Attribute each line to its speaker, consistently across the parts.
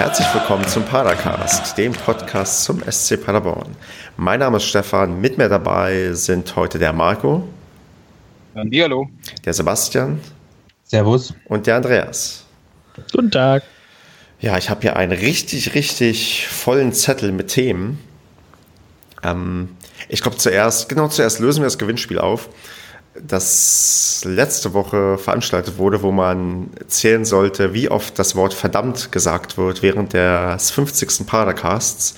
Speaker 1: herzlich willkommen zum Padercast, dem Podcast zum SC Paderborn. Mein Name ist Stefan, mit mir dabei sind heute der Marco.
Speaker 2: Hallo.
Speaker 1: Der Sebastian.
Speaker 3: Servus.
Speaker 1: Und der Andreas.
Speaker 4: Guten Tag.
Speaker 1: Ja, ich habe hier einen richtig, richtig vollen Zettel mit Themen. Ähm, ich glaube zuerst, genau zuerst lösen wir das Gewinnspiel auf das letzte Woche veranstaltet wurde, wo man zählen sollte, wie oft das Wort verdammt gesagt wird während des 50. Padercasts.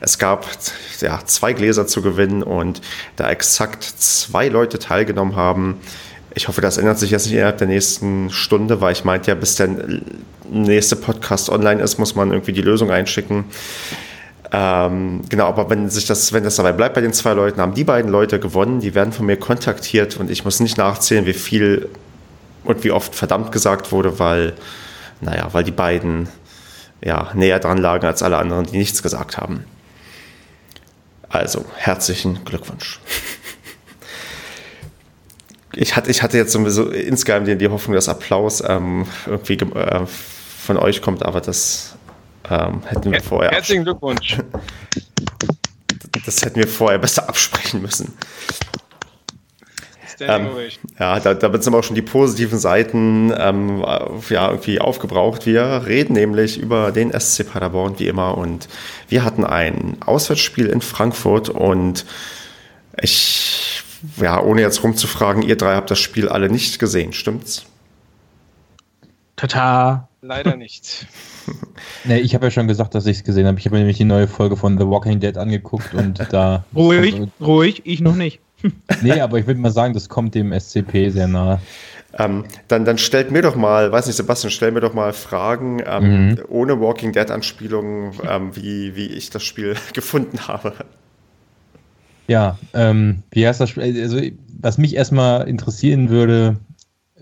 Speaker 1: Es gab ja, zwei Gläser zu gewinnen und da exakt zwei Leute teilgenommen haben. Ich hoffe, das ändert sich jetzt nicht innerhalb der nächsten Stunde, weil ich meinte ja, bis der nächste Podcast online ist, muss man irgendwie die Lösung einschicken. Ähm, genau, aber wenn sich das, wenn das dabei bleibt bei den zwei Leuten, haben die beiden Leute gewonnen, die werden von mir kontaktiert und ich muss nicht nachzählen, wie viel und wie oft verdammt gesagt wurde, weil, naja, weil die beiden ja, näher dran lagen als alle anderen, die nichts gesagt haben. Also, herzlichen Glückwunsch. Ich hatte, ich hatte jetzt sowieso insgeheim die, Hoffnung, dass Applaus ähm, irgendwie äh, von euch kommt, aber das ähm, hätten wir vorher.
Speaker 2: Herzlichen Glückwunsch.
Speaker 1: Das hätten wir vorher besser absprechen müssen. Ähm, ja, da, damit sind auch schon die positiven Seiten ähm, ja, irgendwie aufgebraucht. Wir reden nämlich über den SC Paderborn wie immer und wir hatten ein Auswärtsspiel in Frankfurt und ich, ja, ohne jetzt rumzufragen, ihr drei habt das Spiel alle nicht gesehen, stimmt's?
Speaker 4: Tata.
Speaker 2: Leider nicht.
Speaker 3: nee, ich habe ja schon gesagt, dass ich es gesehen habe. Ich habe mir nämlich die neue Folge von The Walking Dead angeguckt und da.
Speaker 4: ruhig, ruhig, ich noch nicht.
Speaker 3: nee, aber ich würde mal sagen, das kommt dem SCP sehr nahe.
Speaker 1: Ähm, dann, dann stellt mir doch mal, weiß nicht, Sebastian, stell mir doch mal Fragen ähm, mhm. ohne Walking Dead-Anspielungen, ähm, wie, wie ich das Spiel gefunden habe.
Speaker 3: Ja, ähm, wie heißt das Spiel? Also, was mich erstmal interessieren würde,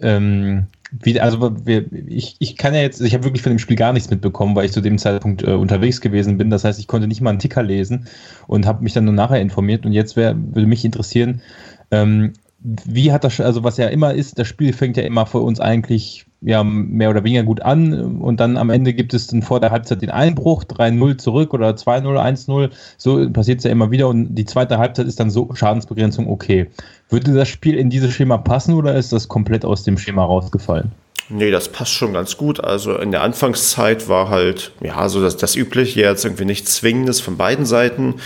Speaker 3: ähm, wie, also wir, ich, ich kann ja jetzt, ich habe wirklich von dem Spiel gar nichts mitbekommen, weil ich zu dem Zeitpunkt äh, unterwegs gewesen bin. Das heißt, ich konnte nicht mal einen Ticker lesen und habe mich dann nur nachher informiert. Und jetzt wär, würde mich interessieren, ähm, wie hat das, also was ja immer ist, das Spiel fängt ja immer für uns eigentlich ja mehr oder weniger gut an und dann am Ende gibt es dann vor der Halbzeit den Einbruch, 3-0 zurück oder 2-0, 1-0, so passiert es ja immer wieder und die zweite Halbzeit ist dann so Schadensbegrenzung okay. Würde das Spiel in dieses Schema passen oder ist das komplett aus dem Schema rausgefallen?
Speaker 1: Nee, das passt schon ganz gut. Also in der Anfangszeit war halt, ja, so das, das Übliche, jetzt irgendwie nichts Zwingendes von beiden Seiten.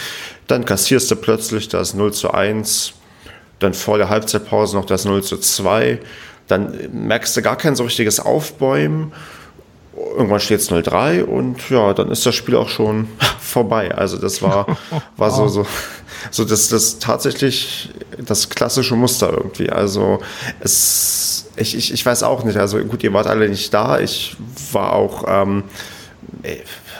Speaker 1: Dann kassierst du plötzlich das 0 zu 1, dann vor der Halbzeitpause noch das 0 zu 2 dann merkst du gar kein so richtiges Aufbäumen. Irgendwann steht es 0-3 und ja, dann ist das Spiel auch schon vorbei. Also das war, war so, so, so das, das tatsächlich das klassische Muster irgendwie. Also es, ich, ich, ich weiß auch nicht, also gut, ihr wart alle nicht da. Ich war auch ähm,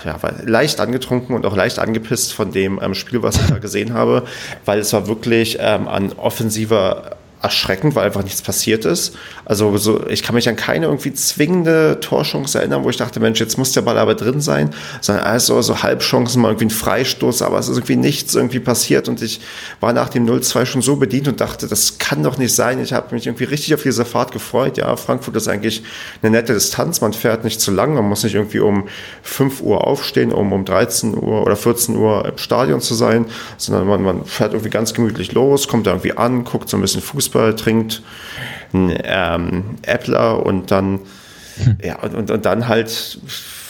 Speaker 1: ja, war leicht angetrunken und auch leicht angepisst von dem ähm, Spiel, was ich da gesehen habe, weil es war wirklich ähm, an offensiver erschreckend, weil einfach nichts passiert ist. Also so, ich kann mich an keine irgendwie zwingende Torchance erinnern, wo ich dachte, Mensch, jetzt muss der Ball aber drin sein, sondern also so Halbchancen, mal irgendwie ein Freistoß, aber es ist irgendwie nichts irgendwie passiert und ich war nach dem 0-2 schon so bedient und dachte, das kann doch nicht sein. Ich habe mich irgendwie richtig auf diese Fahrt gefreut. Ja, Frankfurt ist eigentlich eine nette Distanz, man fährt nicht zu lang, man muss nicht irgendwie um 5 Uhr aufstehen, um um 13 Uhr oder 14 Uhr im Stadion zu sein, sondern man, man fährt irgendwie ganz gemütlich los, kommt da irgendwie an, guckt so ein bisschen Fußball Fußball, trinkt ein ähm, Äppler und dann hm. ja, und, und, und dann halt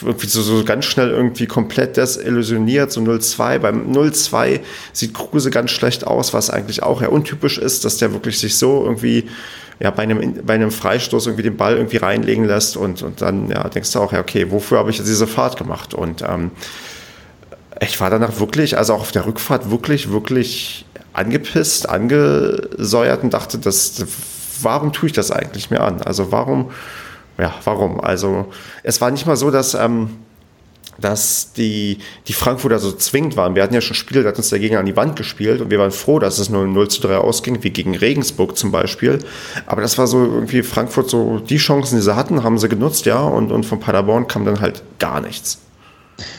Speaker 1: irgendwie so, so ganz schnell irgendwie komplett desillusioniert, so 0-2. Beim 0-2 sieht Kruse ganz schlecht aus, was eigentlich auch ja untypisch ist, dass der wirklich sich so irgendwie ja, bei einem, bei einem Freistoß irgendwie den Ball irgendwie reinlegen lässt und, und dann ja, denkst du auch, ja, okay, wofür habe ich jetzt diese Fahrt gemacht? Und ähm, ich war danach wirklich, also auch auf der Rückfahrt wirklich, wirklich angepisst, angesäuert und dachte, das, warum tue ich das eigentlich mir an? Also warum, ja, warum? Also es war nicht mal so, dass, ähm, dass die, die Frankfurter so zwingend waren. Wir hatten ja schon Spiele, da hat uns der Gegner an die Wand gespielt und wir waren froh, dass es nur 0 zu 3 ausging, wie gegen Regensburg zum Beispiel. Aber das war so irgendwie Frankfurt so, die Chancen, die sie hatten, haben sie genutzt, ja, und, und von Paderborn kam dann halt gar nichts.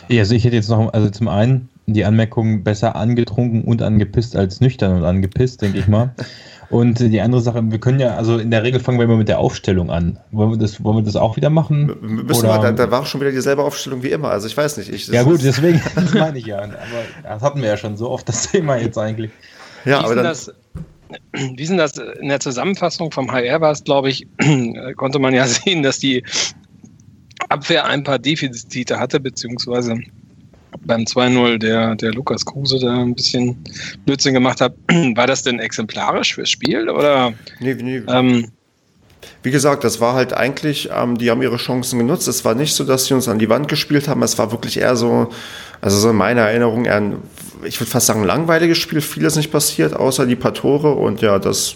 Speaker 3: Ja, also ich hätte jetzt noch, also zum einen, die Anmerkung besser angetrunken und angepisst als nüchtern und angepisst, denke ich mal. Und die andere Sache, wir können ja, also in der Regel fangen wir immer mit der Aufstellung an. Wollen wir das, wollen wir das auch wieder machen?
Speaker 1: Müssen wir, da, da, war schon wieder dieselbe Aufstellung wie immer. Also ich weiß nicht. Ich,
Speaker 3: ja gut, deswegen, das meine ich ja. Aber das hatten wir ja schon so oft das Thema jetzt eigentlich.
Speaker 2: Ja, aber dann, das, wie denn das in der Zusammenfassung vom HR war es, glaube ich, konnte man ja sehen, dass die Abwehr ein paar Defizite hatte, beziehungsweise beim 2-0 der, der Lukas Kruse da ein bisschen Blödsinn gemacht hat. War das denn exemplarisch fürs Spiel oder? Nee, nee. Ähm,
Speaker 1: wie gesagt, das war halt eigentlich, ähm, die haben ihre Chancen genutzt. Es war nicht so, dass sie uns an die Wand gespielt haben. Es war wirklich eher so, also so in meiner Erinnerung eher ein, ich würde fast sagen, langweiliges Spiel. Vieles nicht passiert, außer die paar Tore. Und ja, das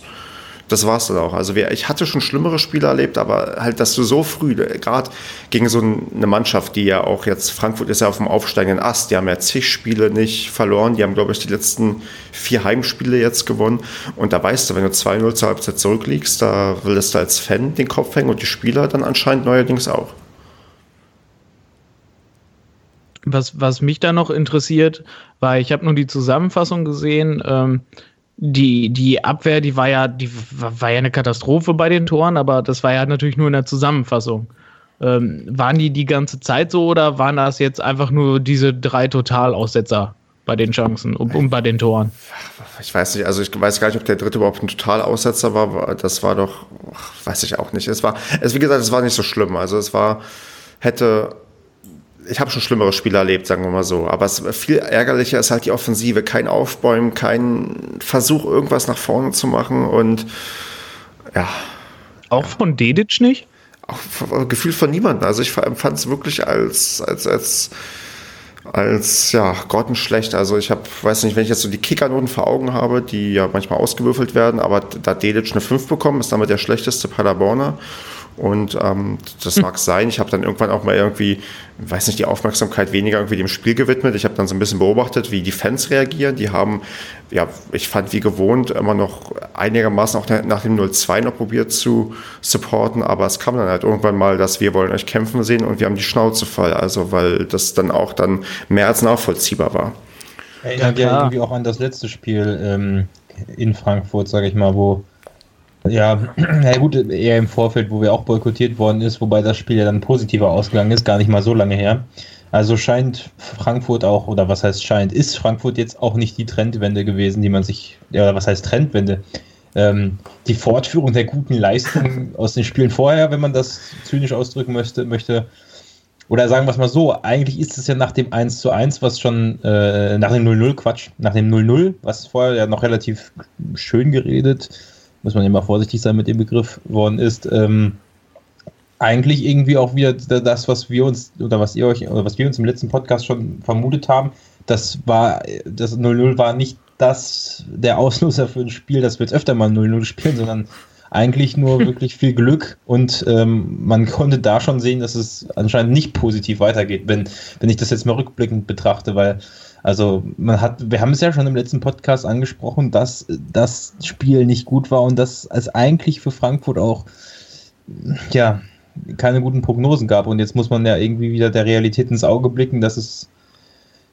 Speaker 1: das war's dann auch. Also ich hatte schon schlimmere Spiele erlebt, aber halt, dass du so früh, gerade gegen so eine Mannschaft, die ja auch jetzt, Frankfurt ist ja auf dem aufsteigenden Ast, die haben ja zig Spiele nicht verloren, die haben, glaube ich, die letzten vier Heimspiele jetzt gewonnen. Und da weißt du, wenn du 2-0 zur Halbzeit zurückliegst, da willst du als Fan den Kopf hängen und die Spieler dann anscheinend neuerdings auch.
Speaker 4: Was, was mich da noch interessiert, war, ich habe nur die Zusammenfassung gesehen, ähm, die, die Abwehr, die war ja, die war ja eine Katastrophe bei den Toren, aber das war ja natürlich nur in der Zusammenfassung. Ähm, waren die die ganze Zeit so oder waren das jetzt einfach nur diese drei Totalaussetzer bei den Chancen und, und bei den Toren?
Speaker 1: Ich weiß nicht, also ich weiß gar nicht, ob der dritte überhaupt ein Totalaussetzer war. Das war doch, weiß ich auch nicht. Es war, es, wie gesagt, es war nicht so schlimm. Also es war, hätte ich habe schon schlimmere Spiele erlebt, sagen wir mal so. Aber es, viel ärgerlicher ist halt die Offensive. Kein Aufbäumen, kein Versuch, irgendwas nach vorne zu machen. Und ja.
Speaker 4: Auch von Dedic nicht?
Speaker 1: Auch gefühlt von niemandem. Also ich empfand es wirklich als, als, als, als ja, grottenschlecht. Also ich habe, weiß nicht, wenn ich jetzt so die Kickernoten vor Augen habe, die ja manchmal ausgewürfelt werden, aber da Dedic eine 5 bekommen, ist damit der schlechteste Paderborner. Und ähm, das hm. mag sein. Ich habe dann irgendwann auch mal irgendwie, weiß nicht, die Aufmerksamkeit weniger irgendwie dem Spiel gewidmet. Ich habe dann so ein bisschen beobachtet, wie die Fans reagieren. Die haben, ja, ich fand wie gewohnt immer noch einigermaßen auch nach dem 0-2 noch probiert zu supporten. Aber es kam dann halt irgendwann mal, dass wir wollen euch kämpfen sehen und wir haben die Schnauze voll. Also, weil das dann auch dann mehr als nachvollziehbar war.
Speaker 3: Erinnert ja, irgendwie auch an das letzte Spiel ähm, in Frankfurt, sage ich mal, wo ja, na gut, eher im Vorfeld, wo wir auch boykottiert worden ist, wobei das Spiel ja dann positiver ausgegangen ist, gar nicht mal so lange her. Also scheint Frankfurt auch, oder was heißt scheint, ist Frankfurt jetzt auch nicht die Trendwende gewesen, die man sich, ja, was heißt Trendwende? Ähm, die Fortführung der guten Leistungen aus den Spielen vorher, wenn man das zynisch ausdrücken möchte, möchte oder sagen wir es mal so, eigentlich ist es ja nach dem 1 zu 1, was schon, äh, nach dem 0-0, Quatsch, nach dem 0-0, was vorher ja noch relativ schön geredet, muss man immer vorsichtig sein mit dem Begriff worden ist, ähm, eigentlich irgendwie auch wieder das, was wir uns oder was ihr euch oder was wir uns im letzten Podcast schon vermutet haben. Das war, das 0-0 war nicht das der Auslöser für ein Spiel, dass wir jetzt öfter mal 0-0 spielen, sondern eigentlich nur wirklich viel Glück und ähm, man konnte da schon sehen, dass es anscheinend nicht positiv weitergeht, wenn, wenn ich das jetzt mal rückblickend betrachte, weil also man hat, wir haben es ja schon im letzten Podcast angesprochen, dass das Spiel nicht gut war und dass es eigentlich für Frankfurt auch ja keine guten Prognosen gab. Und jetzt muss man ja irgendwie wieder der Realität ins Auge blicken, dass es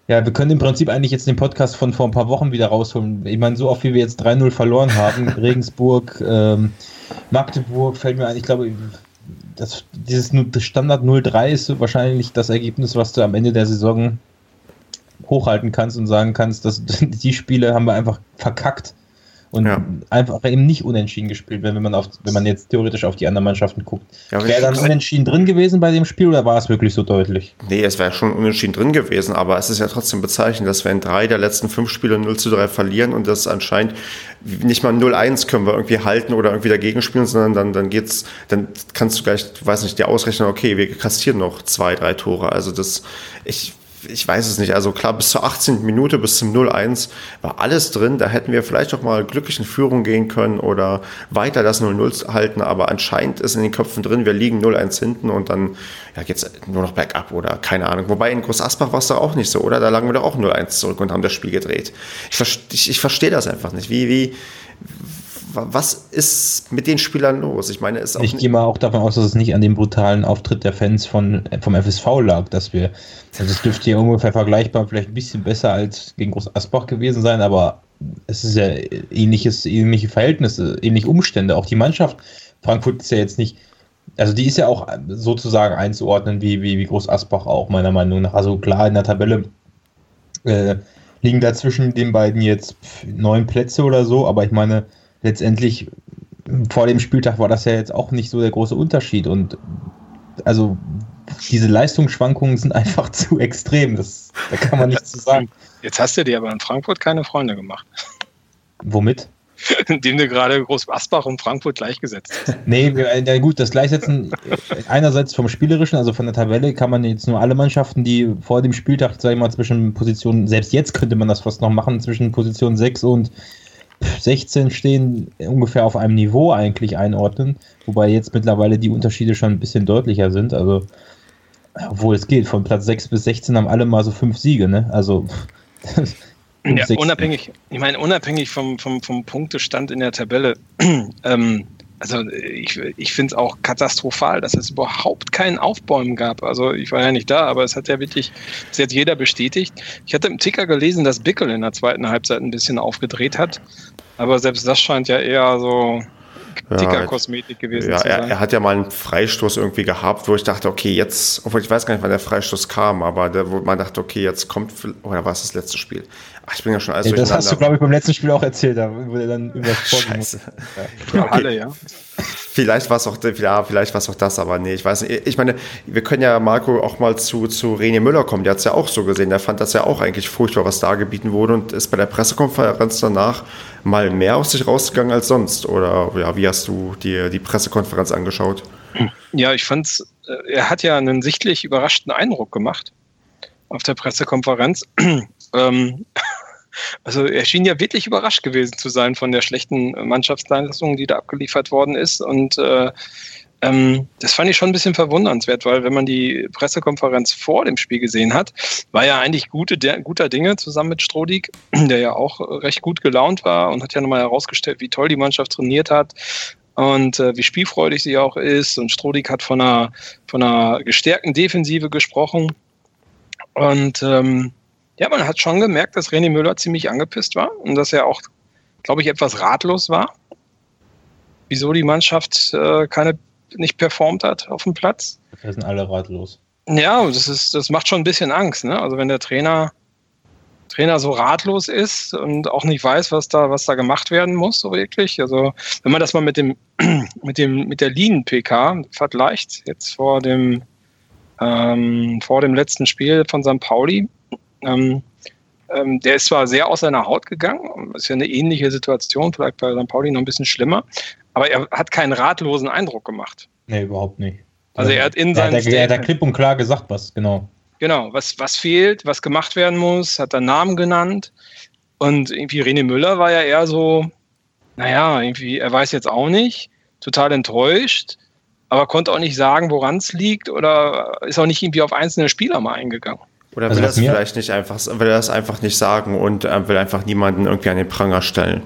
Speaker 3: ja, wir können im Prinzip eigentlich jetzt den Podcast von vor ein paar Wochen wieder rausholen. Ich meine, so oft wie wir jetzt 3-0 verloren haben, Regensburg, ähm, Magdeburg fällt mir ein, ich glaube, das, dieses Standard 0-3 ist wahrscheinlich das Ergebnis, was du am Ende der Saison hochhalten kannst und sagen kannst, dass die Spiele haben wir einfach verkackt und ja. einfach eben nicht unentschieden gespielt, wenn, wenn, man auf, wenn man jetzt theoretisch auf die anderen Mannschaften guckt. Ja, wäre dann unentschieden drin gewesen bei dem Spiel oder war es wirklich so deutlich?
Speaker 1: Nee, es wäre schon unentschieden drin gewesen, aber es ist ja trotzdem bezeichnend, dass wir in drei der letzten fünf Spiele 0 zu 3 verlieren und das anscheinend nicht mal 0-1 können wir irgendwie halten oder irgendwie dagegen spielen, sondern dann, dann geht's, dann kannst du gleich, weiß nicht, dir ausrechnen, okay, wir kassieren noch zwei, drei Tore. Also das, ich ich weiß es nicht. Also klar, bis zur 18. Minute, bis zum 0-1 war alles drin. Da hätten wir vielleicht auch mal glücklich in Führung gehen können oder weiter das 0-0 halten. Aber anscheinend ist in den Köpfen drin, wir liegen 0-1 hinten und dann ja, geht es nur noch bergab oder keine Ahnung. Wobei in Groß Asbach war es doch auch nicht so, oder? Da lagen wir doch auch 0-1 zurück und haben das Spiel gedreht. Ich, ich, ich verstehe das einfach nicht. Wie, wie, was ist mit den Spielern los? Ich meine, ist
Speaker 3: auch Ich gehe mal auch davon aus, dass es nicht an dem brutalen Auftritt der Fans von, vom FSV lag, dass wir, also es dürfte ja ungefähr vergleichbar, vielleicht ein bisschen besser als gegen Groß Asbach gewesen sein, aber es ist ja ähnliches, ähnliche Verhältnisse, ähnliche Umstände. Auch die Mannschaft, Frankfurt ist ja jetzt nicht, also die ist ja auch sozusagen einzuordnen wie, wie, wie Groß Asbach auch, meiner Meinung nach. Also klar in der Tabelle äh, liegen da zwischen den beiden jetzt neun Plätze oder so, aber ich meine, letztendlich vor dem Spieltag war das ja jetzt auch nicht so der große Unterschied und also diese Leistungsschwankungen sind einfach zu extrem. Das, da kann man nichts zu sagen.
Speaker 2: Jetzt hast du dir aber in Frankfurt keine Freunde gemacht.
Speaker 3: Womit?
Speaker 2: Indem du gerade Groß Asbach und Frankfurt gleichgesetzt hast.
Speaker 3: Nee, ja gut, das Gleichsetzen einerseits vom Spielerischen, also von der Tabelle kann man jetzt nur alle Mannschaften, die vor dem Spieltag, sag ich mal, zwischen Positionen, selbst jetzt könnte man das fast noch machen, zwischen Position 6 und 16 stehen, ungefähr auf einem Niveau eigentlich einordnen, wobei jetzt mittlerweile die Unterschiede schon ein bisschen deutlicher sind, also obwohl es geht, von Platz 6 bis 16 haben alle mal so fünf Siege, ne? Also
Speaker 2: ja, unabhängig, ich meine, unabhängig vom, vom, vom Punktestand in der Tabelle, ähm, also ich, ich finde es auch katastrophal, dass es überhaupt keinen Aufbäumen gab. Also ich war ja nicht da, aber es hat ja wirklich bis jetzt jeder bestätigt. Ich hatte im Ticker gelesen, dass Bickel in der zweiten Halbzeit ein bisschen aufgedreht hat. Aber selbst das scheint ja eher so Gewesen
Speaker 1: ja, zu sein. Er, er, hat ja mal einen Freistoß irgendwie gehabt, wo ich dachte, okay, jetzt, obwohl ich weiß gar nicht, wann der Freistoß kam, aber der, wo man dachte, okay, jetzt kommt, oder war es das letzte Spiel?
Speaker 3: Ach, ich bin ja schon alles ja, Das hast du, glaube ich, beim letzten Spiel auch erzählt, da wurde dann über Scheiße.
Speaker 1: Ja. Okay. Alle, ja. Vielleicht war es auch, ja, vielleicht war auch das, aber nee, ich weiß nicht. Ich meine, wir können ja Marco auch mal zu, zu René Müller kommen. Der hat es ja auch so gesehen. Der fand das ja auch eigentlich furchtbar, was da gebieten wurde und ist bei der Pressekonferenz danach mal mehr aus sich rausgegangen als sonst. Oder ja, wie hast du dir die Pressekonferenz angeschaut?
Speaker 2: Ja, ich fand's, äh, er hat ja einen sichtlich überraschten Eindruck gemacht auf der Pressekonferenz. ähm, also er schien ja wirklich überrascht gewesen zu sein von der schlechten Mannschaftsleistung, die da abgeliefert worden ist. Und äh, ähm, das fand ich schon ein bisschen verwundernswert, weil wenn man die Pressekonferenz vor dem Spiel gesehen hat, war ja eigentlich gute, der, guter Dinge zusammen mit Strodig, der ja auch recht gut gelaunt war und hat ja nochmal herausgestellt, wie toll die Mannschaft trainiert hat und äh, wie spielfreudig sie auch ist. Und Strodig hat von einer, von einer gestärkten Defensive gesprochen. Und ähm, ja, man hat schon gemerkt, dass René Müller ziemlich angepisst war und dass er auch, glaube ich, etwas ratlos war. Wieso die Mannschaft äh, keine nicht performt hat auf dem Platz.
Speaker 3: Da sind alle ratlos.
Speaker 2: Ja, das ist, das macht schon ein bisschen Angst, ne? Also wenn der Trainer, Trainer so ratlos ist und auch nicht weiß, was da, was da gemacht werden muss, so wirklich. Also wenn man das mal mit dem, mit dem, mit der Linien-PK vergleicht, jetzt vor dem, ähm, vor dem letzten Spiel von St. Pauli, ähm, ähm, der ist zwar sehr aus seiner Haut gegangen, ist ja eine ähnliche Situation, vielleicht bei St. Pauli noch ein bisschen schlimmer, aber er hat keinen ratlosen Eindruck gemacht.
Speaker 3: Nee, überhaupt nicht.
Speaker 2: Also er hat in seinem.
Speaker 3: Er, er, hat da klipp und klar gesagt, was, genau.
Speaker 2: Genau, was, was fehlt, was gemacht werden muss, hat er Namen genannt. Und irgendwie René Müller war ja eher so, naja, irgendwie, er weiß jetzt auch nicht, total enttäuscht, aber konnte auch nicht sagen, woran es liegt oder ist auch nicht irgendwie auf einzelne Spieler mal eingegangen.
Speaker 1: Oder also will er es vielleicht nicht einfach, will er es einfach nicht sagen und äh, will einfach niemanden irgendwie an den Pranger stellen?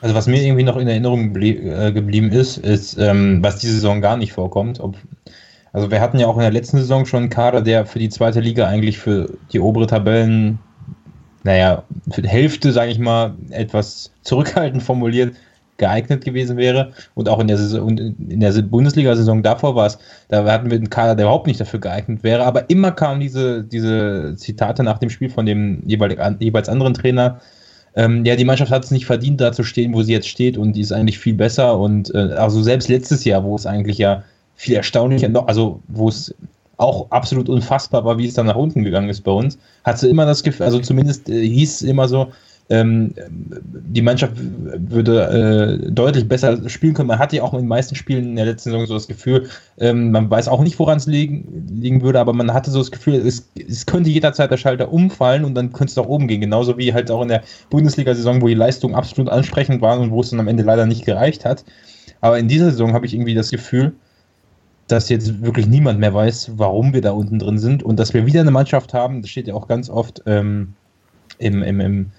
Speaker 3: Also was mir irgendwie noch in Erinnerung äh, geblieben ist, ist, ähm, was diese Saison gar nicht vorkommt. Ob, also wir hatten ja auch in der letzten Saison schon einen Kader, der für die zweite Liga eigentlich für die obere Tabellen, naja, für die Hälfte, sage ich mal, etwas zurückhaltend formuliert, geeignet gewesen wäre. Und auch in der, Saison, in der Bundesliga-Saison davor war es, da hatten wir einen Kader, der überhaupt nicht dafür geeignet wäre. Aber immer kamen diese, diese Zitate nach dem Spiel von dem jeweils anderen Trainer. Ähm, ja, die Mannschaft hat es nicht verdient, da zu stehen, wo sie jetzt steht und die ist eigentlich viel besser. Und äh, also selbst letztes Jahr, wo es eigentlich ja viel erstaunlicher, also wo es auch absolut unfassbar war, wie es dann nach unten gegangen ist bei uns, hat sie immer das Gefühl, also zumindest äh, hieß es immer so, ähm, die Mannschaft würde äh, deutlich besser spielen können. Man hatte ja auch in den meisten Spielen in der letzten Saison so das Gefühl, ähm, man weiß auch nicht, woran es liegen, liegen würde, aber man hatte so das Gefühl, es, es könnte jederzeit der Schalter umfallen und dann könnte es nach oben gehen. Genauso wie halt auch in der Bundesliga-Saison, wo die Leistungen absolut ansprechend waren und wo es dann am Ende leider nicht gereicht hat. Aber in dieser Saison habe ich irgendwie das Gefühl, dass jetzt wirklich niemand mehr weiß, warum wir da unten drin sind und dass wir wieder eine Mannschaft haben, das steht ja auch ganz oft ähm, im, im, im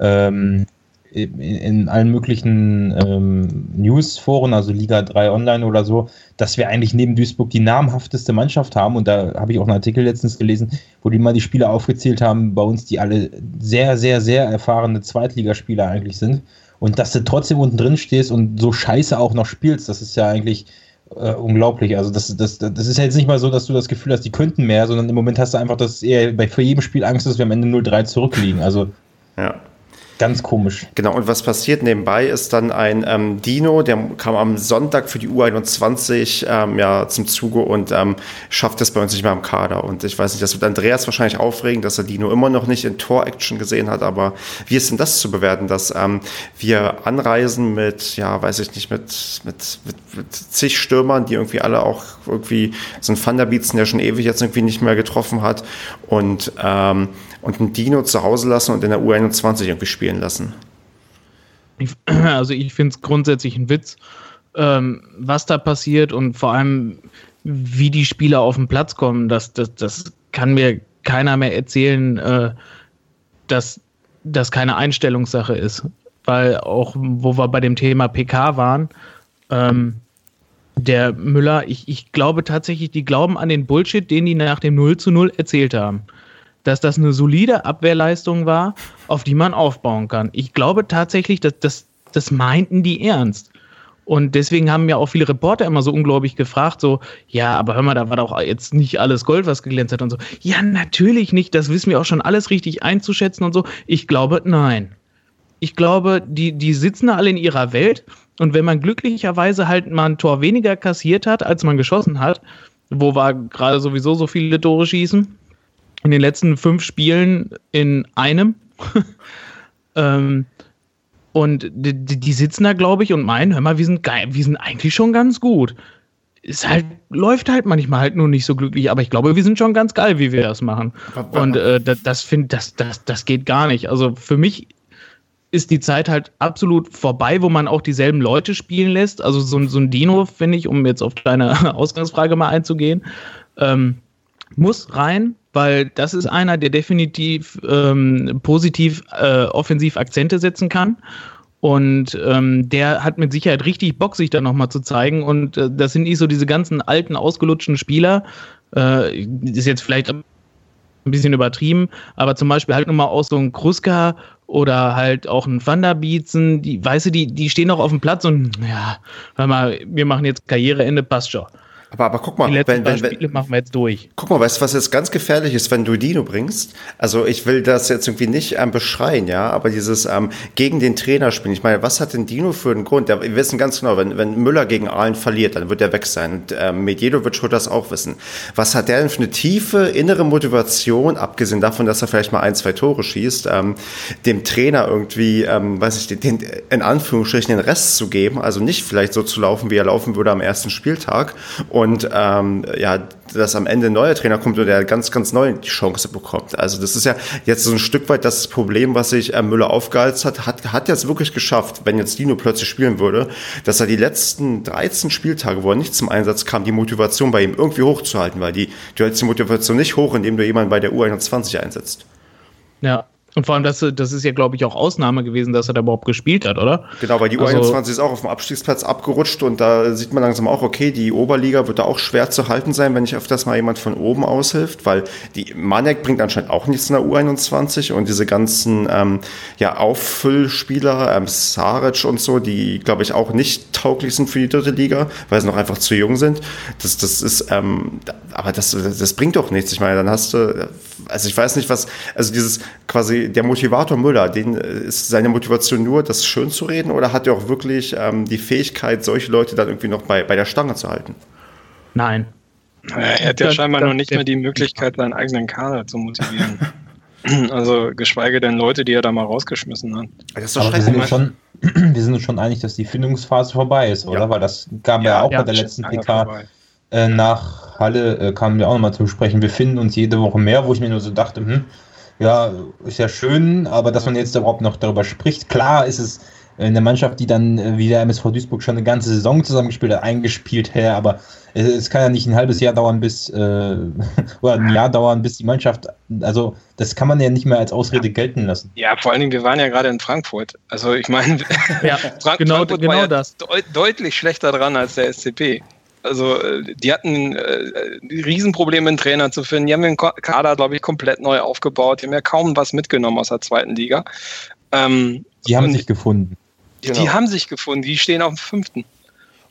Speaker 3: ähm, in, in allen möglichen ähm, Newsforen, also Liga 3 Online oder so, dass wir eigentlich neben Duisburg die namhafteste Mannschaft haben. Und da habe ich auch einen Artikel letztens gelesen, wo die mal die Spieler aufgezählt haben, bei uns, die alle sehr, sehr, sehr erfahrene Zweitligaspieler eigentlich sind. Und dass du trotzdem unten drin stehst und so scheiße auch noch spielst, das ist ja eigentlich äh, unglaublich. Also das, das, das ist ja jetzt nicht mal so, dass du das Gefühl hast, die könnten mehr, sondern im Moment hast du einfach, dass eher bei für jedem Spiel Angst, dass wir am Ende 0-3 zurückliegen. Also
Speaker 1: ja.
Speaker 3: Ganz komisch.
Speaker 1: Genau, und was passiert nebenbei ist dann ein ähm, Dino, der kam am Sonntag für die U21 ähm, ja, zum Zuge und ähm, schafft es bei uns nicht mehr im Kader. Und ich weiß nicht, das wird Andreas wahrscheinlich aufregen, dass er Dino immer noch nicht in Tor-Action gesehen hat, aber wie ist denn das zu bewerten, dass ähm, wir anreisen mit, ja, weiß ich nicht, mit, mit, mit, mit zig Stürmern, die irgendwie alle auch irgendwie so ein Bietzen, der schon ewig jetzt irgendwie nicht mehr getroffen hat und ähm, und einen Dino zu Hause lassen und in der U21 irgendwie spielen lassen?
Speaker 4: Also ich finde es grundsätzlich ein Witz, ähm, was da passiert und vor allem, wie die Spieler auf den Platz kommen. Das, das, das kann mir keiner mehr erzählen, äh, dass das keine Einstellungssache ist. Weil auch, wo wir bei dem Thema PK waren, ähm, der Müller, ich, ich glaube tatsächlich, die glauben an den Bullshit, den die nach dem 0 zu 0 erzählt haben dass das eine solide Abwehrleistung war, auf die man aufbauen kann. Ich glaube tatsächlich, dass das, das meinten die ernst. Und deswegen haben ja auch viele Reporter immer so unglaublich gefragt, so, ja, aber hör mal, da war doch jetzt nicht alles Gold, was geglänzt hat und so. Ja, natürlich nicht, das wissen wir auch schon alles richtig einzuschätzen und so. Ich glaube, nein. Ich glaube, die, die sitzen alle in ihrer Welt und wenn man glücklicherweise halt mal ein Tor weniger kassiert hat, als man geschossen hat, wo wir gerade sowieso so viele Tore schießen, in den letzten fünf Spielen in einem. ähm, und die, die, sitzen da, glaube ich, und meinen, hör mal, wir sind geil, wir sind eigentlich schon ganz gut. Es halt, läuft halt manchmal halt nur nicht so glücklich, aber ich glaube, wir sind schon ganz geil, wie wir das machen. Und äh, das, das, find, das, das, das geht gar nicht. Also für mich ist die Zeit halt absolut vorbei, wo man auch dieselben Leute spielen lässt. Also so, so ein Dino, finde ich, um jetzt auf deine Ausgangsfrage mal einzugehen, ähm, muss rein, weil das ist einer, der definitiv ähm, positiv äh, offensiv Akzente setzen kann. Und ähm, der hat mit Sicherheit richtig Bock, sich da nochmal zu zeigen. Und äh, das sind nicht so diese ganzen alten, ausgelutschten Spieler. Äh, ist jetzt vielleicht ein bisschen übertrieben, aber zum Beispiel halt nochmal auch so ein Kruska oder halt auch ein Wanderbietzen, die, weißt du, die, die stehen auch auf dem Platz und ja, hör mal, wir machen jetzt Karriereende, passt schon.
Speaker 1: Aber, aber guck mal,
Speaker 4: die letzten wenn, wenn, Spiele machen wir jetzt durch.
Speaker 1: Guck mal, weißt du, was jetzt ganz gefährlich ist, wenn du Dino bringst? Also ich will das jetzt irgendwie nicht ähm, beschreien, ja, aber dieses ähm, gegen den Trainer spielen. Ich meine, was hat denn Dino für einen Grund? Ja, wir wissen ganz genau, wenn, wenn Müller gegen Aalen verliert, dann wird er weg sein. Und ähm, Medjedovic wird das auch wissen. Was hat der denn für eine tiefe innere Motivation, abgesehen davon, dass er vielleicht mal ein, zwei Tore schießt, ähm, dem Trainer irgendwie, ähm, weiß ich, den, in Anführungsstrichen den Rest zu geben, also nicht vielleicht so zu laufen, wie er laufen würde am ersten Spieltag. Und und ähm, ja, dass am Ende ein neuer Trainer kommt und der ganz, ganz neu die Chance bekommt. Also das ist ja jetzt so ein Stück weit das Problem, was sich äh, Müller aufgeheizt hat, hat, hat jetzt wirklich geschafft, wenn jetzt Dino plötzlich spielen würde, dass er die letzten 13 Spieltage, wo er nicht zum Einsatz kam, die Motivation bei ihm irgendwie hochzuhalten, weil die, du hältst die Motivation nicht hoch, indem du jemanden bei der U21 einsetzt.
Speaker 4: Ja, und vor allem, das, das ist ja, glaube ich, auch Ausnahme gewesen, dass er da überhaupt gespielt hat, oder?
Speaker 1: Genau, weil die U21 also, ist auch auf dem Abstiegsplatz abgerutscht und da sieht man langsam auch, okay, die Oberliga wird da auch schwer zu halten sein, wenn nicht öfters mal jemand von oben aushilft, weil die Manek bringt anscheinend auch nichts in der U21 und diese ganzen ähm, ja, Auffüllspieler, ähm, Saric und so, die, glaube ich, auch nicht tauglich sind für die dritte Liga, weil sie noch einfach zu jung sind. Das, das ist, ähm, aber das, das bringt doch nichts. Ich meine, dann hast du, also ich weiß nicht, was, also dieses quasi der Motivator Müller, den äh, ist seine Motivation nur, das schön zu reden oder hat er auch wirklich ähm, die Fähigkeit, solche Leute dann irgendwie noch bei, bei der Stange zu halten?
Speaker 4: Nein.
Speaker 2: Er hat ja scheinbar noch nicht mehr die Möglichkeit, seinen eigenen Kader zu motivieren. Also geschweige denn Leute, die er da mal rausgeschmissen hat.
Speaker 3: Das ist doch Aber wir sind, schon, wir sind uns schon einig, dass die Findungsphase vorbei ist, oder? Ja. Weil das kam ja, ja auch ja, bei der letzten PK äh, nach Halle, äh, kamen wir auch nochmal zu sprechen. Wir finden uns jede Woche mehr, wo ich mir nur so dachte, hm, ja, ist ja schön, aber dass man jetzt überhaupt noch darüber spricht, klar ist es eine Mannschaft, die dann äh, wie der MSV Duisburg schon eine ganze Saison zusammengespielt hat, eingespielt her, aber es, es, kann ja nicht ein halbes Jahr dauern, bis äh, oder ein Jahr dauern, bis die Mannschaft, also das kann man ja nicht mehr als Ausrede gelten lassen.
Speaker 2: Ja, vor allen Dingen, wir waren ja gerade in Frankfurt. Also ich meine,
Speaker 4: ja, Frank genau, Frankfurt genau war ja das.
Speaker 2: Deut deutlich schlechter dran als der SCP. Also äh, die hatten äh, Riesenprobleme, einen Trainer zu finden. Die haben den Kader, glaube ich, komplett neu aufgebaut. Die haben ja kaum was mitgenommen aus der zweiten Liga.
Speaker 3: Ähm, die haben sich gefunden.
Speaker 2: Die, genau. die, haben sich gefunden. Die stehen auf dem fünften.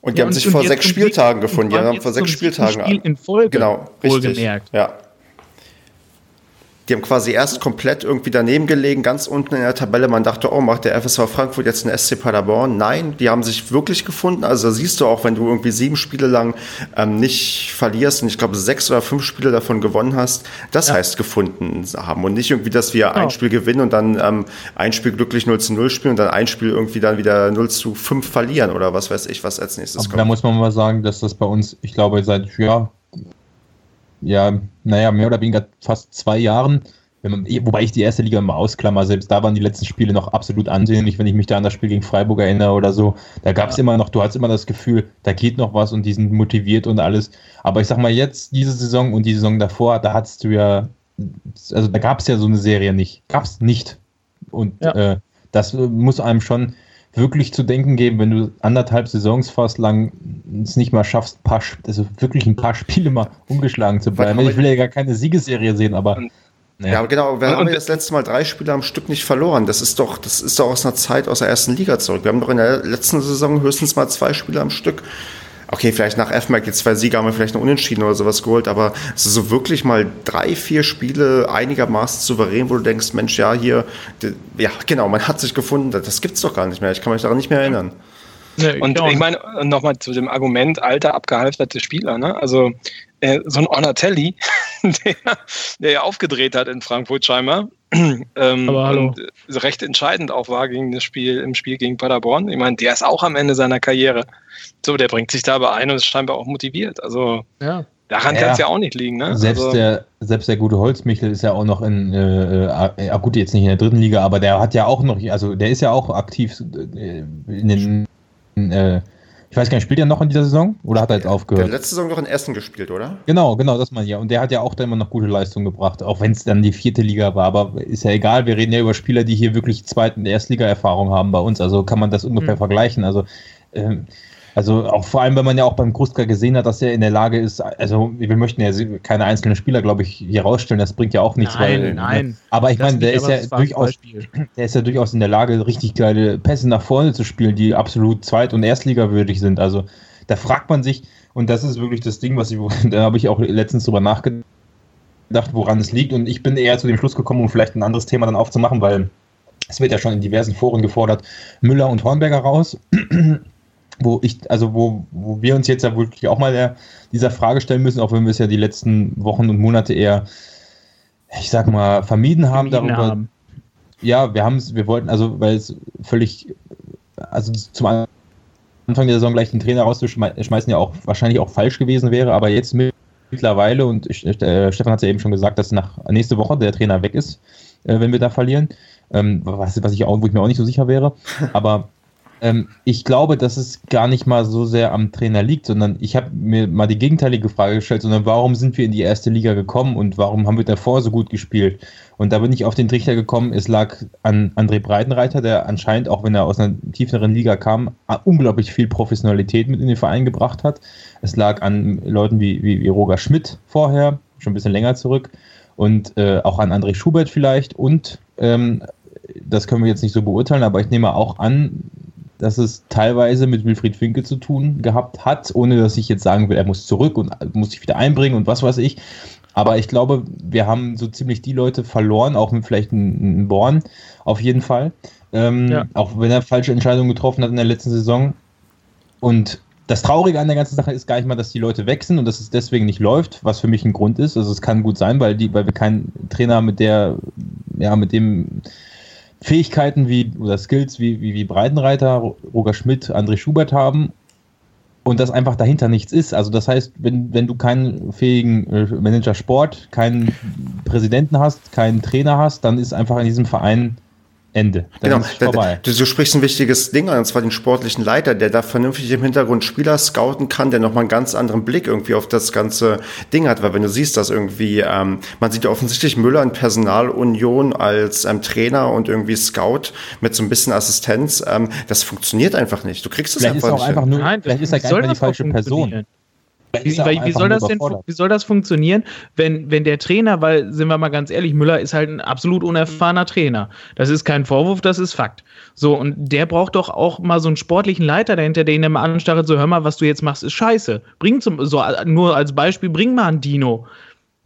Speaker 1: Und die ja, haben sich vor sechs Spieltagen gefunden. Die haben vor sechs Spieltagen.
Speaker 4: Spiel in Folge.
Speaker 1: Genau, richtig. Ja. Die haben quasi erst komplett irgendwie daneben gelegen, ganz unten in der Tabelle. Man dachte, oh, macht der FSV Frankfurt jetzt einen SC Paderborn? Nein, die haben sich wirklich gefunden. Also siehst du auch, wenn du irgendwie sieben Spiele lang ähm, nicht verlierst und ich glaube sechs oder fünf Spiele davon gewonnen hast, das ja. heißt gefunden haben. Und nicht irgendwie, dass wir genau. ein Spiel gewinnen und dann ähm, ein Spiel glücklich 0 zu 0 spielen und dann ein Spiel irgendwie dann wieder 0 zu 5 verlieren oder was weiß ich, was als nächstes
Speaker 3: Aber kommt. Da muss man mal sagen, dass das bei uns, ich glaube, seit ja, ja, naja, mehr oder weniger fast zwei Jahren. Man, wobei ich die erste Liga immer ausklammer, selbst da waren die letzten Spiele noch absolut ansehnlich, wenn ich mich da an das Spiel gegen Freiburg erinnere oder so. Da gab es ja. immer noch, du hast immer das Gefühl, da geht noch was und die sind motiviert und alles. Aber ich sag mal, jetzt, diese Saison und die Saison davor, da hattest du ja, also da gab es ja so eine Serie nicht. Gab es nicht. Und ja. äh, das muss einem schon wirklich zu denken geben, wenn du anderthalb Saisons fast lang es nicht mal schaffst, paar, also wirklich ein paar Spiele mal umgeschlagen zu bleiben. Ich will ja gar keine Siegesserie sehen, aber.
Speaker 1: Ja, ja genau. Wir haben das letzte Mal drei Spiele am Stück nicht verloren. Das ist doch, das ist doch aus einer Zeit aus der ersten Liga zurück. Wir haben doch in der letzten Saison höchstens mal zwei Spiele am Stück okay, vielleicht nach FMAC jetzt zwei Siege haben wir vielleicht noch Unentschieden oder sowas geholt, aber es ist so wirklich mal drei, vier Spiele einigermaßen souverän, wo du denkst, Mensch, ja, hier, ja, genau, man hat sich gefunden, das gibt's doch gar nicht mehr. Ich kann mich daran nicht mehr erinnern.
Speaker 2: Nee, und ich meine, nochmal zu dem Argument, alter, abgehalfterte Spieler, ne? Also äh, so ein Ornatelli, der, der ja aufgedreht hat in Frankfurt scheinbar, ähm, und recht entscheidend auch war gegen das Spiel im Spiel gegen Paderborn. Ich meine, der ist auch am Ende seiner Karriere. So, der bringt sich dabei ein und ist scheinbar auch motiviert. Also ja. daran ja. kann es ja auch nicht liegen. Ne?
Speaker 3: Selbst,
Speaker 2: also,
Speaker 3: der, selbst der gute Holzmichel ist ja auch noch in, äh, äh, gut, jetzt nicht in der dritten Liga, aber der hat ja auch noch, also der ist ja auch aktiv äh, in den äh, ich weiß gar nicht, spielt er noch in dieser Saison oder hat er jetzt aufgehört? Der
Speaker 1: letzte Saison noch in Essen gespielt, oder?
Speaker 3: Genau, genau, das meine ich ja. Und der hat ja auch da immer noch gute Leistung gebracht, auch wenn es dann die vierte Liga war. Aber ist ja egal, wir reden ja über Spieler, die hier wirklich zweiten und Erstliga-Erfahrung haben bei uns. Also kann man das ungefähr mhm. vergleichen. Also ähm, also auch vor allem, wenn man ja auch beim Kruska gesehen hat, dass er in der Lage ist, also wir möchten ja keine einzelnen Spieler, glaube ich, hier rausstellen, das bringt ja auch nichts.
Speaker 4: Nein, weil, nein.
Speaker 3: Aber ich meine, der ist ja durchaus, der ist ja durchaus in der Lage, richtig geile Pässe nach vorne zu spielen, die absolut zweit- und erstligawürdig sind. Also da fragt man sich, und das ist wirklich das Ding, was ich, da habe ich auch letztens drüber nachgedacht, woran es liegt. Und ich bin eher zu dem Schluss gekommen, um vielleicht ein anderes Thema dann aufzumachen, weil es wird ja schon in diversen Foren gefordert, Müller und Hornberger raus wo ich, also wo, wo wir uns jetzt ja wirklich auch mal der, dieser Frage stellen müssen, auch wenn wir es ja die letzten Wochen und Monate eher, ich sag mal, vermieden haben vermieden darüber. Haben. Ja, wir haben es, wir wollten, also weil es völlig, also zum Anfang der Saison gleich den Trainer rauszuschmeißen, ja auch wahrscheinlich auch falsch gewesen wäre, aber jetzt mittlerweile, und ich, äh, Stefan hat es ja eben schon gesagt, dass nach nächste Woche der Trainer weg ist, äh, wenn wir da verlieren. Ähm, was, was ich auch, wo ich mir auch nicht so sicher wäre. Aber ähm, ich glaube, dass es gar nicht mal so sehr am Trainer liegt, sondern ich habe mir mal die gegenteilige Frage gestellt, sondern warum sind wir in die erste Liga gekommen und warum haben wir davor so gut gespielt? Und da bin ich auf den Trichter gekommen, es lag an André Breitenreiter, der anscheinend, auch wenn er aus einer tieferen Liga kam, unglaublich viel Professionalität mit in den Verein gebracht hat. Es lag an Leuten wie, wie, wie Roger Schmidt vorher, schon ein bisschen länger zurück, und äh, auch an André Schubert vielleicht und ähm, das können wir jetzt nicht so beurteilen, aber ich nehme auch an, dass es teilweise mit Wilfried Finke zu tun gehabt hat, ohne dass ich jetzt sagen will, er muss zurück und muss sich wieder einbringen und was weiß ich. Aber ich glaube, wir haben so ziemlich die Leute verloren, auch mit vielleicht einem Born auf jeden Fall. Ähm, ja. Auch wenn er falsche Entscheidungen getroffen hat in der letzten Saison. Und das Traurige an der ganzen Sache ist gar nicht mal, dass die Leute wechseln und dass es deswegen nicht läuft, was für mich ein Grund ist. Also es kann gut sein, weil die, weil wir keinen Trainer mit der, ja, mit dem Fähigkeiten wie oder Skills wie, wie, wie Breitenreiter, Roger Schmidt, André Schubert haben und das einfach dahinter nichts ist. Also das heißt, wenn, wenn du keinen fähigen äh, Manager Sport, keinen Präsidenten hast, keinen Trainer hast, dann ist einfach in diesem Verein Ende.
Speaker 1: Dann genau, ist vorbei. Du, du, sprichst ein wichtiges Ding an, und zwar den sportlichen Leiter, der da vernünftig im Hintergrund Spieler scouten kann, der nochmal einen ganz anderen Blick irgendwie auf das ganze Ding hat. Weil wenn du siehst, dass irgendwie, ähm, man sieht ja offensichtlich Müller in Personalunion als ähm, Trainer und irgendwie Scout mit so ein bisschen Assistenz, ähm, das funktioniert einfach nicht. Du kriegst es
Speaker 3: einfach
Speaker 1: ist
Speaker 3: nicht. Auch einfach nur, Nein, vielleicht ist er gar nicht die falsche Person.
Speaker 4: Wie, wie, soll das denn, wie soll das funktionieren, wenn, wenn der Trainer, weil, sind wir mal ganz ehrlich, Müller ist halt ein absolut unerfahrener Trainer. Das ist kein Vorwurf, das ist Fakt. So, und der braucht doch auch mal so einen sportlichen Leiter dahinter, der ihn dann mal anstarrt, so, hör mal, was du jetzt machst, ist scheiße. Bring zum, so, nur als Beispiel, bring mal einen Dino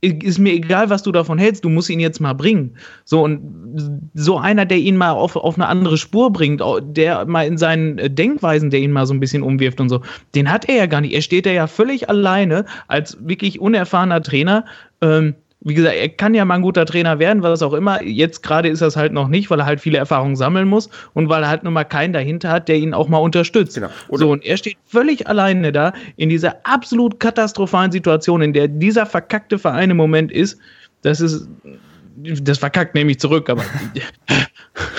Speaker 4: ist mir egal, was du davon hältst, du musst ihn jetzt mal bringen. So, und so einer, der ihn mal auf, auf eine andere Spur bringt, der mal in seinen äh, Denkweisen, der ihn mal so ein bisschen umwirft und so, den hat er ja gar nicht. Er steht da ja völlig alleine als wirklich unerfahrener Trainer. Ähm, wie gesagt, er kann ja mal ein guter Trainer werden, was auch immer. Jetzt gerade ist er es halt noch nicht, weil er halt viele Erfahrungen sammeln muss und weil er halt nur mal keinen dahinter hat, der ihn auch mal unterstützt. Genau. so, und er steht völlig alleine da in dieser absolut katastrophalen Situation, in der dieser verkackte Verein im Moment ist. Das ist, das verkackt nämlich zurück, aber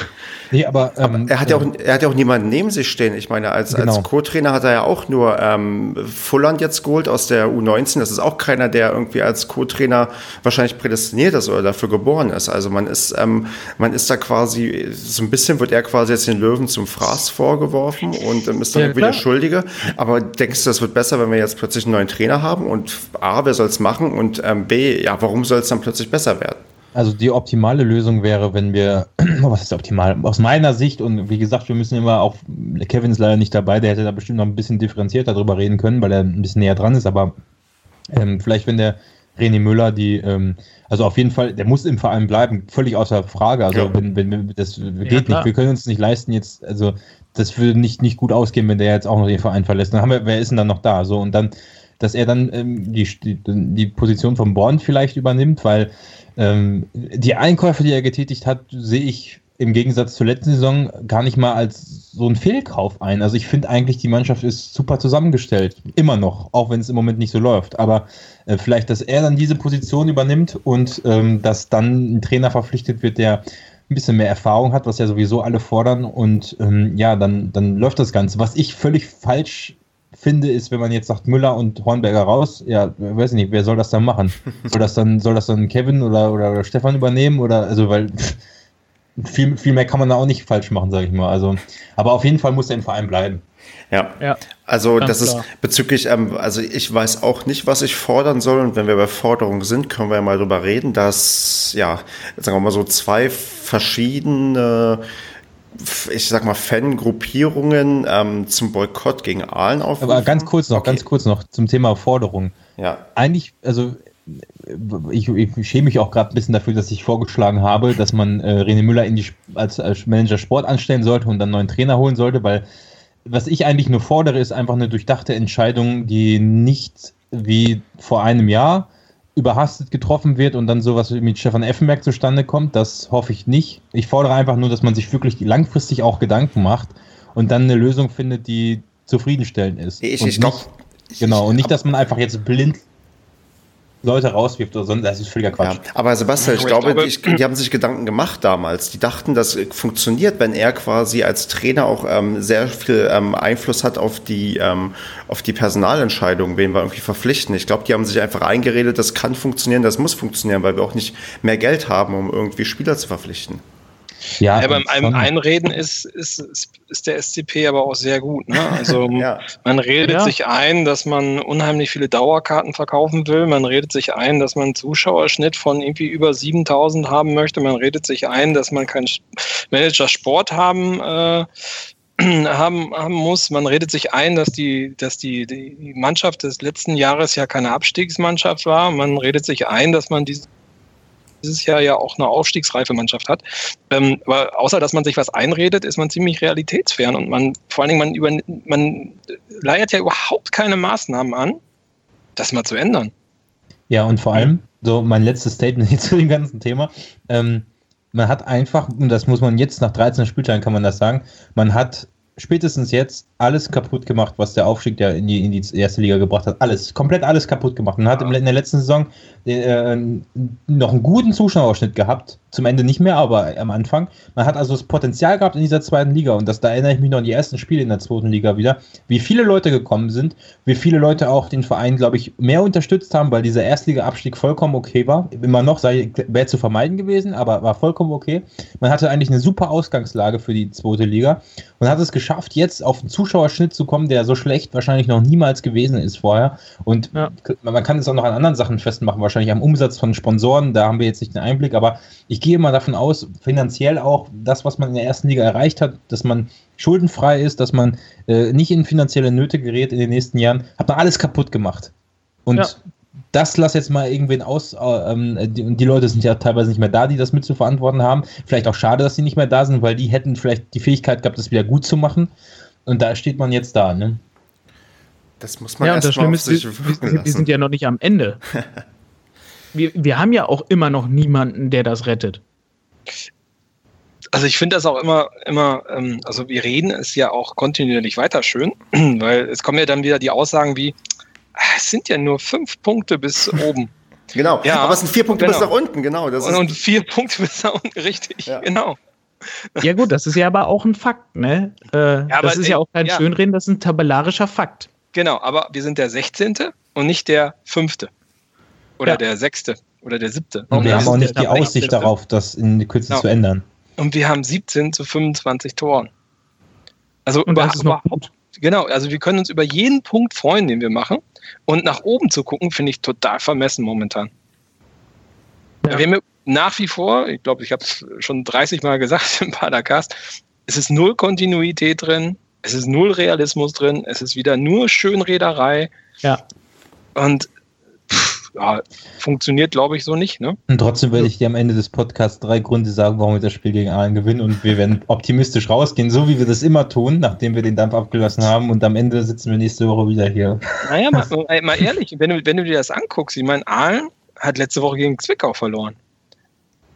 Speaker 1: Nee, aber, ähm, aber er hat ja auch, er hat ja auch niemanden neben sich stehen. Ich meine, als, genau. als Co-Trainer hat er ja auch nur ähm, Fulland jetzt geholt aus der U19. Das ist auch keiner, der irgendwie als Co-Trainer wahrscheinlich prädestiniert ist oder dafür geboren ist. Also man ist, ähm, man ist da quasi, so ein bisschen wird er quasi jetzt den Löwen zum Fraß vorgeworfen und ähm, ist dann ja, irgendwie der Schuldige. Aber denkst du, das wird besser, wenn wir jetzt plötzlich einen neuen Trainer haben? Und A, wer soll es machen? Und ähm, B, ja, warum soll es dann plötzlich besser werden?
Speaker 3: Also die optimale Lösung wäre, wenn wir, was ist optimal? Aus meiner Sicht, und wie gesagt, wir müssen immer auch, Kevin ist leider nicht dabei, der hätte da bestimmt noch ein bisschen differenzierter drüber reden können, weil er ein bisschen näher dran ist, aber ähm, vielleicht wenn der René Müller, die, ähm, also auf jeden Fall, der muss im Verein bleiben, völlig außer Frage. Also ja. wenn, wenn, das geht ja, nicht, wir können uns nicht leisten jetzt, also das würde nicht, nicht gut ausgehen, wenn der jetzt auch noch den Verein verlässt. Dann haben wir, wer ist denn dann noch da? So und dann, dass er dann ähm, die, die, die Position von Born vielleicht übernimmt, weil ähm, die Einkäufe, die er getätigt hat, sehe ich im Gegensatz zur letzten Saison gar nicht mal als so ein Fehlkauf ein. Also ich finde eigentlich, die Mannschaft ist super zusammengestellt. Immer noch, auch wenn es im Moment nicht so läuft. Aber äh, vielleicht, dass er dann diese Position übernimmt und ähm, dass dann ein Trainer verpflichtet wird, der ein bisschen mehr Erfahrung hat, was ja sowieso alle fordern. Und ähm, ja, dann, dann läuft das Ganze. Was ich völlig falsch finde, ist, wenn man jetzt sagt, Müller und Hornberger raus, ja, weiß ich nicht, wer soll das dann machen? Soll das dann, soll das dann Kevin oder, oder, oder Stefan übernehmen? Oder also weil viel, viel mehr kann man da auch nicht falsch machen, sage ich mal. Also, aber auf jeden Fall muss er im Verein bleiben.
Speaker 1: Ja. ja. Also das klar. ist bezüglich, ähm, also ich weiß auch nicht, was ich fordern soll. Und wenn wir bei Forderungen sind, können wir ja mal drüber reden, dass, ja, sagen wir mal so zwei verschiedene ich sag mal, Fangruppierungen ähm, zum Boykott gegen Aalen aufrufen.
Speaker 3: Aber ganz kurz noch, okay. ganz kurz noch zum Thema Forderung. Ja. Eigentlich, also ich, ich schäme mich auch gerade ein bisschen dafür, dass ich vorgeschlagen habe, dass man äh, René Müller in die, als, als Manager Sport anstellen sollte und dann einen neuen Trainer holen sollte, weil was ich eigentlich nur fordere, ist einfach eine durchdachte Entscheidung, die nicht wie vor einem Jahr überhastet getroffen wird und dann sowas wie mit Stefan Effenberg zustande kommt, das hoffe ich nicht. Ich fordere einfach nur, dass man sich wirklich langfristig auch Gedanken macht und dann eine Lösung findet, die zufriedenstellend ist.
Speaker 1: Ich, ich glaube.
Speaker 3: Genau, und nicht, dass man einfach jetzt blind Leute rauswirft oder sonst, das ist völliger Quatsch. Ja,
Speaker 1: aber Sebastian, ich, ich glaube, glaube die, die, haben sich Gedanken gemacht damals. Die dachten, das funktioniert, wenn er quasi als Trainer auch ähm, sehr viel ähm, Einfluss hat auf die, ähm, auf die Personalentscheidung, wen wir irgendwie verpflichten. Ich glaube, die haben sich einfach eingeredet, das kann funktionieren, das muss funktionieren, weil wir auch nicht mehr Geld haben, um irgendwie Spieler zu verpflichten.
Speaker 2: Ja, ja beim einem Einreden ist, ist, ist der SCP aber auch sehr gut. Ne? Also ja. man redet ja. sich ein, dass man unheimlich viele Dauerkarten verkaufen will. Man redet sich ein, dass man einen Zuschauerschnitt von irgendwie über 7000 haben möchte. Man redet sich ein, dass man keinen Manager Sport haben äh, haben, haben muss. Man redet sich ein, dass die, dass die, die Mannschaft des letzten Jahres ja keine Abstiegsmannschaft war. Man redet sich ein, dass man diese dieses Jahr ja auch eine aufstiegsreife Mannschaft hat. Ähm, aber außer dass man sich was einredet, ist man ziemlich realitätsfern und man vor allen Dingen man über man leiert ja überhaupt keine Maßnahmen an, das mal zu ändern.
Speaker 3: Ja, und vor allem, so mein letztes Statement zu dem ganzen Thema, ähm, man hat einfach, und das muss man jetzt nach 13 Spieltagen kann man das sagen, man hat spätestens jetzt alles kaputt gemacht, was der Aufstieg der in die, in die erste Liga gebracht hat. Alles, komplett alles kaputt gemacht. Man hat in der letzten Saison äh, noch einen guten Zuschauerschnitt gehabt. Zum Ende nicht mehr, aber am Anfang. Man hat also das Potenzial gehabt in dieser zweiten Liga. Und das, da erinnere ich mich noch an die ersten Spiele in der zweiten Liga wieder, wie viele Leute gekommen sind, wie viele Leute auch den Verein, glaube ich, mehr unterstützt haben, weil dieser Erstliga-Abstieg vollkommen okay war. Immer noch wäre zu vermeiden gewesen, aber war vollkommen okay. Man hatte eigentlich eine super Ausgangslage für die zweite Liga und hat es geschafft, jetzt auf den Zuschauerschnitt zu kommen, der so schlecht wahrscheinlich noch niemals gewesen ist vorher. Und ja. man kann es auch noch an anderen Sachen festmachen, wahrscheinlich am Umsatz von Sponsoren, da haben wir jetzt nicht den Einblick, aber ich gehe mal davon aus, finanziell auch das, was man in der ersten Liga erreicht hat, dass man schuldenfrei ist, dass man äh, nicht in finanzielle Nöte gerät in den nächsten Jahren, hat man alles kaputt gemacht. Und ja. Das lass jetzt mal irgendwen aus, äh, ähm, die, die, Leute sind ja teilweise nicht mehr da, die das mit zu verantworten haben. Vielleicht auch schade, dass sie nicht mehr da sind, weil die hätten vielleicht die Fähigkeit gehabt, das wieder gut zu machen. Und da steht man jetzt da, ne?
Speaker 4: Das muss man ja, erst und das Schlimme ist, wir, wir sind ja noch nicht am Ende. wir, wir haben ja auch immer noch niemanden, der das rettet.
Speaker 2: Also ich finde das auch immer, immer, ähm, also wir reden es ja auch kontinuierlich weiter schön, weil es kommen ja dann wieder die Aussagen wie, es sind ja nur fünf Punkte bis oben.
Speaker 1: Genau,
Speaker 2: ja,
Speaker 1: aber es sind vier Punkte genau. bis nach unten, genau.
Speaker 2: Das und, und vier Punkte bis nach unten, richtig, ja. genau.
Speaker 4: Ja gut, das ist ja aber auch ein Fakt, ne? Äh, ja, das ist ja auch kein ja. Schönreden, das ist ein tabellarischer Fakt.
Speaker 2: Genau, aber wir sind der 16. und nicht der 5. Oder ja. der 6. oder der 7.
Speaker 3: Und wir haben auch nicht die Aussicht darauf, das in Kürze genau. zu ändern.
Speaker 2: Und wir haben 17 zu 25 Toren. Also
Speaker 4: und das ist noch gut.
Speaker 2: Genau, also wir können uns über jeden Punkt freuen, den wir machen. Und nach oben zu gucken, finde ich total vermessen momentan. Ja. Wir haben nach wie vor, ich glaube, ich habe es schon 30 Mal gesagt im Padercast, es ist null Kontinuität drin, es ist null Realismus drin, es ist wieder nur Schönrederei.
Speaker 4: Ja.
Speaker 2: Und ja, funktioniert, glaube ich, so nicht. Ne?
Speaker 3: Und trotzdem werde ich dir am Ende des Podcasts drei Gründe sagen, warum wir das Spiel gegen Aalen gewinnen und wir werden optimistisch rausgehen, so wie wir das immer tun, nachdem wir den Dampf abgelassen haben und am Ende sitzen wir nächste Woche wieder hier.
Speaker 2: Naja, mal, mal ehrlich, wenn du, wenn du dir das anguckst, ich meine, Aalen hat letzte Woche gegen Zwickau verloren.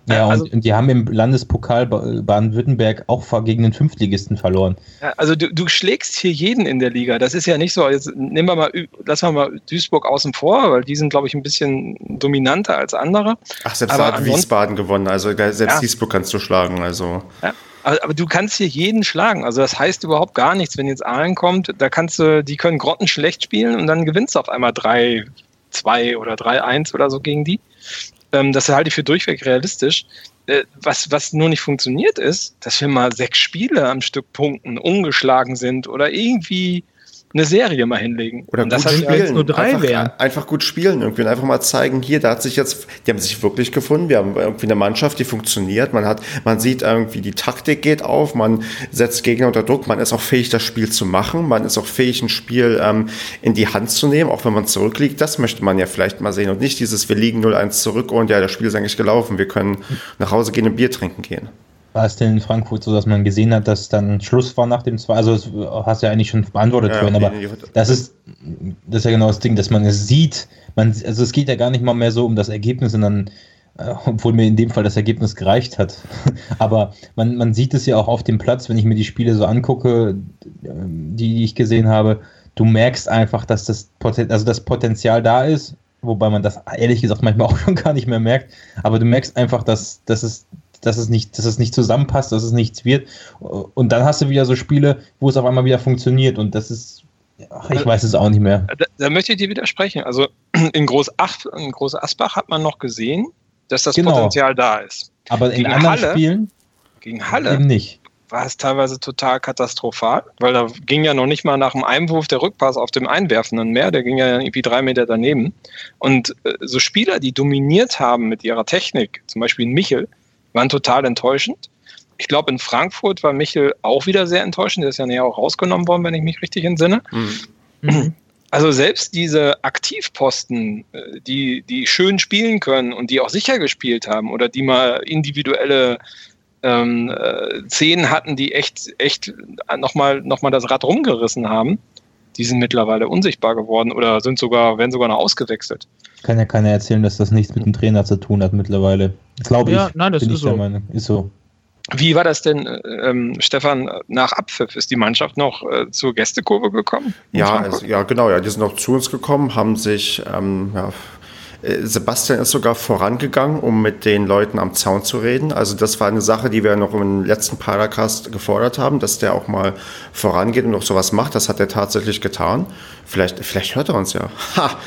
Speaker 3: Ja, also, und, und, die haben im Landespokal Baden-Württemberg auch gegen den Fünftligisten verloren.
Speaker 2: Also du, du, schlägst hier jeden in der Liga. Das ist ja nicht so. Jetzt nehmen wir mal, lassen wir mal Duisburg außen vor, weil die sind, glaube ich, ein bisschen dominanter als andere.
Speaker 1: Ach, selbst aber da hat Wiesbaden gewonnen. Also selbst ja. Duisburg kannst du schlagen. Also.
Speaker 2: Ja. Aber, aber, du kannst hier jeden schlagen. Also das heißt überhaupt gar nichts, wenn jetzt Aalen kommt. Da kannst du, die können grottenschlecht spielen und dann gewinnst du auf einmal 3, 2 oder 3-1 oder so gegen die. Ähm, das halte ich für durchweg realistisch. Äh, was, was nur nicht funktioniert ist, dass wir mal sechs Spiele am Stück punkten, ungeschlagen sind oder irgendwie eine Serie mal hinlegen.
Speaker 1: Oder
Speaker 2: und das
Speaker 1: gut spielen. Nur drei einfach, wären. einfach gut spielen irgendwie und einfach mal zeigen, hier, da hat sich jetzt, die haben sich wirklich gefunden. Wir haben irgendwie eine Mannschaft, die funktioniert. Man hat, man sieht irgendwie, die Taktik geht auf, man setzt Gegner unter Druck, man ist auch fähig, das Spiel zu machen, man ist auch fähig, ein Spiel ähm, in die Hand zu nehmen, auch wenn man zurückliegt. Das möchte man ja vielleicht mal sehen und nicht dieses, wir liegen 0-1 zurück und ja, das Spiel ist eigentlich gelaufen, wir können nach Hause gehen und Bier trinken gehen.
Speaker 3: War es denn in Frankfurt so, dass man gesehen hat, dass dann Schluss war nach dem zwei? Also das hast du ja eigentlich schon beantwortet, ja, vorhin, aber das ist, das ist ja genau das Ding, dass man es sieht. Man, also es geht ja gar nicht mal mehr so um das Ergebnis, sondern äh, obwohl mir in dem Fall das Ergebnis gereicht hat. aber man, man sieht es ja auch auf dem Platz, wenn ich mir die Spiele so angucke, die, die ich gesehen habe. Du merkst einfach, dass das, Poten also das Potenzial da ist, wobei man das ehrlich gesagt manchmal auch schon gar nicht mehr merkt. Aber du merkst einfach, dass, dass es dass es nicht, dass es nicht zusammenpasst, dass es nichts wird. Und dann hast du wieder so Spiele, wo es auf einmal wieder funktioniert und das ist, ach, ich weiß es auch nicht mehr.
Speaker 2: Da, da möchte ich dir widersprechen. Also in Groß, Ach, in Groß Asbach hat man noch gesehen, dass das genau. Potenzial da ist.
Speaker 3: Aber in gegen anderen Halle, Spielen
Speaker 2: gegen Halle eben nicht. War es teilweise total katastrophal, weil da ging ja noch nicht mal nach dem Einwurf der Rückpass auf dem Einwerfenden mehr, der ging ja irgendwie drei Meter daneben. Und äh, so Spieler, die dominiert haben mit ihrer Technik, zum Beispiel Michel, waren total enttäuschend. Ich glaube, in Frankfurt war Michel auch wieder sehr enttäuschend. Der ist ja näher auch rausgenommen worden, wenn ich mich richtig entsinne. Mhm. Also selbst diese Aktivposten, äh, die, die schön spielen können und die auch sicher gespielt haben oder die mal individuelle ähm, äh, Szenen hatten, die echt, echt nochmal noch mal das Rad rumgerissen haben, die sind mittlerweile unsichtbar geworden oder sind sogar, werden sogar noch ausgewechselt.
Speaker 3: Kann ja keiner erzählen, dass das nichts mit dem Trainer zu tun hat mittlerweile. Glaube ich. Ja,
Speaker 4: nein, das ist so.
Speaker 3: Ist so.
Speaker 2: Wie war das denn, ähm, Stefan, nach Abpfiff? Ist die Mannschaft noch äh, zur Gästekurve gekommen?
Speaker 1: Ja, also, ja, genau, ja, die sind noch zu uns gekommen, haben sich ähm, ja, äh, Sebastian ist sogar vorangegangen, um mit den Leuten am Zaun zu reden. Also das war eine Sache, die wir noch im letzten Paracast gefordert haben, dass der auch mal vorangeht und auch sowas macht. Das hat er tatsächlich getan. Vielleicht, vielleicht hört er uns ja.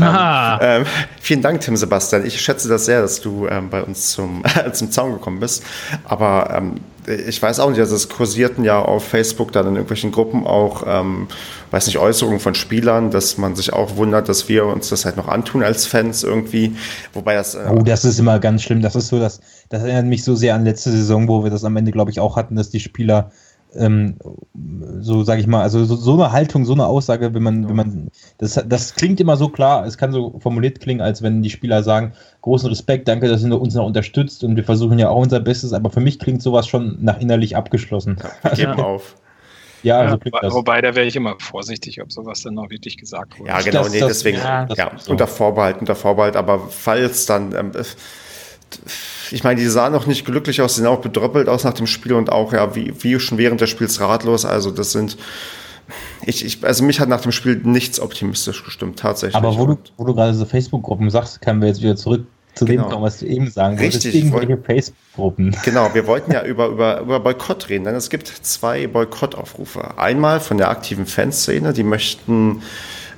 Speaker 1: Ha. Ähm, ähm, vielen Dank, Tim Sebastian. Ich schätze das sehr, dass du ähm, bei uns zum, zum Zaun gekommen bist. Aber ähm, ich weiß auch nicht, also es kursierten ja auf Facebook dann in irgendwelchen Gruppen auch, ähm, weiß nicht, Äußerungen von Spielern, dass man sich auch wundert, dass wir uns das halt noch antun als Fans irgendwie. Wobei das.
Speaker 3: Äh oh, das ist immer ganz schlimm. Das ist so, dass, das erinnert mich so sehr an letzte Saison, wo wir das am Ende, glaube ich, auch hatten, dass die Spieler ähm, so sage ich mal, also so, so, eine Haltung, so eine Aussage, wenn man, wenn man, das, das klingt immer so klar, es kann so formuliert klingen, als wenn die Spieler sagen, großen Respekt, danke, dass ihr uns noch unterstützt und wir versuchen ja auch unser Bestes, aber für mich klingt sowas schon nach innerlich abgeschlossen.
Speaker 1: Ja, geben auf.
Speaker 2: Ja, also ja, wobei, wobei, da wäre ich immer vorsichtig, ob sowas dann noch wirklich gesagt
Speaker 1: wurde. Ja, genau, das, nee, das, deswegen, ja, ja so. unter Vorbehalt, unter Vorbehalt, aber falls dann, ähm, ich meine, die sahen noch nicht glücklich aus, die sehen auch bedröppelt aus nach dem Spiel und auch, ja, wie, wie schon während des Spiels ratlos. Also, das sind, ich, ich, also mich hat nach dem Spiel nichts optimistisch gestimmt, tatsächlich.
Speaker 3: Aber wo du, wo du gerade so Facebook-Gruppen sagst, können wir jetzt wieder zurück zu genau. dem kommen, was du eben sagen
Speaker 1: wolltest. Richtig. Irgendwelche Facebook-Gruppen. Genau, wir wollten ja über, über, über Boykott reden, denn es gibt zwei Boykottaufrufe. Einmal von der aktiven Fanszene, die möchten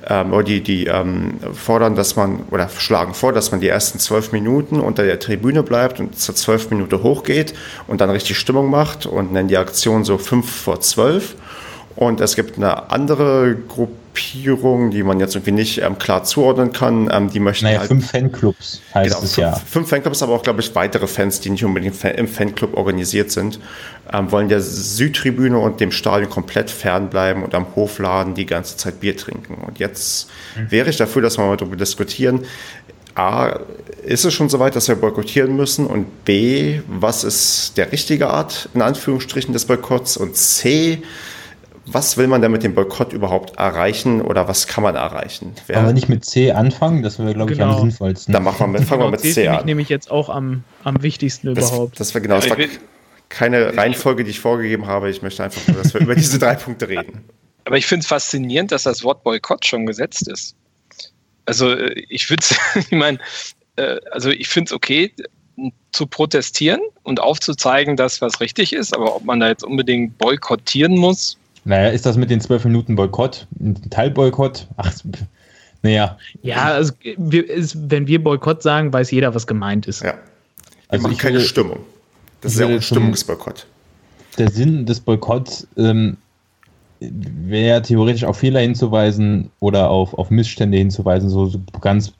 Speaker 1: ähm, oder die, die ähm, fordern, dass man oder schlagen vor, dass man die ersten zwölf Minuten unter der Tribüne bleibt und zur zwölf Minute hochgeht und dann richtig Stimmung macht und nennen die Aktion so fünf vor zwölf. Und es gibt eine andere Gruppierung, die man jetzt irgendwie nicht ähm, klar zuordnen kann. Ähm, die möchten
Speaker 3: naja, halt, fünf Fanclubs heißt genau, es
Speaker 1: fünf,
Speaker 3: ja.
Speaker 1: Fünf Fanclubs, aber auch, glaube ich, weitere Fans, die nicht unbedingt im Fanclub organisiert sind, ähm, wollen der Südtribüne und dem Stadion komplett fernbleiben und am Hofladen die ganze Zeit Bier trinken. Und jetzt mhm. wäre ich dafür, dass wir mal darüber diskutieren. A, ist es schon soweit, dass wir boykottieren müssen? Und B, was ist der richtige Art, in Anführungsstrichen, des Boykotts? Und C, was will man denn mit dem Boykott überhaupt erreichen oder was kann man erreichen?
Speaker 3: Wer Aber nicht mit C anfangen, das wäre, glaube ich, genau. am sinnvollsten.
Speaker 1: Dann machen wir mit, fangen wir mit C an. Das
Speaker 4: nehme ich jetzt auch am, am wichtigsten
Speaker 1: das,
Speaker 4: überhaupt.
Speaker 1: Das wäre genau, das war keine Reihenfolge, die ich vorgegeben habe. Ich möchte einfach nur, dass wir über diese drei Punkte reden.
Speaker 2: Aber ich finde es faszinierend, dass das Wort Boykott schon gesetzt ist. Also äh, ich würde, ich meine, äh, also ich finde es okay, zu protestieren und aufzuzeigen, dass was richtig ist, aber ob man da jetzt unbedingt boykottieren muss,
Speaker 3: naja, ist das mit den zwölf Minuten Boykott ein Teilboykott? Ach, naja.
Speaker 4: Ja, also wir, ist, wenn wir Boykott sagen, weiß jeder, was gemeint ist. Ja. Wir
Speaker 1: also machen keine würde, Stimmung. Das ist ja auch ein Stimmungsboykott.
Speaker 3: Der Sinn des Boykotts ähm, wäre theoretisch auf Fehler hinzuweisen oder auf, auf Missstände hinzuweisen, so, ganz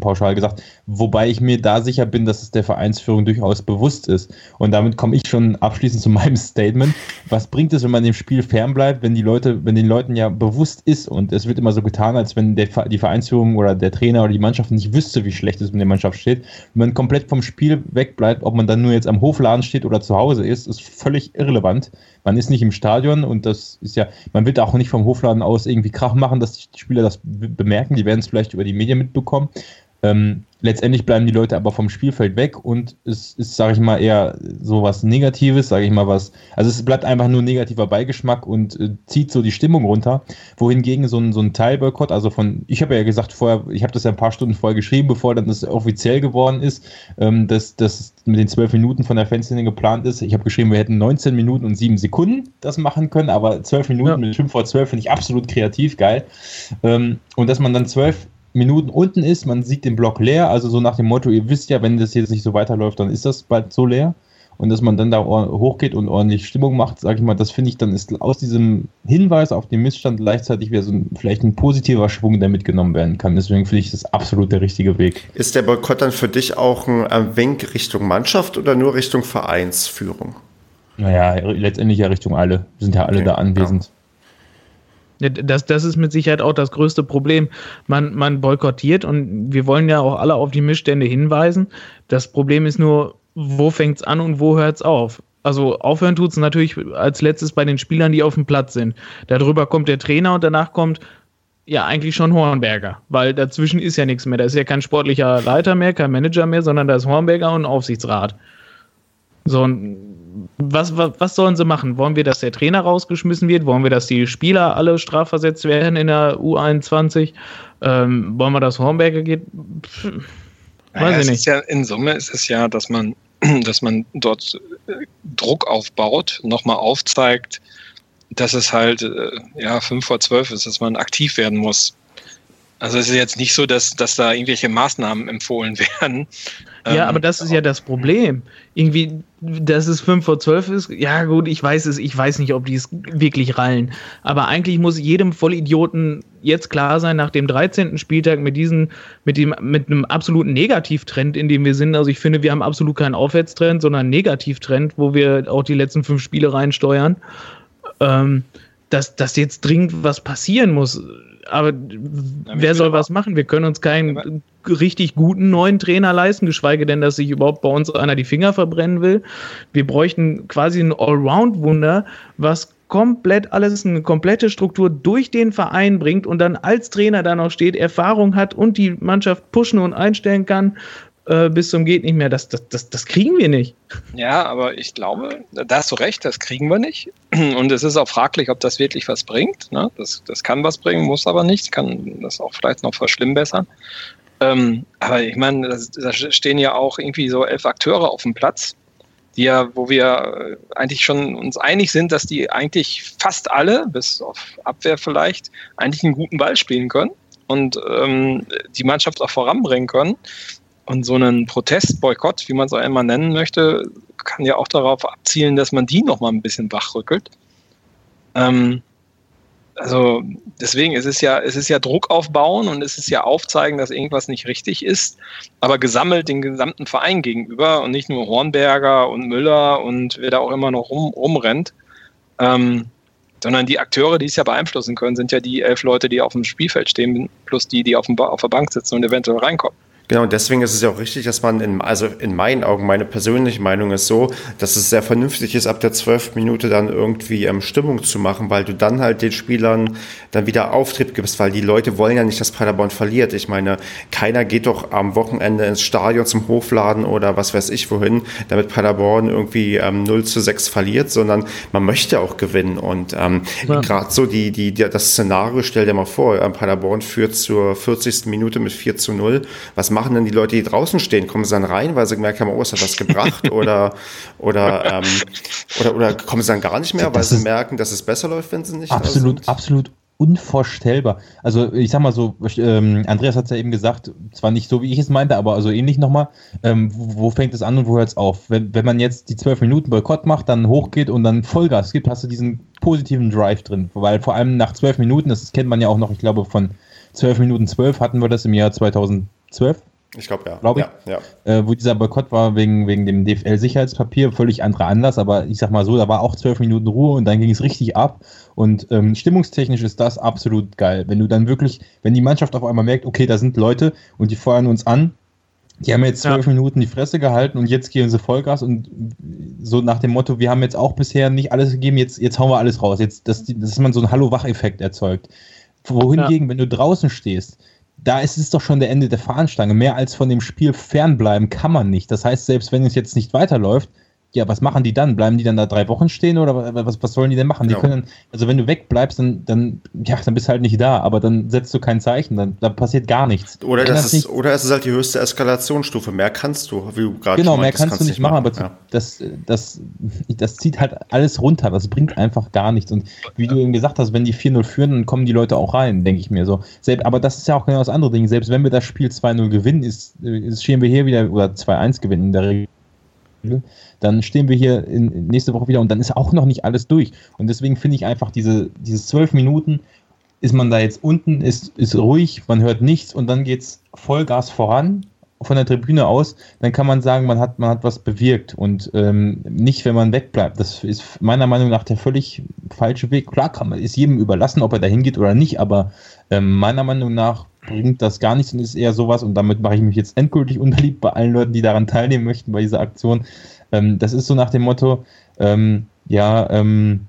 Speaker 3: pauschal gesagt. Wobei ich mir da sicher bin, dass es der Vereinsführung durchaus bewusst ist. Und damit komme ich schon abschließend zu meinem Statement. Was bringt es, wenn man dem Spiel fernbleibt, wenn die Leute, wenn den Leuten ja bewusst ist und es wird immer so getan, als wenn der, die Vereinsführung oder der Trainer oder die Mannschaft nicht wüsste, wie schlecht es mit der Mannschaft steht. Wenn man komplett vom Spiel wegbleibt, ob man dann nur jetzt am Hofladen steht oder zu Hause ist, ist völlig irrelevant. Man ist nicht im Stadion und das ist ja, man wird auch nicht vom Hofladen aus irgendwie Krach machen, dass die Spieler das bemerken. Die werden es vielleicht über die Medien mitbekommen. Ähm, letztendlich bleiben die Leute aber vom Spielfeld weg und es ist, sage ich mal, eher so was Negatives, sage ich mal was. Also es bleibt einfach nur negativer Beigeschmack und äh, zieht so die Stimmung runter. Wohingegen so ein, so ein Teilboykott, also von, ich habe ja gesagt vorher, ich habe das ja ein paar Stunden vorher geschrieben, bevor dann das offiziell geworden ist, ähm, dass das mit den zwölf Minuten von der Fanszene geplant ist. Ich habe geschrieben, wir hätten 19 Minuten und sieben Sekunden das machen können, aber zwölf Minuten ja. mit 5 vor 12 finde ich absolut kreativ geil. Ähm, und dass man dann zwölf Minuten unten ist, man sieht den Block leer, also so nach dem Motto, ihr wisst ja, wenn das jetzt nicht so weiterläuft, dann ist das bald so leer. Und dass man dann da hochgeht und ordentlich Stimmung macht, sage ich mal, das finde ich, dann ist aus diesem Hinweis auf den Missstand gleichzeitig wieder so ein, vielleicht ein positiver Schwung, der mitgenommen werden kann. Deswegen finde ich das absolut der richtige Weg.
Speaker 1: Ist der Boykott dann für dich auch ein Wink Richtung Mannschaft oder nur Richtung Vereinsführung?
Speaker 3: Naja, letztendlich ja Richtung alle. Wir sind ja alle okay, da anwesend. Ja.
Speaker 4: Das, das ist mit Sicherheit auch das größte Problem. Man, man boykottiert und wir wollen ja auch alle auf die Missstände hinweisen. Das Problem ist nur, wo fängt es an und wo hört es auf? Also aufhören tut es natürlich als letztes bei den Spielern, die auf dem Platz sind. Darüber kommt der Trainer und danach kommt ja eigentlich schon Hornberger, weil dazwischen ist ja nichts mehr. Da ist ja kein sportlicher Leiter mehr, kein Manager mehr, sondern da ist Hornberger und Aufsichtsrat. So, was, was, was sollen sie machen? Wollen wir, dass der Trainer rausgeschmissen wird? Wollen wir, dass die Spieler alle strafversetzt werden in der U21? Ähm, wollen wir, dass Hornberger geht? Pff,
Speaker 2: weiß naja, ich nicht. Ja, in Summe ist es ja, dass man, dass man dort äh, Druck aufbaut, nochmal aufzeigt, dass es halt äh, ja, fünf vor zwölf ist, dass man aktiv werden muss. Also es ist jetzt nicht so, dass, dass da irgendwelche Maßnahmen empfohlen werden.
Speaker 4: Ja, ähm, aber das ist ja das Problem. Irgendwie, dass es 5 vor 12 ist, ja gut, ich weiß es, ich weiß nicht, ob die es wirklich rallen. Aber eigentlich muss jedem Vollidioten jetzt klar sein, nach dem 13. Spieltag mit diesen, mit dem, mit einem absoluten Negativtrend, in dem wir sind. Also ich finde, wir haben absolut keinen Aufwärtstrend, sondern einen Negativtrend, wo wir auch die letzten fünf Spiele reinsteuern. Ähm, dass, dass jetzt dringend was passieren muss aber wer soll was machen? Wir können uns keinen richtig guten neuen Trainer leisten, geschweige denn, dass sich überhaupt bei uns einer die Finger verbrennen will. Wir bräuchten quasi ein Allround-Wunder, was komplett alles, eine komplette Struktur durch den Verein bringt und dann als Trainer da noch steht, Erfahrung hat und die Mannschaft pushen und einstellen kann, äh, bis zum geht nicht mehr. Das, das, das, das kriegen wir nicht.
Speaker 2: Ja, aber ich glaube, da hast du recht, das kriegen wir nicht. Und es ist auch fraglich, ob das wirklich was bringt. Ne? Das, das kann was bringen, muss aber nicht. Kann das auch vielleicht noch verschlimmbessern. Ähm, aber ich meine, da stehen ja auch irgendwie so elf Akteure auf dem Platz, die ja, wo wir äh, eigentlich schon uns einig sind, dass die eigentlich fast alle, bis auf Abwehr vielleicht, eigentlich einen guten Ball spielen können und ähm, die Mannschaft auch voranbringen können. Und so einen Protestboykott, wie man es auch immer nennen möchte, kann ja auch darauf abzielen, dass man die nochmal ein bisschen wachrückelt. Ähm, also deswegen ist es ja, es ist ja Druck aufbauen und es ist ja aufzeigen, dass irgendwas nicht richtig ist, aber gesammelt den gesamten Verein gegenüber und nicht nur Hornberger und Müller und wer da auch immer noch rum, rumrennt, ähm, sondern die Akteure, die es ja beeinflussen können, sind ja die elf Leute, die auf dem Spielfeld stehen, plus die, die auf, dem, auf der Bank sitzen und eventuell reinkommen.
Speaker 1: Genau, und deswegen ist es ja auch richtig, dass man, in, also in meinen Augen, meine persönliche Meinung ist so, dass es sehr vernünftig ist, ab der 12. Minute dann irgendwie ähm, Stimmung zu machen, weil du dann halt den Spielern dann wieder Auftrieb gibst, weil die Leute wollen ja nicht, dass Paderborn verliert. Ich meine, keiner geht doch am Wochenende ins Stadion zum Hofladen oder was weiß ich wohin, damit Paderborn irgendwie ähm, 0 zu 6 verliert, sondern man möchte auch gewinnen. Und ähm, ja. gerade so die, die, die, das Szenario, stell dir mal vor, ähm, Paderborn führt zur 40. Minute mit 4 zu 0. Was macht machen denn die Leute, die draußen stehen? Kommen sie dann rein, weil sie gemerkt haben, oh, es hat was gebracht? oder, oder, ähm, oder, oder kommen sie dann gar nicht mehr, weil sie merken, dass es besser läuft, wenn sie nicht
Speaker 3: Absolut, absolut unvorstellbar. Also ich sag mal so, ähm, Andreas hat es ja eben gesagt, zwar nicht so, wie ich es meinte, aber also ähnlich nochmal, ähm, wo, wo, fängt es an und wo hört es auf? Wenn, wenn man jetzt die zwölf Minuten Boykott macht, dann hochgeht und dann Vollgas gibt, hast du diesen positiven Drive drin. Weil vor allem nach zwölf Minuten, das kennt man ja auch noch, ich glaube von zwölf Minuten zwölf hatten wir das im Jahr 2012,
Speaker 1: ich glaube, ja.
Speaker 3: Glaube ich. Ja, ja. Äh, wo dieser Boykott war wegen, wegen dem DFL-Sicherheitspapier, völlig anderer Anlass, aber ich sag mal so, da war auch zwölf Minuten Ruhe und dann ging es richtig ab. Und ähm, stimmungstechnisch ist das absolut geil. Wenn du dann wirklich, wenn die Mannschaft auf einmal merkt, okay, da sind Leute und die feuern uns an, die haben jetzt zwölf ja. Minuten die Fresse gehalten und jetzt gehen sie Vollgas und so nach dem Motto, wir haben jetzt auch bisher nicht alles gegeben, jetzt, jetzt hauen wir alles raus. Jetzt, dass, dass man so einen Hallo-Wach-Effekt erzeugt. Wohingegen, ja. wenn du draußen stehst, da ist es doch schon der Ende der Fahnenstange. Mehr als von dem Spiel fernbleiben kann man nicht. Das heißt, selbst wenn es jetzt nicht weiterläuft, ja, was machen die dann? Bleiben die dann da drei Wochen stehen oder was, was sollen die denn machen? Die können, also wenn du wegbleibst, dann, dann, ja, dann bist du halt nicht da, aber dann setzt du kein Zeichen, dann da passiert gar nichts.
Speaker 1: Oder, das ist, oder es ist halt die höchste Eskalationsstufe. Mehr kannst du, wie du
Speaker 3: gerade Genau, mehr kannst, kannst, du nicht machen, machen aber ja. das, das, das zieht halt alles runter. Das bringt einfach gar nichts. Und wie du eben gesagt hast, wenn die 4-0 führen, dann kommen die Leute auch rein, denke ich mir so. Selbst, aber das ist ja auch genau das andere Ding. Selbst wenn wir das Spiel 2-0 gewinnen, ist, ist stehen wir hier wieder, oder 2-1 gewinnen in der Regel dann stehen wir hier in, nächste Woche wieder und dann ist auch noch nicht alles durch. Und deswegen finde ich einfach diese, diese zwölf Minuten, ist man da jetzt unten, ist, ist ruhig, man hört nichts und dann geht es Vollgas voran von der Tribüne aus, dann kann man sagen, man hat, man hat was bewirkt und ähm, nicht, wenn man wegbleibt. Das ist meiner Meinung nach der völlig falsche Weg. Klar kann man, ist jedem überlassen, ob er da hingeht oder nicht, aber ähm, meiner Meinung nach bringt das gar nichts und ist eher sowas, und damit mache ich mich jetzt endgültig unbeliebt bei allen Leuten, die daran teilnehmen möchten, bei dieser Aktion. Ähm, das ist so nach dem Motto, ähm, ja, ähm,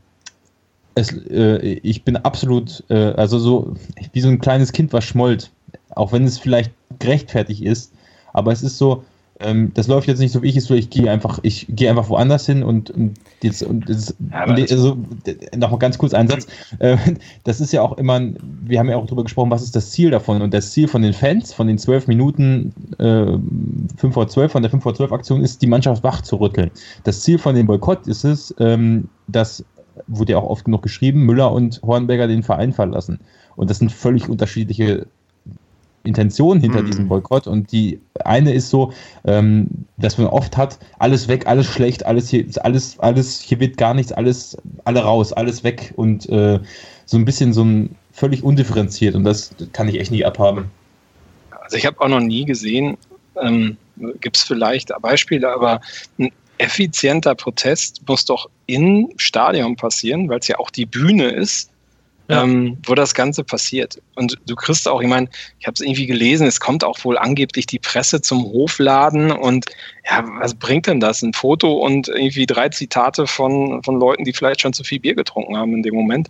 Speaker 3: es, äh, ich bin absolut, äh, also so wie so ein kleines Kind, was schmollt, auch wenn es vielleicht gerechtfertigt ist, aber es ist so, ähm, das läuft jetzt nicht so, wie ich es tue. Ich gehe einfach, ich gehe einfach woanders hin und, und jetzt, und das, ja, also, noch ganz kurz einen Satz. Äh, das ist ja auch immer, wir haben ja auch darüber gesprochen, was ist das Ziel davon? Und das Ziel von den Fans, von den zwölf Minuten äh, 5 vor 12, von der 5 vor 12 Aktion ist, die Mannschaft wach zu rütteln. Das Ziel von dem Boykott ist es, ähm, dass, wurde ja auch oft genug geschrieben, Müller und Hornberger den Verein verlassen. Und das sind völlig unterschiedliche Intention hinter mhm. diesem Boykott. Und die eine ist so, ähm, dass man oft hat, alles weg, alles schlecht, alles hier, alles, alles, hier wird gar nichts, alles, alle raus, alles weg und äh, so ein bisschen so ein völlig undifferenziert und das kann ich echt nie abhaben.
Speaker 2: Also ich habe auch noch nie gesehen, ähm, gibt es vielleicht Beispiele, aber ein effizienter Protest muss doch im Stadion passieren, weil es ja auch die Bühne ist ja. ähm, wo das Ganze passiert. Und du kriegst auch, ich meine, ich habe es irgendwie gelesen, es kommt auch wohl angeblich die Presse zum Hofladen und ja, was bringt denn das? Ein Foto und irgendwie drei Zitate von, von Leuten, die vielleicht schon zu viel Bier getrunken haben in dem Moment.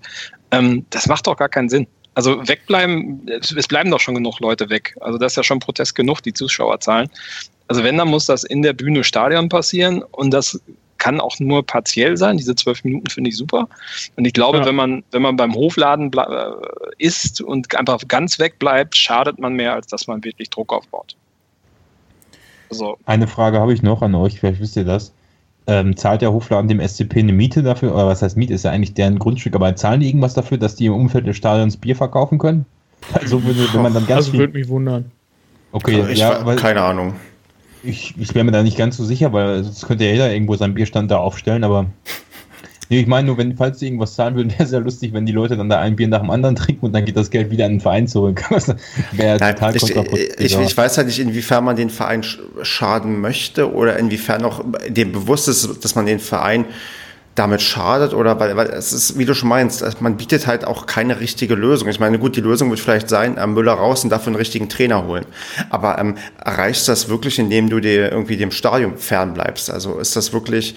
Speaker 2: Ähm, das macht doch gar keinen Sinn. Also wegbleiben, es bleiben doch schon genug Leute weg. Also das ist ja schon Protest genug, die Zuschauerzahlen. Also wenn, dann muss das in der Bühne Stadion passieren und das kann auch nur partiell sein. Diese zwölf Minuten finde ich super. Und ich glaube, ja. wenn man, wenn man beim Hofladen äh, isst und einfach ganz weg bleibt, schadet man mehr, als dass man wirklich Druck aufbaut.
Speaker 3: Also. Eine Frage habe ich noch an euch, vielleicht wisst ihr das. Ähm, zahlt der Hofladen dem SCP eine Miete dafür? Oder was heißt Miete? Ist ja eigentlich deren Grundstück, aber zahlen die irgendwas dafür, dass die im Umfeld des Stadions Bier verkaufen können?
Speaker 4: Also, würde, wenn man dann ganz. Also, würde mich wundern.
Speaker 1: Okay, also ich, ja, weil, keine Ahnung.
Speaker 3: Ich, ich wäre mir da nicht ganz so sicher, weil sonst könnte ja jeder irgendwo seinen Bierstand da aufstellen, aber nee, ich meine nur, wenn, falls sie irgendwas zahlen würden, wäre es ja lustig, wenn die Leute dann da ein Bier nach dem anderen trinken und dann geht das Geld wieder an den Verein zurück.
Speaker 1: wäre total ich, ich, ich, weiß halt nicht, inwiefern man den Verein schaden möchte oder inwiefern auch dem bewusst ist, dass man den Verein damit schadet oder weil, weil es ist, wie du schon meinst, man bietet halt auch keine richtige Lösung. Ich meine, gut, die Lösung wird vielleicht sein, äh, Müller raus und dafür einen richtigen Trainer holen. Aber ähm, erreichst das wirklich, indem du dir irgendwie dem Stadion fernbleibst? Also ist das wirklich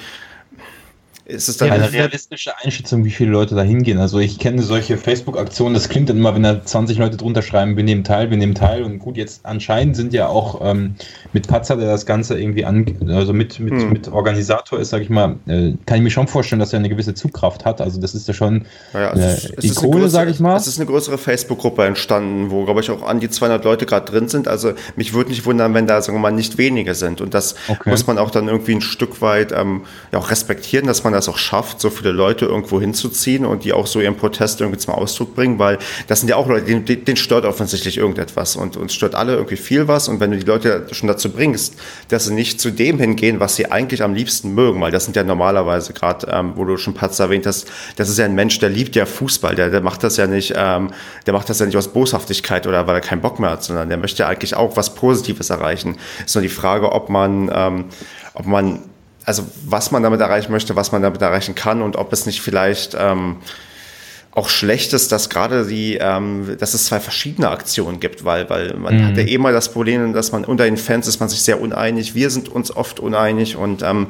Speaker 3: ist es dann ja, eine realistische Einschätzung, wie viele Leute da hingehen? Also ich kenne solche Facebook-Aktionen, das klingt dann immer, wenn da 20 Leute drunter schreiben, wir nehmen teil, wir nehmen teil. Und gut, jetzt anscheinend sind ja auch ähm, mit Patzer, der das Ganze irgendwie an, also mit, mit, hm. mit Organisator ist, sage ich mal, äh, kann ich mir schon vorstellen, dass er eine gewisse Zugkraft hat. Also das ist ja schon
Speaker 1: ja, eine es ist, Ikone, sage ich mal. Es ist eine größere Facebook-Gruppe entstanden, wo, glaube ich, auch an die 200 Leute gerade drin sind. Also mich würde nicht wundern, wenn da, sagen wir mal, nicht wenige sind. Und das okay. muss man auch dann irgendwie ein Stück weit ähm, ja, auch respektieren, dass man das auch schafft, so viele Leute irgendwo hinzuziehen und die auch so ihren Protest irgendwie zum Ausdruck bringen, weil das sind ja auch Leute, denen, stört offensichtlich irgendetwas und uns stört alle irgendwie viel was und wenn du die Leute schon dazu bringst, dass sie nicht zu dem hingehen, was sie eigentlich am liebsten mögen, weil das sind ja normalerweise gerade, ähm, wo du schon Patz erwähnt hast, das ist ja ein Mensch, der liebt ja Fußball, der, der macht das ja nicht, ähm, der macht das ja nicht aus Boshaftigkeit oder weil er keinen Bock mehr hat, sondern der möchte ja eigentlich auch was Positives erreichen. Ist nur die Frage, ob man, ähm, ob man also was man damit erreichen möchte, was man damit erreichen kann und ob es nicht vielleicht ähm, auch schlecht ist, dass gerade die, ähm, dass es zwei verschiedene Aktionen gibt, weil, weil man mhm. hat ja eh mal das Problem, dass man unter den Fans ist man sich sehr uneinig. Wir sind uns oft uneinig und ähm,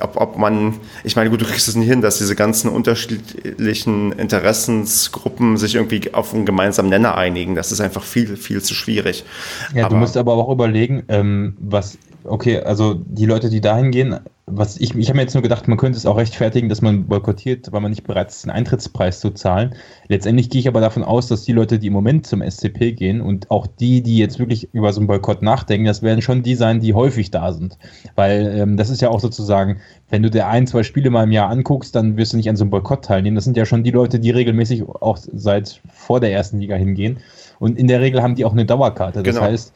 Speaker 1: ob, ob man, ich meine, gut, du kriegst es nicht hin, dass diese ganzen unterschiedlichen Interessensgruppen sich irgendwie auf einen gemeinsamen Nenner einigen. Das ist einfach viel, viel zu schwierig.
Speaker 3: Ja, aber, du musst aber auch überlegen, ähm, was okay, also die Leute, die dahin gehen, was ich, ich habe mir jetzt nur gedacht, man könnte es auch rechtfertigen, dass man boykottiert, weil man nicht bereit ist, einen Eintrittspreis zu zahlen. Letztendlich gehe ich aber davon aus, dass die Leute, die im Moment zum SCP gehen und auch die, die jetzt wirklich über so einen Boykott nachdenken, das werden schon die sein, die häufig da sind. Weil ähm, das ist ja auch sozusagen, wenn du dir ein, zwei Spiele mal im Jahr anguckst, dann wirst du nicht an so einem Boykott teilnehmen. Das sind ja schon die Leute, die regelmäßig auch seit vor der ersten Liga hingehen. Und in der Regel haben die auch eine Dauerkarte. Das genau. heißt,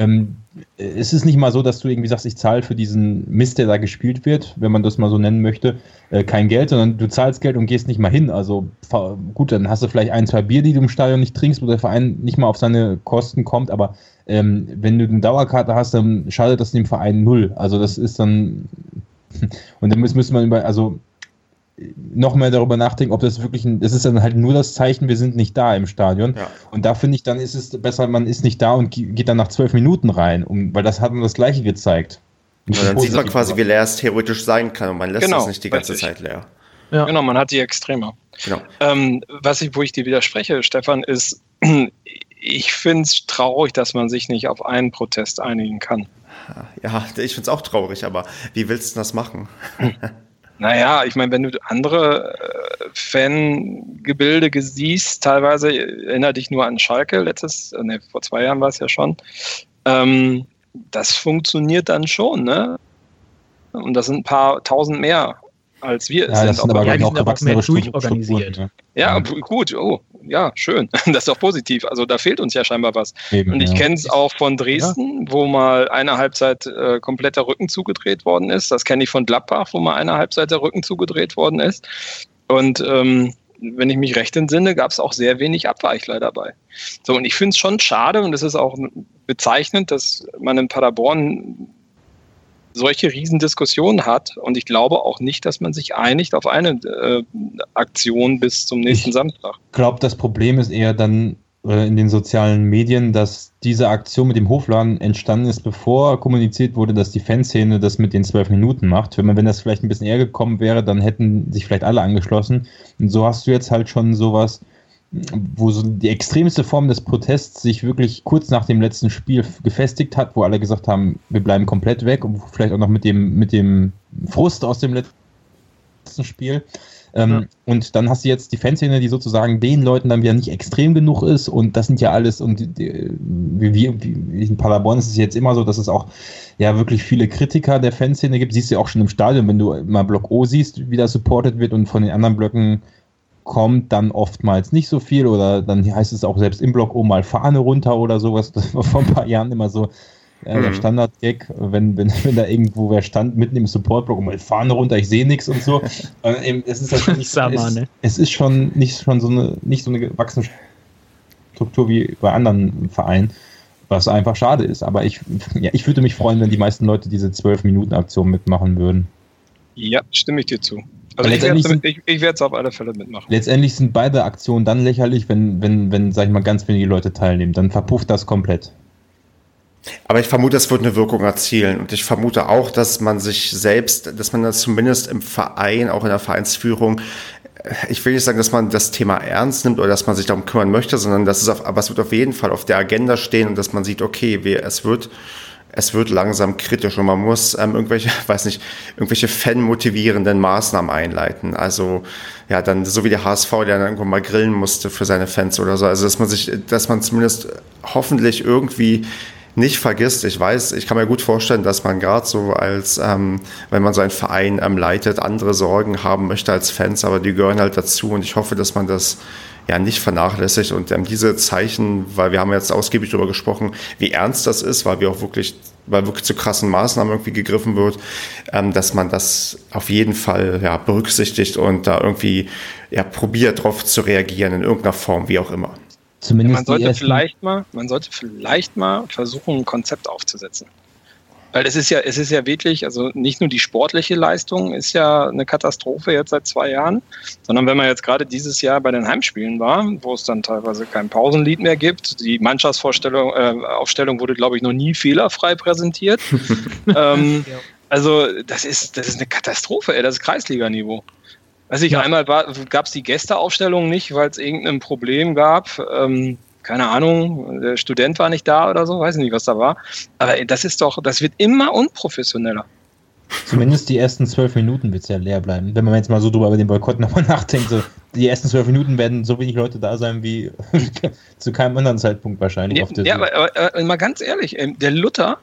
Speaker 3: ähm, es ist nicht mal so, dass du irgendwie sagst, ich zahle für diesen Mist, der da gespielt wird, wenn man das mal so nennen möchte, äh, kein Geld, sondern du zahlst Geld und gehst nicht mal hin. Also gut, dann hast du vielleicht ein, zwei Bier, die du im Stadion nicht trinkst, wo der Verein nicht mal auf seine Kosten kommt, aber ähm, wenn du eine Dauerkarte hast, dann schadet das dem Verein null. Also das ist dann und dann müsste man über, also noch mehr darüber nachdenken, ob das wirklich ein, das ist dann halt nur das Zeichen, wir sind nicht da im Stadion. Ja. Und da finde ich, dann ist es besser, man ist nicht da und geht dann nach zwölf Minuten rein, um, weil das hat man das Gleiche gezeigt.
Speaker 1: Ja, dann sieht man quasi, wie leer es theoretisch sein kann und man lässt genau, es nicht die ganze richtig. Zeit leer.
Speaker 2: Ja. Genau, man hat die Extreme. Genau. Ähm, was ich, wo ich dir widerspreche, Stefan, ist, ich finde es traurig, dass man sich nicht auf einen Protest einigen kann.
Speaker 1: Ja, ich finde es auch traurig, aber wie willst du das machen?
Speaker 2: Naja, ich meine, wenn du andere äh, Fangebilde siehst, teilweise erinnere dich nur an Schalke, letztes, äh, ne, vor zwei Jahren war es ja schon. Ähm, das funktioniert dann schon, ne? Und das sind ein paar tausend mehr als wir
Speaker 3: ja, sind. Das sind aber,
Speaker 4: ja,
Speaker 3: die
Speaker 4: sind aber auch mehr durchorganisiert.
Speaker 2: Ne? Ja, ja, gut, oh, ja, schön. Das ist doch positiv. Also da fehlt uns ja scheinbar was. Eben, und ich ja. kenne es auch von Dresden, ja. wo mal eine Halbzeit äh, komplett der Rücken zugedreht worden ist. Das kenne ich von Gladbach, wo mal eine Halbzeit der Rücken zugedreht worden ist. Und ähm, wenn ich mich recht entsinne, gab es auch sehr wenig Abweichler dabei. So, und ich finde es schon schade und es ist auch bezeichnend, dass man in Paderborn solche Riesendiskussionen hat. Und ich glaube auch nicht, dass man sich einigt auf eine äh, Aktion bis zum nächsten
Speaker 3: ich
Speaker 2: Samstag.
Speaker 3: Ich glaube, das Problem ist eher dann äh, in den sozialen Medien, dass diese Aktion mit dem Hofladen entstanden ist, bevor kommuniziert wurde, dass die Fanszene das mit den zwölf Minuten macht. Wenn, man, wenn das vielleicht ein bisschen eher gekommen wäre, dann hätten sich vielleicht alle angeschlossen. Und so hast du jetzt halt schon sowas wo so die extremste Form des Protests sich wirklich kurz nach dem letzten Spiel gefestigt hat, wo alle gesagt haben, wir bleiben komplett weg und vielleicht auch noch mit dem, mit dem Frust aus dem letzten Spiel. Ähm, ja. Und dann hast du jetzt die Fanszene, die sozusagen den Leuten dann wieder nicht extrem genug ist und das sind ja alles und wie, wie, wie in Paderborn ist es jetzt immer so, dass es auch ja wirklich viele Kritiker der Fanszene gibt. Siehst du ja auch schon im Stadion, wenn du mal Block O siehst, wie das supported wird und von den anderen Blöcken kommt dann oftmals nicht so viel oder dann heißt es auch selbst im Block, oh mal Fahne runter oder sowas. Das war vor ein paar Jahren immer so äh, mhm. der Standard-Gag, wenn, wenn, wenn da irgendwo wer stand mitten im Support-Block, oh mal Fahne runter, ich sehe nichts und so. äh, es, ist halt nicht, es, ne? es, ist schon nicht schon so eine, nicht so eine gewachsene Struktur wie bei anderen Vereinen. Was einfach schade ist. Aber ich, ja, ich würde mich freuen, wenn die meisten Leute diese 12-Minuten-Aktion mitmachen würden.
Speaker 2: Ja, stimme ich dir zu. Also ich werde es auf alle Fälle mitmachen.
Speaker 3: Letztendlich sind beide Aktionen dann lächerlich, wenn, wenn, wenn, sag ich mal, ganz wenige Leute teilnehmen. Dann verpufft das komplett.
Speaker 1: Aber ich vermute, es wird eine Wirkung erzielen. Und ich vermute auch, dass man sich selbst, dass man das zumindest im Verein, auch in der Vereinsführung, äh, ich will nicht sagen, dass man das Thema ernst nimmt oder dass man sich darum kümmern möchte, sondern dass es auf, aber es wird auf jeden Fall auf der Agenda stehen und dass man sieht, okay, wir, es wird es wird langsam kritisch und man muss ähm, irgendwelche, weiß nicht, irgendwelche fanmotivierenden Maßnahmen einleiten. Also ja, dann so wie der HSV, der dann irgendwann mal grillen musste für seine Fans oder so. Also dass man sich, dass man zumindest hoffentlich irgendwie nicht vergisst. Ich weiß, ich kann mir gut vorstellen, dass man gerade so als, ähm, wenn man so einen Verein ähm, leitet, andere Sorgen haben möchte als Fans, aber die gehören halt dazu und ich hoffe, dass man das ja nicht vernachlässigt und ähm, diese Zeichen, weil wir haben jetzt ausgiebig darüber gesprochen, wie ernst das ist, weil wir auch wirklich weil wirklich zu krassen Maßnahmen irgendwie gegriffen wird, ähm, dass man das auf jeden Fall ja, berücksichtigt und da irgendwie ja, probiert, darauf zu reagieren in irgendeiner Form, wie auch immer.
Speaker 2: Zumindest ja, man sollte vielleicht mal, man sollte vielleicht mal versuchen, ein Konzept aufzusetzen. Weil es ist ja, es ist ja wirklich, also nicht nur die sportliche Leistung ist ja eine Katastrophe jetzt seit zwei Jahren, sondern wenn man jetzt gerade dieses Jahr bei den Heimspielen war, wo es dann teilweise kein Pausenlied mehr gibt, die Mannschaftsvorstellung, äh, Aufstellung wurde, glaube ich, noch nie fehlerfrei präsentiert. ähm, also das ist, das ist eine Katastrophe, ey, das ist Kreisliganiveau. Weiß ich, ja. einmal gab es die Gästeaufstellung nicht, weil es irgendein Problem gab. Ähm, keine Ahnung, der Student war nicht da oder so, weiß ich nicht, was da war. Aber das ist doch, das wird immer unprofessioneller.
Speaker 3: Zumindest die ersten zwölf Minuten wird es ja leer bleiben. Wenn man jetzt mal so drüber über den Boykott nochmal nachdenkt, so, die ersten zwölf Minuten werden so wenig Leute da sein wie zu keinem anderen Zeitpunkt wahrscheinlich.
Speaker 2: Ja, ja aber, aber, aber, mal ganz ehrlich, ähm, der Luther,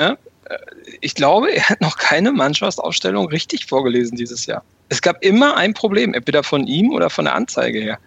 Speaker 2: ja, äh, ich glaube, er hat noch keine Mannschaftsausstellung richtig vorgelesen dieses Jahr. Es gab immer ein Problem, entweder von ihm oder von der Anzeige her.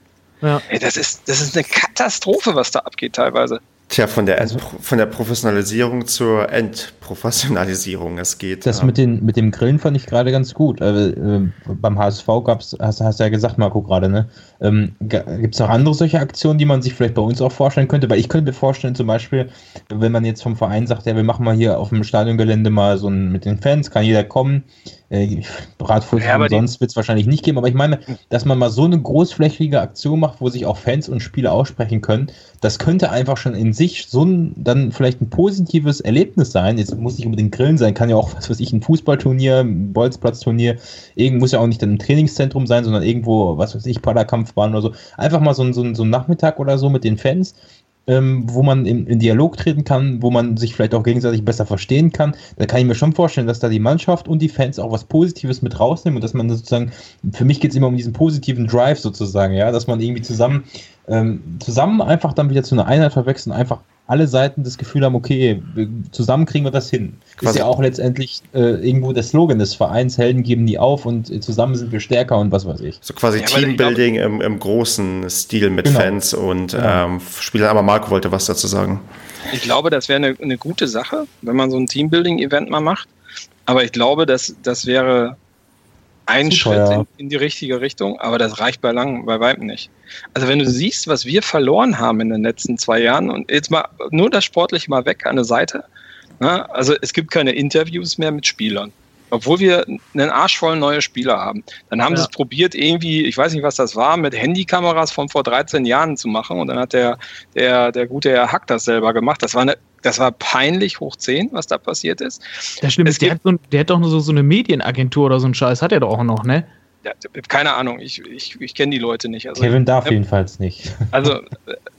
Speaker 2: Ja. Ey, das, ist, das ist eine Katastrophe, was da abgeht teilweise.
Speaker 1: Tja, von der, also, von der Professionalisierung zur Entprofessionalisierung. Es geht.
Speaker 3: Das ja. mit, den, mit dem Grillen fand ich gerade ganz gut. Also, äh, beim HSV gab's, hast, hast du ja gesagt, Marco, gerade, ne? Ähm, Gibt es noch andere solche Aktionen, die man sich vielleicht bei uns auch vorstellen könnte? Weil ich könnte mir vorstellen, zum Beispiel, wenn man jetzt vom Verein sagt, ja, wir machen mal hier auf dem Stadiongelände mal so ein mit den Fans, kann jeder kommen. Äh, Bratwurst ja, sonst wird es wahrscheinlich nicht geben, aber ich meine, dass man mal so eine großflächige Aktion macht, wo sich auch Fans und Spieler aussprechen können, das könnte einfach schon in sich so ein, dann vielleicht ein positives Erlebnis sein. Jetzt muss nicht unbedingt Grillen sein, kann ja auch, was weiß ich, ein Fußballturnier, ein Bolzplatzturnier, irgend muss ja auch nicht dann im Trainingszentrum sein, sondern irgendwo, was weiß ich, Paderkampfbahn oder so. Einfach mal so, so, so ein Nachmittag oder so mit den Fans ähm, wo man in, in, Dialog treten kann, wo man sich vielleicht auch gegenseitig besser verstehen kann. Da kann ich mir schon vorstellen, dass da die Mannschaft und die Fans auch was Positives mit rausnehmen und dass man sozusagen, für mich geht es immer um diesen positiven Drive sozusagen, ja, dass man irgendwie zusammen, ähm, zusammen einfach dann wieder zu einer Einheit verwechseln, einfach alle Seiten das Gefühl haben, okay, zusammen kriegen wir das hin. Quasi. Ist ja auch letztendlich äh, irgendwo der Slogan des Vereins, Helden geben nie auf und äh, zusammen sind wir stärker und was weiß ich.
Speaker 1: So quasi ja, Teambuilding im, im, großen Stil mit genau. Fans und ja. ähm, Spielern. Aber Marco wollte was dazu sagen.
Speaker 2: Ich glaube, das wäre eine, eine gute Sache, wenn man so ein Teambuilding-Event mal macht. Aber ich glaube, dass das wäre ein Super, Schritt in, in, die richtige Richtung, aber das reicht bei langem, bei weitem nicht. Also wenn du siehst, was wir verloren haben in den letzten zwei Jahren und jetzt mal nur das sportliche mal weg an der Seite. Ne? Also es gibt keine Interviews mehr mit Spielern. Obwohl wir einen Arsch voll neue Spieler haben. Dann haben ja. sie es probiert, irgendwie, ich weiß nicht, was das war, mit Handykameras von vor 13 Jahren zu machen. Und dann hat der, der, der gute Herr Hack das selber gemacht. Das war eine das war peinlich hoch 10, was da passiert ist.
Speaker 4: Das stimmt. Der hat, so, der hat, doch nur so, so eine Medienagentur oder so einen Scheiß, hat er doch auch noch, ne?
Speaker 2: Ja, keine Ahnung, ich, ich, ich kenne die Leute nicht.
Speaker 3: Also, Kevin darf äh, jedenfalls nicht.
Speaker 2: Also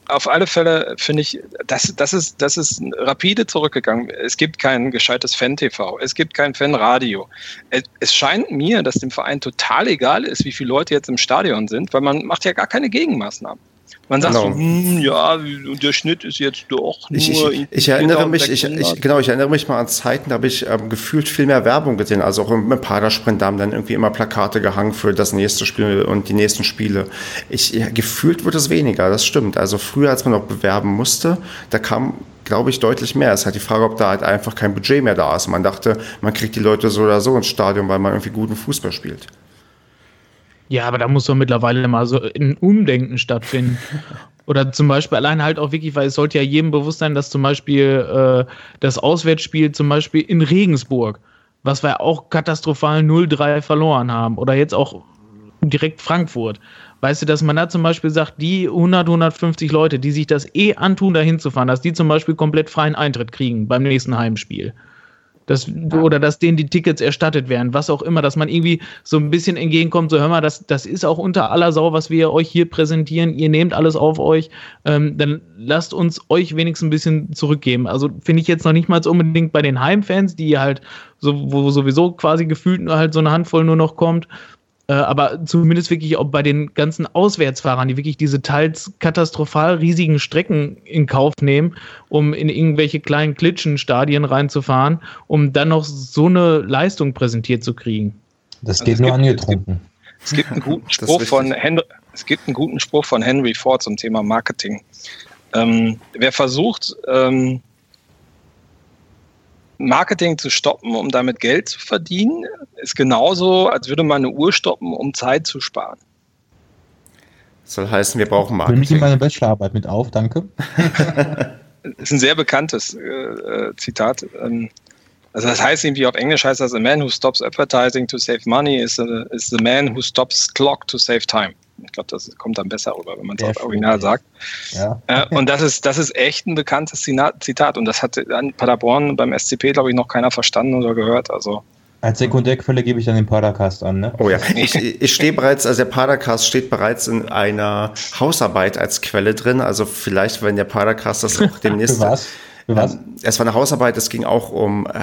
Speaker 2: auf alle Fälle finde ich, das, das, ist, das ist rapide zurückgegangen. Es gibt kein gescheites Fan-TV, es gibt kein Fan-Radio. Es, es scheint mir, dass dem Verein total egal ist, wie viele Leute jetzt im Stadion sind, weil man macht ja gar keine Gegenmaßnahmen. Man sagt genau. so, hm, ja, und der Schnitt ist jetzt doch
Speaker 1: nur. Ich, ich, ich erinnere mich, ich, ich, genau, ich erinnere mich mal an Zeiten, da habe ich ähm, gefühlt viel mehr Werbung gesehen. Also auch im, im Padersprint, da haben dann irgendwie immer Plakate gehangen für das nächste Spiel und die nächsten Spiele. Ich, ja, gefühlt wird es weniger, das stimmt. Also früher, als man noch bewerben musste, da kam glaube ich, deutlich mehr. Es ist halt die Frage, ob da halt einfach kein Budget mehr da ist. Man dachte, man kriegt die Leute so oder so ins Stadion, weil man irgendwie guten Fußball spielt.
Speaker 4: Ja, aber da muss doch mittlerweile mal so ein Umdenken stattfinden. Oder zum Beispiel allein halt auch wirklich, weil es sollte ja jedem bewusst sein, dass zum Beispiel äh, das Auswärtsspiel zum Beispiel in Regensburg, was wir auch katastrophal 0-3 verloren haben, oder jetzt auch direkt Frankfurt. Weißt du, dass man da zum Beispiel sagt, die 100, 150 Leute, die sich das eh antun, da hinzufahren, dass die zum Beispiel komplett freien Eintritt kriegen beim nächsten Heimspiel. Das, oder dass denen die Tickets erstattet werden, was auch immer, dass man irgendwie so ein bisschen entgegenkommt, so hör mal, das, das ist auch unter aller Sau, was wir euch hier präsentieren, ihr nehmt alles auf euch, ähm, dann lasst uns euch wenigstens ein bisschen zurückgeben. Also finde ich jetzt noch nicht mal unbedingt bei den Heimfans, die halt so, wo sowieso quasi gefühlt halt so eine Handvoll nur noch kommt, aber zumindest wirklich auch bei den ganzen Auswärtsfahrern, die wirklich diese teils katastrophal riesigen Strecken in Kauf nehmen, um in irgendwelche kleinen Klitschenstadien reinzufahren, um dann noch so eine Leistung präsentiert zu kriegen.
Speaker 3: Das also geht nur gibt, angetrunken.
Speaker 2: Es gibt, es gibt einen guten Spruch von Henry, es gibt einen guten Spruch von Henry Ford zum Thema Marketing. Ähm, wer versucht, ähm, Marketing zu stoppen, um damit Geld zu verdienen, ist genauso, als würde man eine Uhr stoppen, um Zeit zu sparen.
Speaker 1: Das soll heißen, wir brauchen Marketing.
Speaker 3: Nimm mich in meine Bachelorarbeit mit auf, danke.
Speaker 2: das ist ein sehr bekanntes äh, äh, Zitat. Ähm, also das heißt irgendwie auf Englisch heißt das, a man who stops advertising to save money is, a, is the man who stops clock to save time. Ich glaube, das kommt dann besser rüber, wenn man es auf Original sagt. Ja. Äh, und das ist, das ist echt ein bekanntes Zitat. Und das hat an Paderborn beim SCP, glaube ich, noch keiner verstanden oder gehört. Also
Speaker 3: als Sekundärquelle gebe ich dann den Padercast an, ne?
Speaker 1: Oh ja, ich, ich stehe bereits, also der Padercast steht bereits in einer Hausarbeit als Quelle drin. Also vielleicht, wenn der Padercast das auch demnächst.
Speaker 3: Für was?
Speaker 1: Für was? Ähm, es war eine Hausarbeit, es ging auch um. Äh,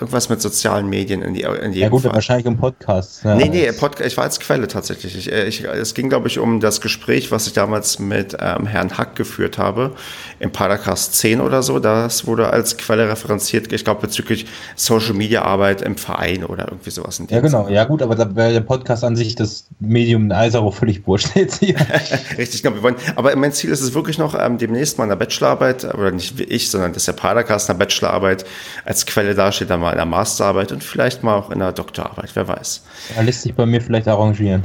Speaker 1: irgendwas mit sozialen Medien in, die, in
Speaker 3: Ja gut, Fall. wahrscheinlich im Podcast.
Speaker 1: Ja. Nee, nee, Pod, ich war als Quelle tatsächlich. Ich, äh, ich, es ging, glaube ich, um das Gespräch, was ich damals mit ähm, Herrn Hack geführt habe, im Podcast 10 oder so. Das wurde als Quelle referenziert, ich glaube, bezüglich Social Media Arbeit im Verein oder irgendwie sowas.
Speaker 3: ja, genau. Sinne. Ja gut, aber da wäre der Podcast an sich das Medium Eisero völlig wurscht.
Speaker 1: Richtig, genau. Wir wollen, aber mein Ziel ist es wirklich noch, ähm, demnächst mal in der Bachelorarbeit, oder nicht wie ich, sondern dass der Padercast in der Bachelorarbeit als Quelle dasteht, dann mal in der Masterarbeit und vielleicht mal auch in der Doktorarbeit, wer weiß.
Speaker 3: Er lässt sich bei mir vielleicht arrangieren.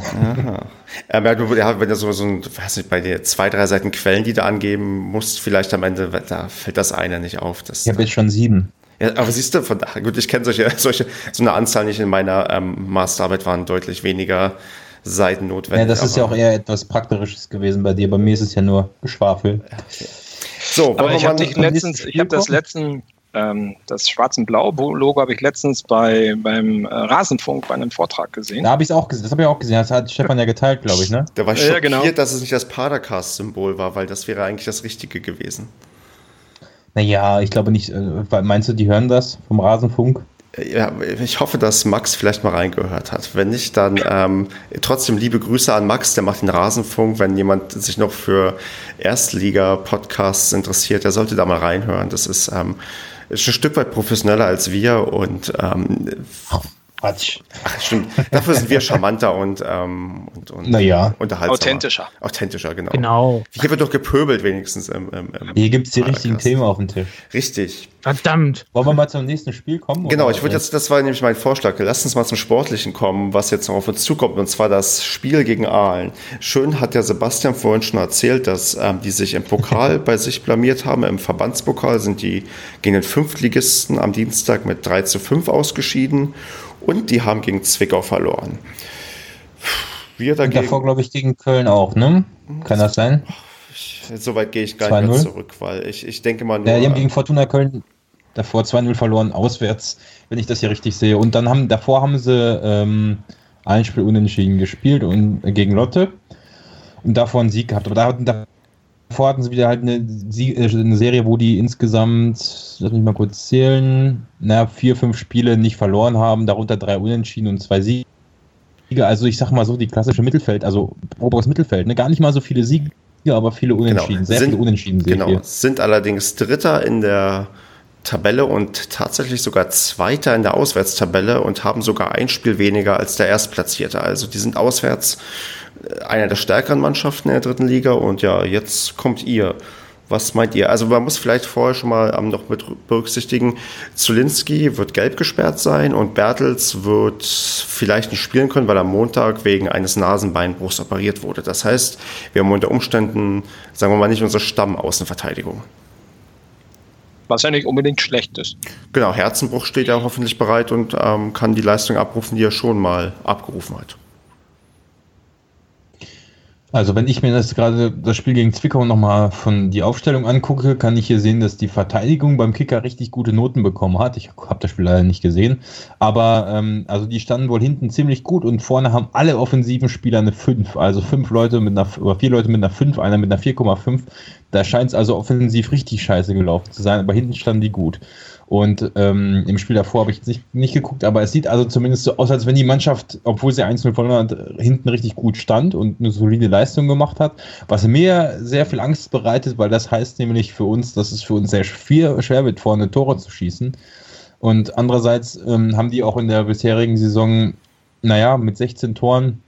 Speaker 1: Ähm, ja, wenn du so, so ein, weiß nicht, bei dir zwei, drei Seiten Quellen, die du angeben musst, vielleicht am Ende, da fällt das eine nicht auf.
Speaker 3: ich habe jetzt schon sieben.
Speaker 1: Ja, aber siehst du, von gut, ich kenne solche, solche, so eine Anzahl nicht in meiner ähm, Masterarbeit waren deutlich weniger Seiten notwendig.
Speaker 3: Ja, das ist ja auch eher etwas Praktisches gewesen bei dir. Bei mir ist es ja nur Geschwafel.
Speaker 2: Ja, okay. So, aber ich habe letztens, ich habe das letzten, ähm, das Schwarz-Blau-Logo habe ich letztens bei, beim äh, Rasenfunk bei einem Vortrag gesehen.
Speaker 3: Da habe ich es auch gesehen. Das habe ich auch gesehen. Das hat Stefan ja geteilt, glaube ich, ne?
Speaker 1: Da war ich ja, schockiert, genau. dass es nicht das Padercast-Symbol war, weil das wäre eigentlich das Richtige gewesen.
Speaker 3: Naja, ich glaube nicht. Äh, meinst du, die hören das vom Rasenfunk?
Speaker 1: Ja, ich hoffe, dass Max vielleicht mal reingehört hat. Wenn nicht, dann ähm, trotzdem liebe Grüße an Max, der macht den Rasenfunk. Wenn jemand sich noch für Erstliga-Podcasts interessiert, der sollte da mal reinhören. Das ist, ähm, ist ein Stück weit professioneller als wir und ähm, Quatsch. Ach, stimmt. Dafür sind wir charmanter und, ähm, und, und
Speaker 3: naja.
Speaker 2: unterhaltsamer. Authentischer.
Speaker 1: Authentischer, genau.
Speaker 4: Genau.
Speaker 1: Hier wird doch gepöbelt wenigstens. Im, im,
Speaker 3: im Hier gibt es die richtigen Themen auf dem Tisch.
Speaker 1: Richtig.
Speaker 4: Verdammt.
Speaker 3: Wollen wir mal zum nächsten Spiel kommen?
Speaker 1: Genau, ich würde jetzt, das war nämlich mein Vorschlag. Lass uns mal zum Sportlichen kommen, was jetzt noch auf uns zukommt, und zwar das Spiel gegen Aalen. Schön hat ja Sebastian vorhin schon erzählt, dass ähm, die sich im Pokal bei sich blamiert haben. Im Verbandspokal sind die gegen den Fünftligisten am Dienstag mit 3 zu 5 ausgeschieden und die haben gegen Zwickau verloren.
Speaker 3: Wir dagegen. Und davor, glaube ich, gegen Köln auch, ne? Kann das sein?
Speaker 1: Soweit gehe ich gar nicht mehr zurück, weil ich, ich denke mal
Speaker 3: nur. Ja, die haben gegen Fortuna Köln davor 2-0 verloren, auswärts, wenn ich das hier richtig sehe. Und dann haben, davor haben sie ähm, ein Spiel unentschieden gespielt und, äh, gegen Lotte und davor einen Sieg gehabt. Aber da, da Davor hatten sie wieder halt eine, äh, eine, Serie, wo die insgesamt, lass mich mal kurz zählen, na, vier, fünf Spiele nicht verloren haben, darunter drei Unentschieden und zwei Siege. Also ich sag mal so, die klassische Mittelfeld, also oberes Mittelfeld, ne? gar nicht mal so viele Siege, aber viele genau. Unentschieden, genau. sehr
Speaker 1: sind,
Speaker 3: viele Unentschieden.
Speaker 1: Genau, hier. sind allerdings Dritter in der Tabelle und tatsächlich sogar Zweiter in der Auswärtstabelle und haben sogar ein Spiel weniger als der Erstplatzierte. Also die sind auswärts einer der stärkeren Mannschaften in der dritten Liga und ja, jetzt kommt ihr. Was meint ihr? Also man muss vielleicht vorher schon mal ähm, noch mit berücksichtigen, Zulinski wird gelb gesperrt sein und Bertels wird vielleicht nicht spielen können, weil er am Montag wegen eines Nasenbeinbruchs operiert wurde. Das heißt, wir haben unter Umständen, sagen wir mal, nicht unsere Stammaußenverteidigung.
Speaker 2: Was ja nicht unbedingt schlecht ist.
Speaker 1: Genau, Herzenbruch steht ja hoffentlich bereit und ähm, kann die Leistung abrufen, die er schon mal abgerufen hat.
Speaker 3: Also wenn ich mir das gerade das Spiel gegen Zwickau nochmal von die Aufstellung angucke, kann ich hier sehen, dass die Verteidigung beim Kicker richtig gute Noten bekommen hat. Ich habe das Spiel leider nicht gesehen. Aber ähm, also die standen wohl hinten ziemlich gut und vorne haben alle offensiven Spieler eine 5. Also fünf Leute mit einer oder vier Leute mit einer 5, einer mit einer 4,5. Da scheint es also offensiv richtig scheiße gelaufen zu sein, aber hinten standen die gut. Und ähm, im Spiel davor habe ich jetzt nicht, nicht geguckt, aber es sieht also zumindest so aus, als wenn die Mannschaft, obwohl sie 1-0 verloren hat, hinten richtig gut stand und eine solide Leistung gemacht hat. Was mir sehr viel Angst bereitet, weil das heißt nämlich für uns, dass es für uns sehr schwer, schwer wird, vorne Tore zu schießen. Und andererseits ähm, haben die auch in der bisherigen Saison, naja, mit 16 Toren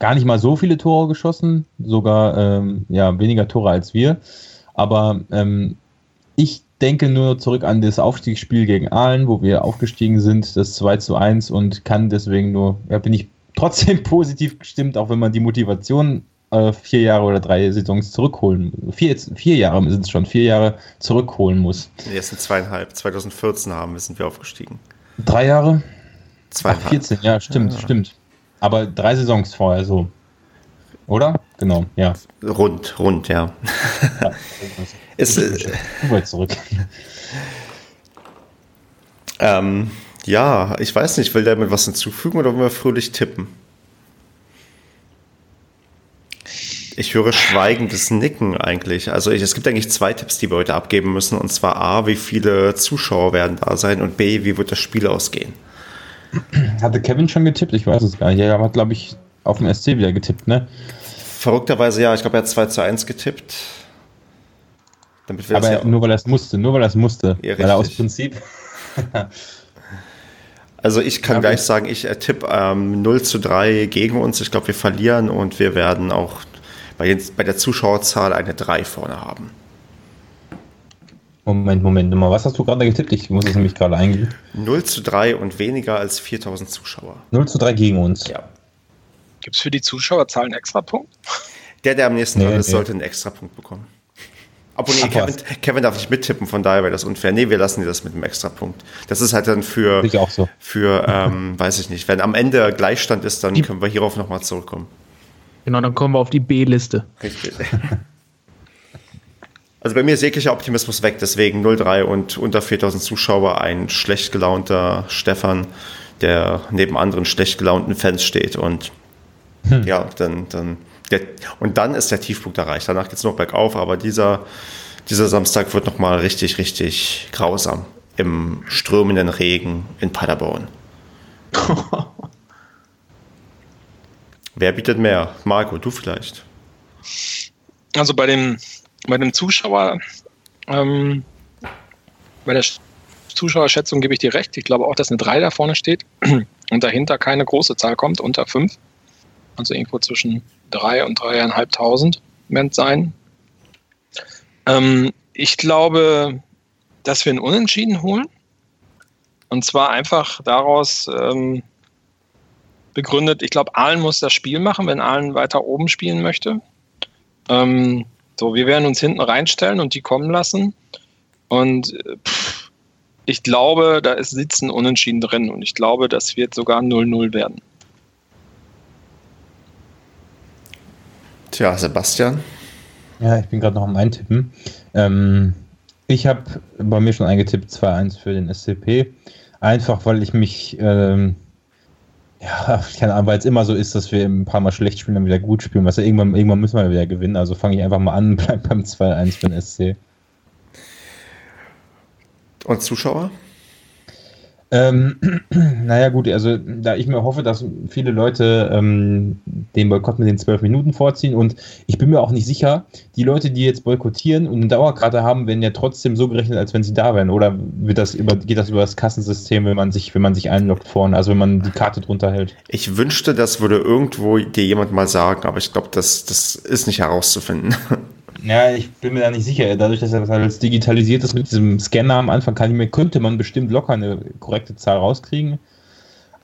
Speaker 3: gar nicht mal so viele Tore geschossen, sogar ähm, ja, weniger Tore als wir. Aber ähm, ich denke nur zurück an das Aufstiegsspiel gegen Aalen, wo wir aufgestiegen sind, das 2 zu 1 und kann deswegen nur, ja, bin ich trotzdem positiv gestimmt, auch wenn man die Motivation äh, vier Jahre oder drei Saisons zurückholen, vier, vier Jahre sind es schon, vier Jahre zurückholen muss.
Speaker 1: Die ersten zweieinhalb, 2014 haben wir, sind wir aufgestiegen.
Speaker 3: Drei Jahre?
Speaker 1: Zweieinhalb. Ach,
Speaker 3: 14, ja, stimmt, ja. stimmt. Aber drei Saisons vorher so. Oder? Genau, ja.
Speaker 1: Rund, rund, ja. ja
Speaker 3: ist, äh, zurück.
Speaker 1: ähm, ja, ich weiß nicht, will der mit was hinzufügen oder wollen wir fröhlich tippen? Ich höre schweigendes Nicken eigentlich. Also ich, es gibt eigentlich zwei Tipps, die wir heute abgeben müssen. Und zwar A, wie viele Zuschauer werden da sein und B, wie wird das Spiel ausgehen?
Speaker 3: Hatte Kevin schon getippt? Ich weiß es gar nicht. Er hat, glaube ich, auf dem SC wieder getippt, ne?
Speaker 1: Verrückterweise ja. Ich glaube, er hat 2 zu 1 getippt.
Speaker 3: Aber ja nur weil er es musste, nur weil er es musste. Ja, weil er aus Prinzip.
Speaker 1: also ich kann ja, gleich sagen, ich äh, tippe ähm, 0 zu 3 gegen uns. Ich glaube, wir verlieren und wir werden auch bei, den, bei der Zuschauerzahl eine 3 vorne haben.
Speaker 3: Moment, Moment, mal, was hast du gerade getippt? Ich muss es nämlich gerade eingeben.
Speaker 1: 0 zu 3 und weniger als 4000 Zuschauer.
Speaker 3: 0 zu 3 gegen uns.
Speaker 2: Ja. Gibt es für die Zuschauerzahl einen Extrapunkt?
Speaker 1: Der, der am nächsten nee, dran ist, nee. sollte einen Extrapunkt bekommen. Obwohl, nee, Kevin, Kevin, darf nicht mittippen, von daher wäre das unfair. Nee, wir lassen dir das mit dem Extrapunkt. Das ist halt dann für,
Speaker 3: ich auch so.
Speaker 1: für ähm, weiß ich nicht, wenn am Ende Gleichstand ist, dann die, können wir hierauf nochmal zurückkommen.
Speaker 4: Genau, dann kommen wir auf die B-Liste.
Speaker 1: Richtig. Also bei mir ist jeglicher Optimismus weg, deswegen 0-3 und unter 4000 Zuschauer ein schlecht gelaunter Stefan, der neben anderen schlecht gelaunten Fans steht und hm. ja, dann, dann der, und dann ist der Tiefpunkt erreicht. Danach geht es noch bergauf, aber dieser, dieser Samstag wird nochmal richtig, richtig grausam im strömenden Regen in Paderborn. Wer bietet mehr? Marco, du vielleicht.
Speaker 2: Also bei dem, bei dem Zuschauer, ähm, bei der Zuschauerschätzung gebe ich dir recht. Ich glaube auch, dass eine 3 da vorne steht und dahinter keine große Zahl kommt, unter 5. Also irgendwo zwischen 3 und 3.500 werden es sein. Ähm, ich glaube, dass wir einen Unentschieden holen. Und zwar einfach daraus ähm, begründet, ich glaube, Aalen muss das Spiel machen, wenn Aalen weiter oben spielen möchte. Ähm, so, wir werden uns hinten reinstellen und die kommen lassen. Und äh, pff, ich glaube, da ist Sitzen unentschieden drin und ich glaube, das wird sogar 0-0 werden.
Speaker 1: Tja, Sebastian.
Speaker 3: Ja, ich bin gerade noch am Eintippen. Ähm, ich habe bei mir schon eingetippt 2-1 für den SCP. Einfach weil ich mich, ähm, ja, keine Ahnung, weil es immer so ist, dass wir ein paar Mal schlecht spielen, dann wieder gut spielen. Was ja irgendwann, irgendwann müssen wir wieder gewinnen. Also fange ich einfach mal an, bleib beim 2-1 für den SC.
Speaker 1: Und Zuschauer?
Speaker 3: Ähm, naja gut, also da ich mir hoffe, dass viele Leute ähm, den Boykott mit den zwölf Minuten vorziehen und ich bin mir auch nicht sicher, die Leute, die jetzt boykottieren und eine Dauerkarte haben, werden ja trotzdem so gerechnet, als wenn sie da wären. Oder wird das über, geht das über das Kassensystem, wenn man sich, wenn man sich einloggt vorne, also wenn man die Karte drunter hält?
Speaker 1: Ich wünschte, das würde irgendwo dir jemand mal sagen, aber ich glaube, das, das ist nicht herauszufinden.
Speaker 3: Ja, ich bin mir da nicht sicher. Dadurch, dass das alles digitalisiert ist mit diesem Scanner am Anfang, kann ich mir, könnte man bestimmt locker eine korrekte Zahl rauskriegen.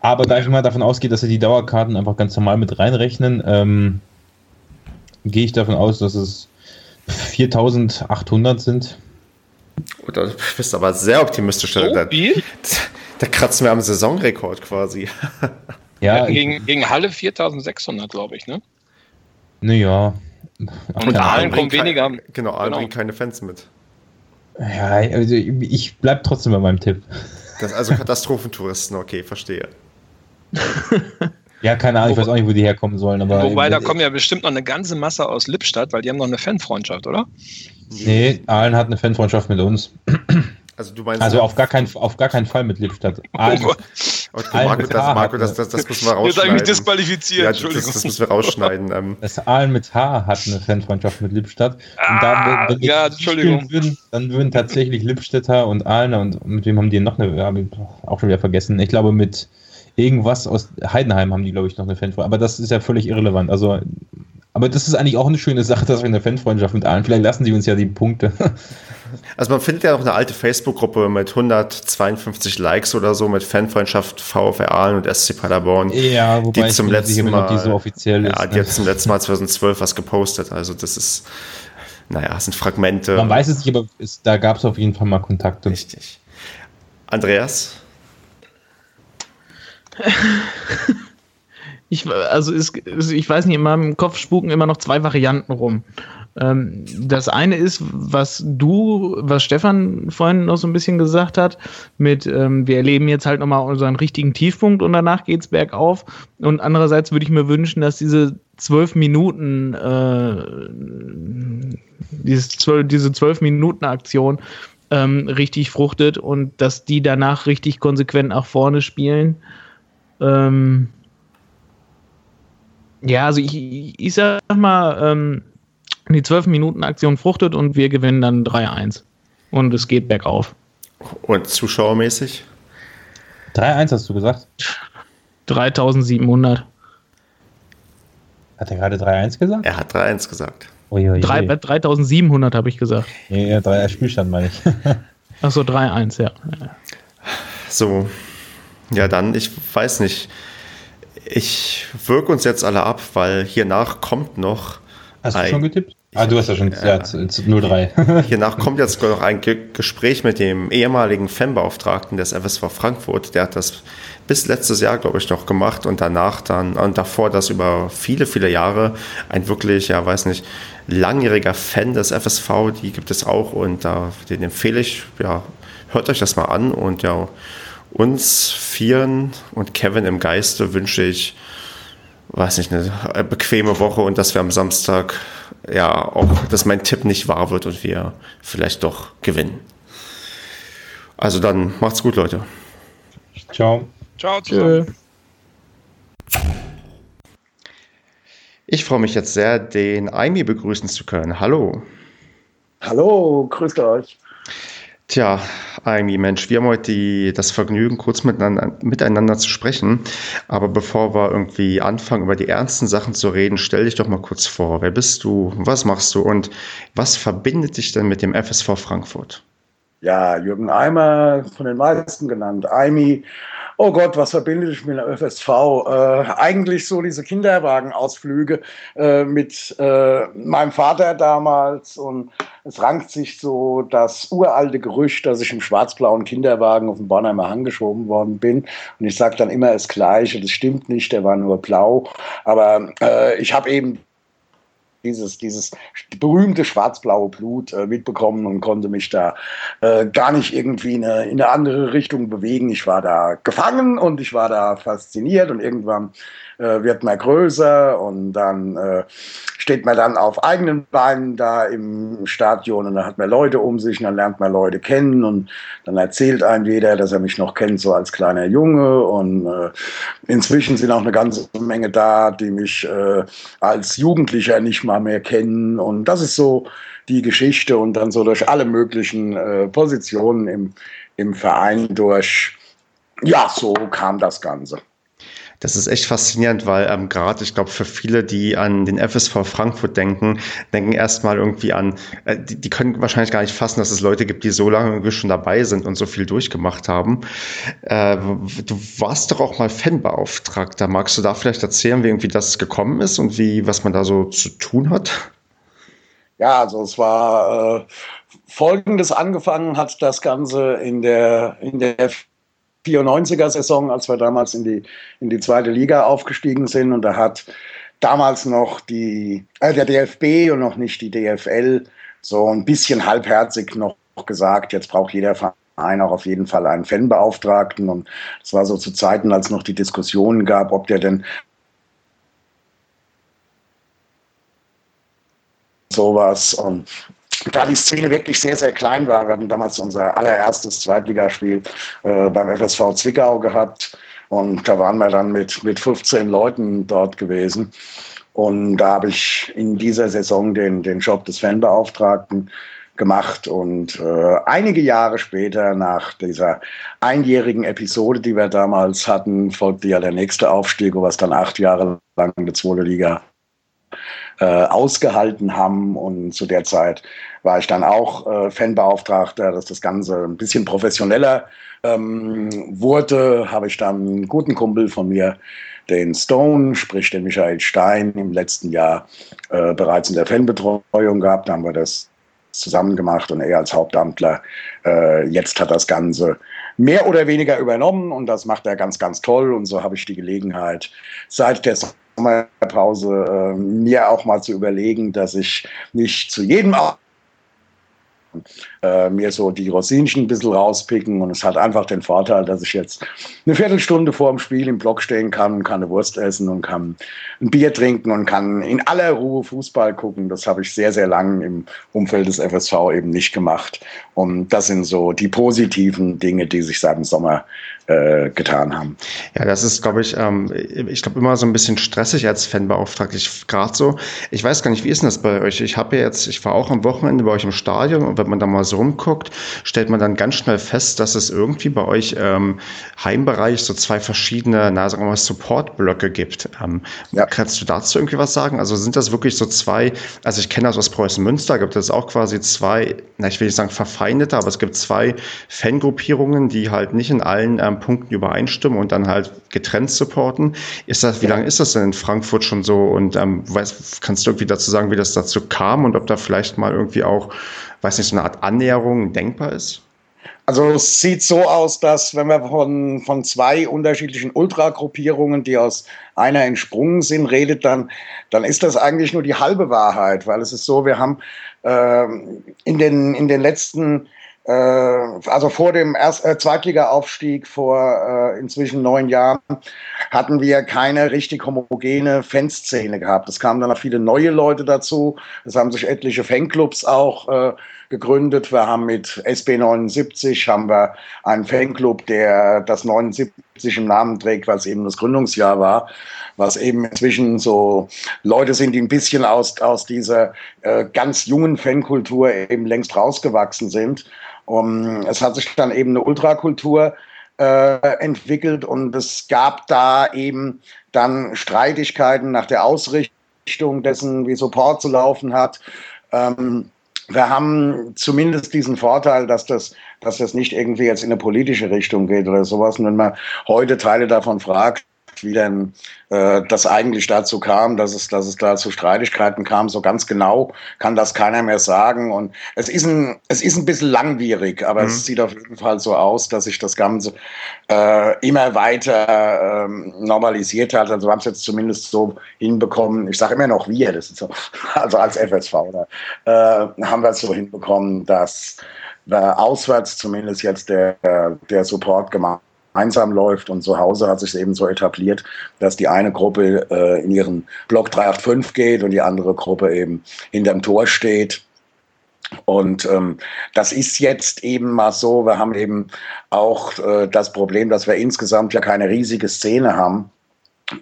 Speaker 3: Aber da ich mal davon ausgehe, dass sie die Dauerkarten einfach ganz normal mit reinrechnen, ähm, gehe ich davon aus, dass es 4800 sind.
Speaker 1: Oder du bist aber sehr optimistisch. So da, da, kratzen wir am Saisonrekord quasi.
Speaker 2: Ja, gegen, gegen Halle 4600, glaube ich, ne?
Speaker 3: Naja,
Speaker 1: und Aalen kommen weniger. Genau, Aalen genau. bringt keine Fans mit.
Speaker 3: Ja, also ich bleib trotzdem bei meinem Tipp.
Speaker 1: Das also Katastrophentouristen, okay, verstehe.
Speaker 3: ja, keine Ahnung, ich weiß auch nicht, wo die herkommen sollen. Aber
Speaker 2: Wobei, da kommen ja bestimmt noch eine ganze Masse aus Lippstadt, weil die haben noch eine Fanfreundschaft, oder?
Speaker 3: Nee, Aalen hat eine Fanfreundschaft mit uns.
Speaker 1: Also du meinst.
Speaker 3: Also auf gar, kein, auf gar keinen Fall mit Lippstadt.
Speaker 1: Also, okay, Marco, das, Marco das, das, das müssen wir rausschneiden. Jetzt habe ich mich
Speaker 2: disqualifiziert, ja,
Speaker 1: Entschuldigung. Das, das, müssen wir rausschneiden.
Speaker 3: Ähm. Das Aalen mit H hat eine Fanfreundschaft mit Lippstadt.
Speaker 2: Ah, da, wenn ja, Entschuldigung.
Speaker 3: Würden, dann würden tatsächlich Lippstädter und Aalener und mit wem haben die noch eine, ja, auch schon wieder vergessen. Ich glaube mit irgendwas aus Heidenheim haben die, glaube ich, noch eine Fanfreundschaft. Aber das ist ja völlig irrelevant. Also aber das ist eigentlich auch eine schöne Sache, dass wir eine Fanfreundschaft mit allen. Vielleicht lassen sie uns ja die Punkte.
Speaker 1: Also man findet ja noch eine alte Facebook-Gruppe mit 152 Likes oder so mit Fanfreundschaft VfR Aalen und SC Paderborn.
Speaker 3: Ja, wobei
Speaker 1: die zum letzten Mal,
Speaker 3: die so offiziell
Speaker 1: ja, ist. die hat zum letzten Mal 2012 was gepostet. Also das ist, naja, das sind Fragmente.
Speaker 3: Man weiß es nicht, aber es, da gab es auf jeden Fall mal Kontakte.
Speaker 1: Richtig. Andreas?
Speaker 4: Ich, also ist, ich weiß nicht, in meinem Kopf spuken immer noch zwei Varianten rum. Ähm, das eine ist, was du, was Stefan vorhin noch so ein bisschen gesagt hat, mit ähm, wir erleben jetzt halt nochmal unseren richtigen Tiefpunkt und danach geht's bergauf. Und andererseits würde ich mir wünschen, dass diese zwölf Minuten, äh, diese zwölf Minuten Aktion ähm, richtig fruchtet und dass die danach richtig konsequent nach vorne spielen. Ähm, ja, also ich, ich sag mal, ähm, die 12-Minuten-Aktion fruchtet und wir gewinnen dann 3-1. Und es geht bergauf.
Speaker 1: Und zuschauermäßig?
Speaker 3: 3-1 hast du gesagt?
Speaker 4: 3700.
Speaker 3: Hat er gerade 3-1 gesagt?
Speaker 1: Er hat 3-1 gesagt.
Speaker 4: Uiuiui. 3700 habe ich gesagt.
Speaker 3: Ja, ja 3 Spielstand meine ich.
Speaker 4: Achso, 3-1, ja.
Speaker 1: So. Ja, dann, ich weiß nicht. Ich wirke uns jetzt alle ab, weil hiernach kommt noch.
Speaker 3: Hast du schon getippt? Ah, du hast ja schon ja, 0-3.
Speaker 1: hiernach kommt jetzt noch ein Gespräch mit dem ehemaligen Fanbeauftragten des FSV Frankfurt. Der hat das bis letztes Jahr, glaube ich, noch gemacht und danach dann und davor das über viele, viele Jahre ein wirklich, ja, weiß nicht, langjähriger Fan des FSV, die gibt es auch und da, den empfehle ich, ja, hört euch das mal an und ja, uns Vieren und Kevin im Geiste wünsche ich, weiß nicht, eine bequeme Woche und dass wir am Samstag ja auch, dass mein Tipp nicht wahr wird und wir vielleicht doch gewinnen. Also dann macht's gut, Leute.
Speaker 3: Ciao.
Speaker 2: Ciao zusammen.
Speaker 1: Ich freue mich jetzt sehr, den Aimi begrüßen zu können. Hallo.
Speaker 5: Hallo, grüßt euch.
Speaker 1: Tja, Aimi, Mensch, wir haben heute die, das Vergnügen, kurz miteinander, miteinander zu sprechen. Aber bevor wir irgendwie anfangen, über die ernsten Sachen zu reden, stell dich doch mal kurz vor. Wer bist du? Was machst du? Und was verbindet dich denn mit dem FSV Frankfurt?
Speaker 5: Ja, Jürgen Eimer, von den meisten genannt. Aimi, oh Gott, was verbindet ich mit der ÖFSV? Äh, eigentlich so diese Kinderwagenausflüge äh, mit äh, meinem Vater damals und es rankt sich so das uralte Gerücht, dass ich im schwarz-blauen Kinderwagen auf den Bornheimer Hang geschoben worden bin. Und ich sage dann immer das Gleiche, das stimmt nicht, der war nur blau. Aber äh, ich habe eben dieses, dieses berühmte schwarz-blaue Blut äh, mitbekommen und konnte mich da äh, gar nicht irgendwie in eine, in eine andere Richtung bewegen. Ich war da gefangen und ich war da fasziniert und irgendwann äh, wird man größer und dann äh, steht man dann auf eigenen Beinen da im Stadion und dann hat man Leute um sich und dann lernt man Leute kennen und dann erzählt einem jeder, dass er mich noch kennt, so als kleiner Junge und äh, inzwischen sind auch eine ganze Menge da, die mich äh, als Jugendlicher nicht mal mehr kennen und das ist so die Geschichte und dann so durch alle möglichen äh, Positionen im, im Verein durch, ja, so kam das Ganze.
Speaker 1: Das ist echt faszinierend, weil ähm, gerade, ich glaube, für viele, die an den FSV Frankfurt denken, denken erstmal irgendwie an, äh, die, die, können wahrscheinlich gar nicht fassen, dass es Leute gibt, die so lange irgendwie schon dabei sind und so viel durchgemacht haben. Äh, du warst doch auch mal Fanbeauftragter. Magst du da vielleicht erzählen, wie irgendwie das gekommen ist und wie, was man da so zu tun hat?
Speaker 5: Ja, also es war äh, folgendes angefangen hat das Ganze in der, in der 94er-Saison, als wir damals in die, in die zweite Liga aufgestiegen sind. Und da hat damals noch die, äh, der DFB und noch nicht die DFL so ein bisschen halbherzig noch gesagt, jetzt braucht jeder Verein auch auf jeden Fall einen Fanbeauftragten. Und das war so zu Zeiten, als noch die Diskussionen gab, ob der denn sowas und da die Szene wirklich sehr, sehr klein war, wir hatten damals unser allererstes Zweitligaspiel äh, beim FSV Zwickau gehabt und da waren wir dann mit, mit 15 Leuten dort gewesen. Und da habe ich in dieser Saison den, den Job des Fanbeauftragten gemacht und äh, einige Jahre später nach dieser einjährigen Episode, die wir damals hatten, folgte ja der nächste Aufstieg, was dann acht Jahre lang in der zweite Liga äh, ausgehalten haben. Und zu der Zeit war ich dann auch äh, Fanbeauftragter, dass das Ganze ein bisschen professioneller ähm, wurde. Habe ich dann einen guten Kumpel von mir, den Stone, sprich den Michael Stein, im letzten Jahr äh, bereits in der Fanbetreuung gehabt. Da haben wir das zusammen gemacht und er als Hauptamtler äh, jetzt hat das Ganze mehr oder weniger übernommen und das macht er ganz, ganz toll. Und so habe ich die Gelegenheit, seit der Sommerpause äh, mir auch mal zu überlegen, dass ich nicht zu jedem äh, mir so die Rosinchen ein bisschen rauspicken. Und es hat einfach den Vorteil, dass ich jetzt eine Viertelstunde vor dem Spiel im Block stehen kann, kann eine Wurst essen und kann ein Bier trinken und kann in aller Ruhe Fußball gucken. Das habe ich sehr, sehr lang im Umfeld des FSV eben nicht gemacht. Und das sind so die positiven Dinge, die sich seit dem Sommer äh, getan haben.
Speaker 1: Ja, das ist, glaube ich, ähm, ich glaube immer so ein bisschen stressig als Fanbeauftragter. Ich gerade so. Ich weiß gar nicht, wie ist denn das bei euch? Ich habe ja jetzt, ich war auch am Wochenende bei euch im Stadion und wenn man da mal so rumguckt, stellt man dann ganz schnell fest, dass es irgendwie bei euch ähm, Heimbereich so zwei verschiedene, na sagen wir mal, Supportblöcke gibt. Ähm, ja. Kannst du dazu irgendwie was sagen? Also sind das wirklich so zwei? Also ich kenne das aus Preußen Münster, gibt es auch quasi zwei, na ich will nicht sagen verfeindete, aber es gibt zwei Fangruppierungen, die halt nicht in allen ähm, Punkten übereinstimmen und dann halt getrennt supporten. Ist das, wie lange ist das denn in Frankfurt schon so? Und ähm, weißt, kannst du irgendwie dazu sagen, wie das dazu kam und ob da vielleicht mal irgendwie auch, weiß nicht, so eine Art Annäherung denkbar ist?
Speaker 5: Also es sieht so aus, dass wenn wir von, von zwei unterschiedlichen Ultragruppierungen, die aus einer entsprungen sind, redet, dann, dann ist das eigentlich nur die halbe Wahrheit, weil es ist so, wir haben äh, in, den, in den letzten also vor dem Erst äh, Zweitliga-Aufstieg vor äh, inzwischen neun Jahren hatten wir keine richtig homogene Fanszene gehabt. Es kamen dann noch viele neue Leute dazu. Es haben sich etliche Fanclubs auch äh, gegründet. Wir haben mit SB79 haben wir einen Fanclub, der das 79 im Namen trägt, weil es eben das Gründungsjahr war was eben inzwischen so Leute sind, die ein bisschen aus, aus dieser äh, ganz jungen Fankultur eben längst rausgewachsen sind. Um, es hat sich dann eben eine Ultrakultur äh, entwickelt und es gab da eben dann Streitigkeiten nach der Ausrichtung dessen, wie Support zu laufen hat. Ähm, wir haben zumindest diesen Vorteil, dass das, dass das nicht irgendwie jetzt in eine politische Richtung geht oder sowas. Und wenn man heute Teile davon fragt, wie denn äh, das eigentlich dazu kam, dass es, dass es da zu Streitigkeiten kam. So ganz genau kann das keiner mehr sagen. Und es ist ein, es ist ein bisschen langwierig, aber mhm. es sieht auf jeden Fall so aus, dass sich das Ganze äh, immer weiter ähm, normalisiert hat. Also wir haben es jetzt zumindest so hinbekommen. Ich sage immer noch wir, das ist so, also als FSV, oder, äh, haben wir es so hinbekommen, dass auswärts zumindest jetzt der, der Support gemacht einsam läuft. Und zu Hause hat sich eben so etabliert, dass die eine Gruppe äh, in ihren Block 385 geht und die andere Gruppe eben hinterm Tor steht. Und ähm, das ist jetzt eben mal so. Wir haben eben auch äh, das Problem, dass wir insgesamt ja keine riesige Szene haben.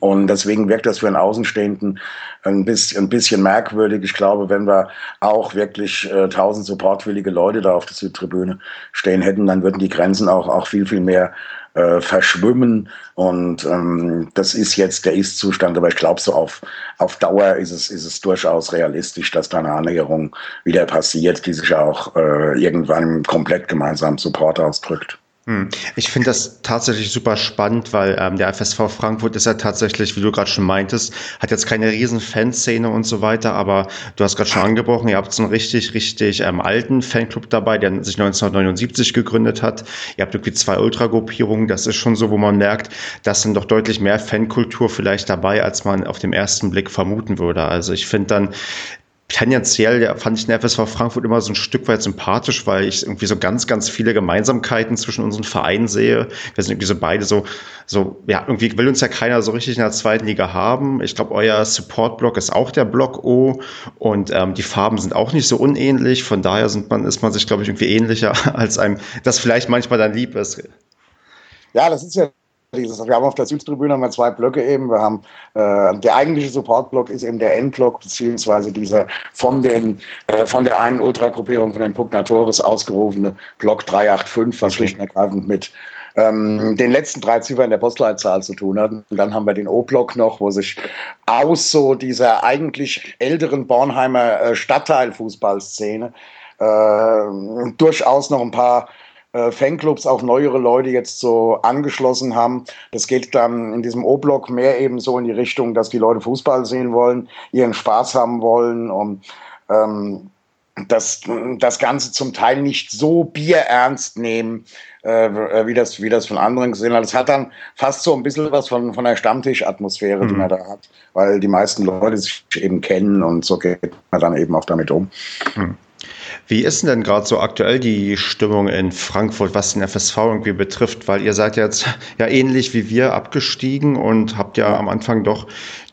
Speaker 5: Und deswegen wirkt das für einen Außenstehenden ein bisschen, ein bisschen merkwürdig. Ich glaube, wenn wir auch wirklich äh, supportwillige Leute da auf der Südtribüne stehen hätten, dann würden die Grenzen auch, auch viel, viel mehr äh, verschwimmen. Und ähm, das ist jetzt der Ist-Zustand, aber ich glaube, so auf, auf Dauer ist es, ist es durchaus realistisch, dass da eine Annäherung wieder passiert, die sich auch äh, irgendwann komplett gemeinsamen Support ausdrückt.
Speaker 1: Hm. Ich finde das tatsächlich super spannend, weil ähm, der FSV Frankfurt ist ja tatsächlich, wie du gerade schon meintest, hat jetzt keine riesen Fanszene und so weiter, aber du hast gerade schon angebrochen, ihr habt so einen richtig, richtig ähm, alten Fanclub dabei, der sich 1979 gegründet hat. Ihr habt irgendwie zwei Ultragruppierungen, das ist schon so, wo man merkt, da sind doch deutlich mehr Fankultur vielleicht dabei, als man auf dem ersten Blick vermuten würde. Also ich finde dann, tendenziell fand ich den FSV Frankfurt immer so ein Stück weit sympathisch, weil ich irgendwie so ganz, ganz viele Gemeinsamkeiten zwischen unseren Vereinen sehe. Wir sind irgendwie so beide so, so, ja, irgendwie will uns ja keiner so richtig in der zweiten Liga haben. Ich glaube, euer Support-Block ist auch der Block O und ähm, die Farben sind auch nicht so unähnlich. Von daher sind man, ist man sich, glaube ich, irgendwie ähnlicher, als einem das vielleicht manchmal dann lieb ist.
Speaker 5: Ja, das ist ja dieses, wir haben auf der Südtribüne wir zwei Blöcke eben. Wir haben äh, der eigentliche Supportblock ist eben der Endblock, beziehungsweise dieser von den äh, von der einen Ultragruppierung von den Pugnatores ausgerufene Block 385, was schlicht und ergreifend mit ähm, den letzten drei Ziffern der Postleitzahl zu tun hat. Und dann haben wir den O-Block noch, wo sich aus so dieser eigentlich älteren Bornheimer äh, Stadtteilfußballszene äh, durchaus noch ein paar äh, Fanclubs auch neuere Leute jetzt so angeschlossen haben. Das geht dann in diesem O-Block mehr eben so in die Richtung, dass die Leute Fußball sehen wollen, ihren Spaß haben wollen und ähm, das, das Ganze zum Teil nicht so bierernst nehmen, äh, wie, das, wie das von anderen gesehen hat. Es hat dann fast so ein bisschen was von, von der Stammtischatmosphäre, mhm. die man da hat, weil die meisten Leute sich eben kennen und so geht man dann eben auch damit um. Mhm.
Speaker 1: Wie ist denn, gerade so aktuell die Stimmung in Frankfurt, was den FSV irgendwie betrifft? Weil ihr seid jetzt ja ähnlich wie wir abgestiegen und habt ja am Anfang doch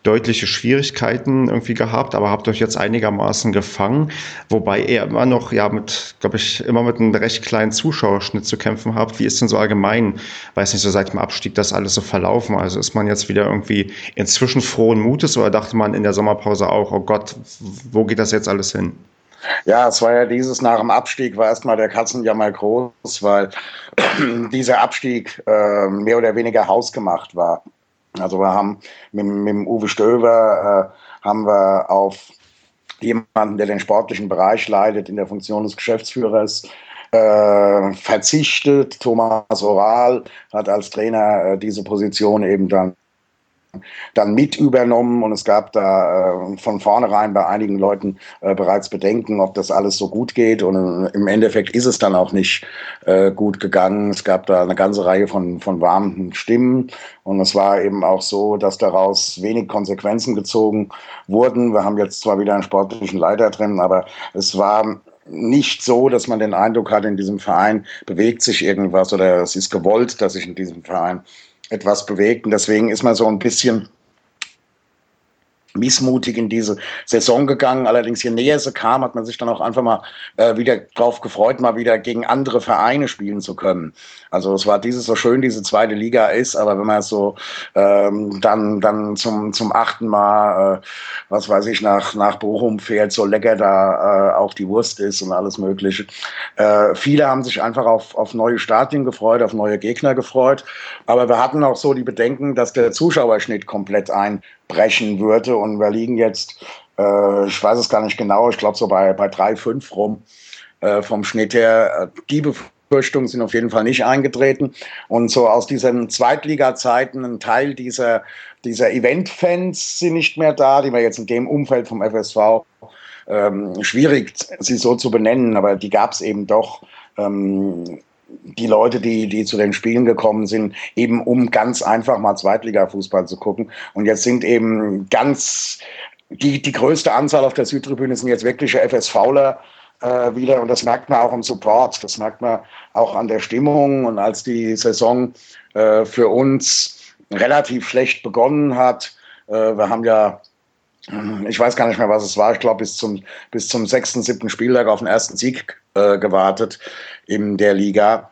Speaker 1: deutliche Schwierigkeiten irgendwie gehabt, aber habt euch jetzt einigermaßen gefangen, wobei ihr immer noch ja mit, glaube ich, immer mit einem recht kleinen Zuschauerschnitt zu kämpfen habt. Wie ist denn so allgemein, weiß nicht, so seit dem Abstieg das alles so verlaufen? Also ist man jetzt wieder irgendwie inzwischen frohen Mutes oder dachte man in der Sommerpause auch, oh Gott, wo geht das jetzt alles hin?
Speaker 5: Ja, es war ja dieses nach dem Abstieg war erstmal der Katzenjammer groß, weil dieser Abstieg äh, mehr oder weniger hausgemacht war. Also wir haben mit, mit dem Uwe Stöber äh, haben wir auf jemanden, der den sportlichen Bereich leitet, in der Funktion des Geschäftsführers, äh, verzichtet. Thomas Oral hat als Trainer äh, diese Position eben dann dann mit übernommen und es gab da äh, von vornherein bei einigen Leuten äh, bereits Bedenken, ob das alles so gut geht und im Endeffekt ist es dann auch nicht äh, gut gegangen. Es gab da eine ganze Reihe von, von warmen Stimmen und es war eben auch so, dass daraus wenig Konsequenzen gezogen wurden. Wir haben jetzt zwar wieder einen sportlichen Leiter drin, aber es war nicht so, dass man den Eindruck hat, in diesem Verein bewegt sich irgendwas oder es ist gewollt, dass sich in diesem Verein etwas bewegt. Und deswegen ist man so ein bisschen missmutig in diese Saison gegangen. Allerdings, je näher sie kam, hat man sich dann auch einfach mal äh, wieder drauf gefreut, mal wieder gegen andere Vereine spielen zu können. Also es war dieses so schön, diese zweite Liga ist, aber wenn man so ähm, dann dann zum zum achten Mal, äh, was weiß ich, nach nach Bochum fährt, so lecker da äh, auch die Wurst ist und alles Mögliche. Äh, viele haben sich einfach auf auf neue Stadien gefreut, auf neue Gegner gefreut, aber wir hatten auch so die Bedenken, dass der Zuschauerschnitt komplett ein brechen würde. Und wir liegen jetzt, äh, ich weiß es gar nicht genau, ich glaube so bei, bei 3,5 rum äh, vom Schnitt her. Die Befürchtungen sind auf jeden Fall nicht eingetreten. Und so aus diesen Zweitliga-Zeiten, ein Teil dieser, dieser Event-Fans sind nicht mehr da, die wir jetzt in dem Umfeld vom FSV ähm, schwierig, sie so zu benennen, aber die gab es eben doch. Ähm, die Leute, die, die zu den Spielen gekommen sind, eben um ganz einfach mal Zweitliga-Fußball zu gucken. Und jetzt sind eben ganz, die, die größte Anzahl auf der Südtribüne sind jetzt wirkliche FSVler äh, wieder. Und das merkt man auch im Support. Das merkt man auch an der Stimmung. Und als die Saison äh, für uns relativ schlecht begonnen hat, äh, wir haben ja ich weiß gar nicht mehr, was es war. Ich glaube, bis zum, bis zum sechsten, siebten Spieltag auf den ersten Sieg äh, gewartet in der Liga.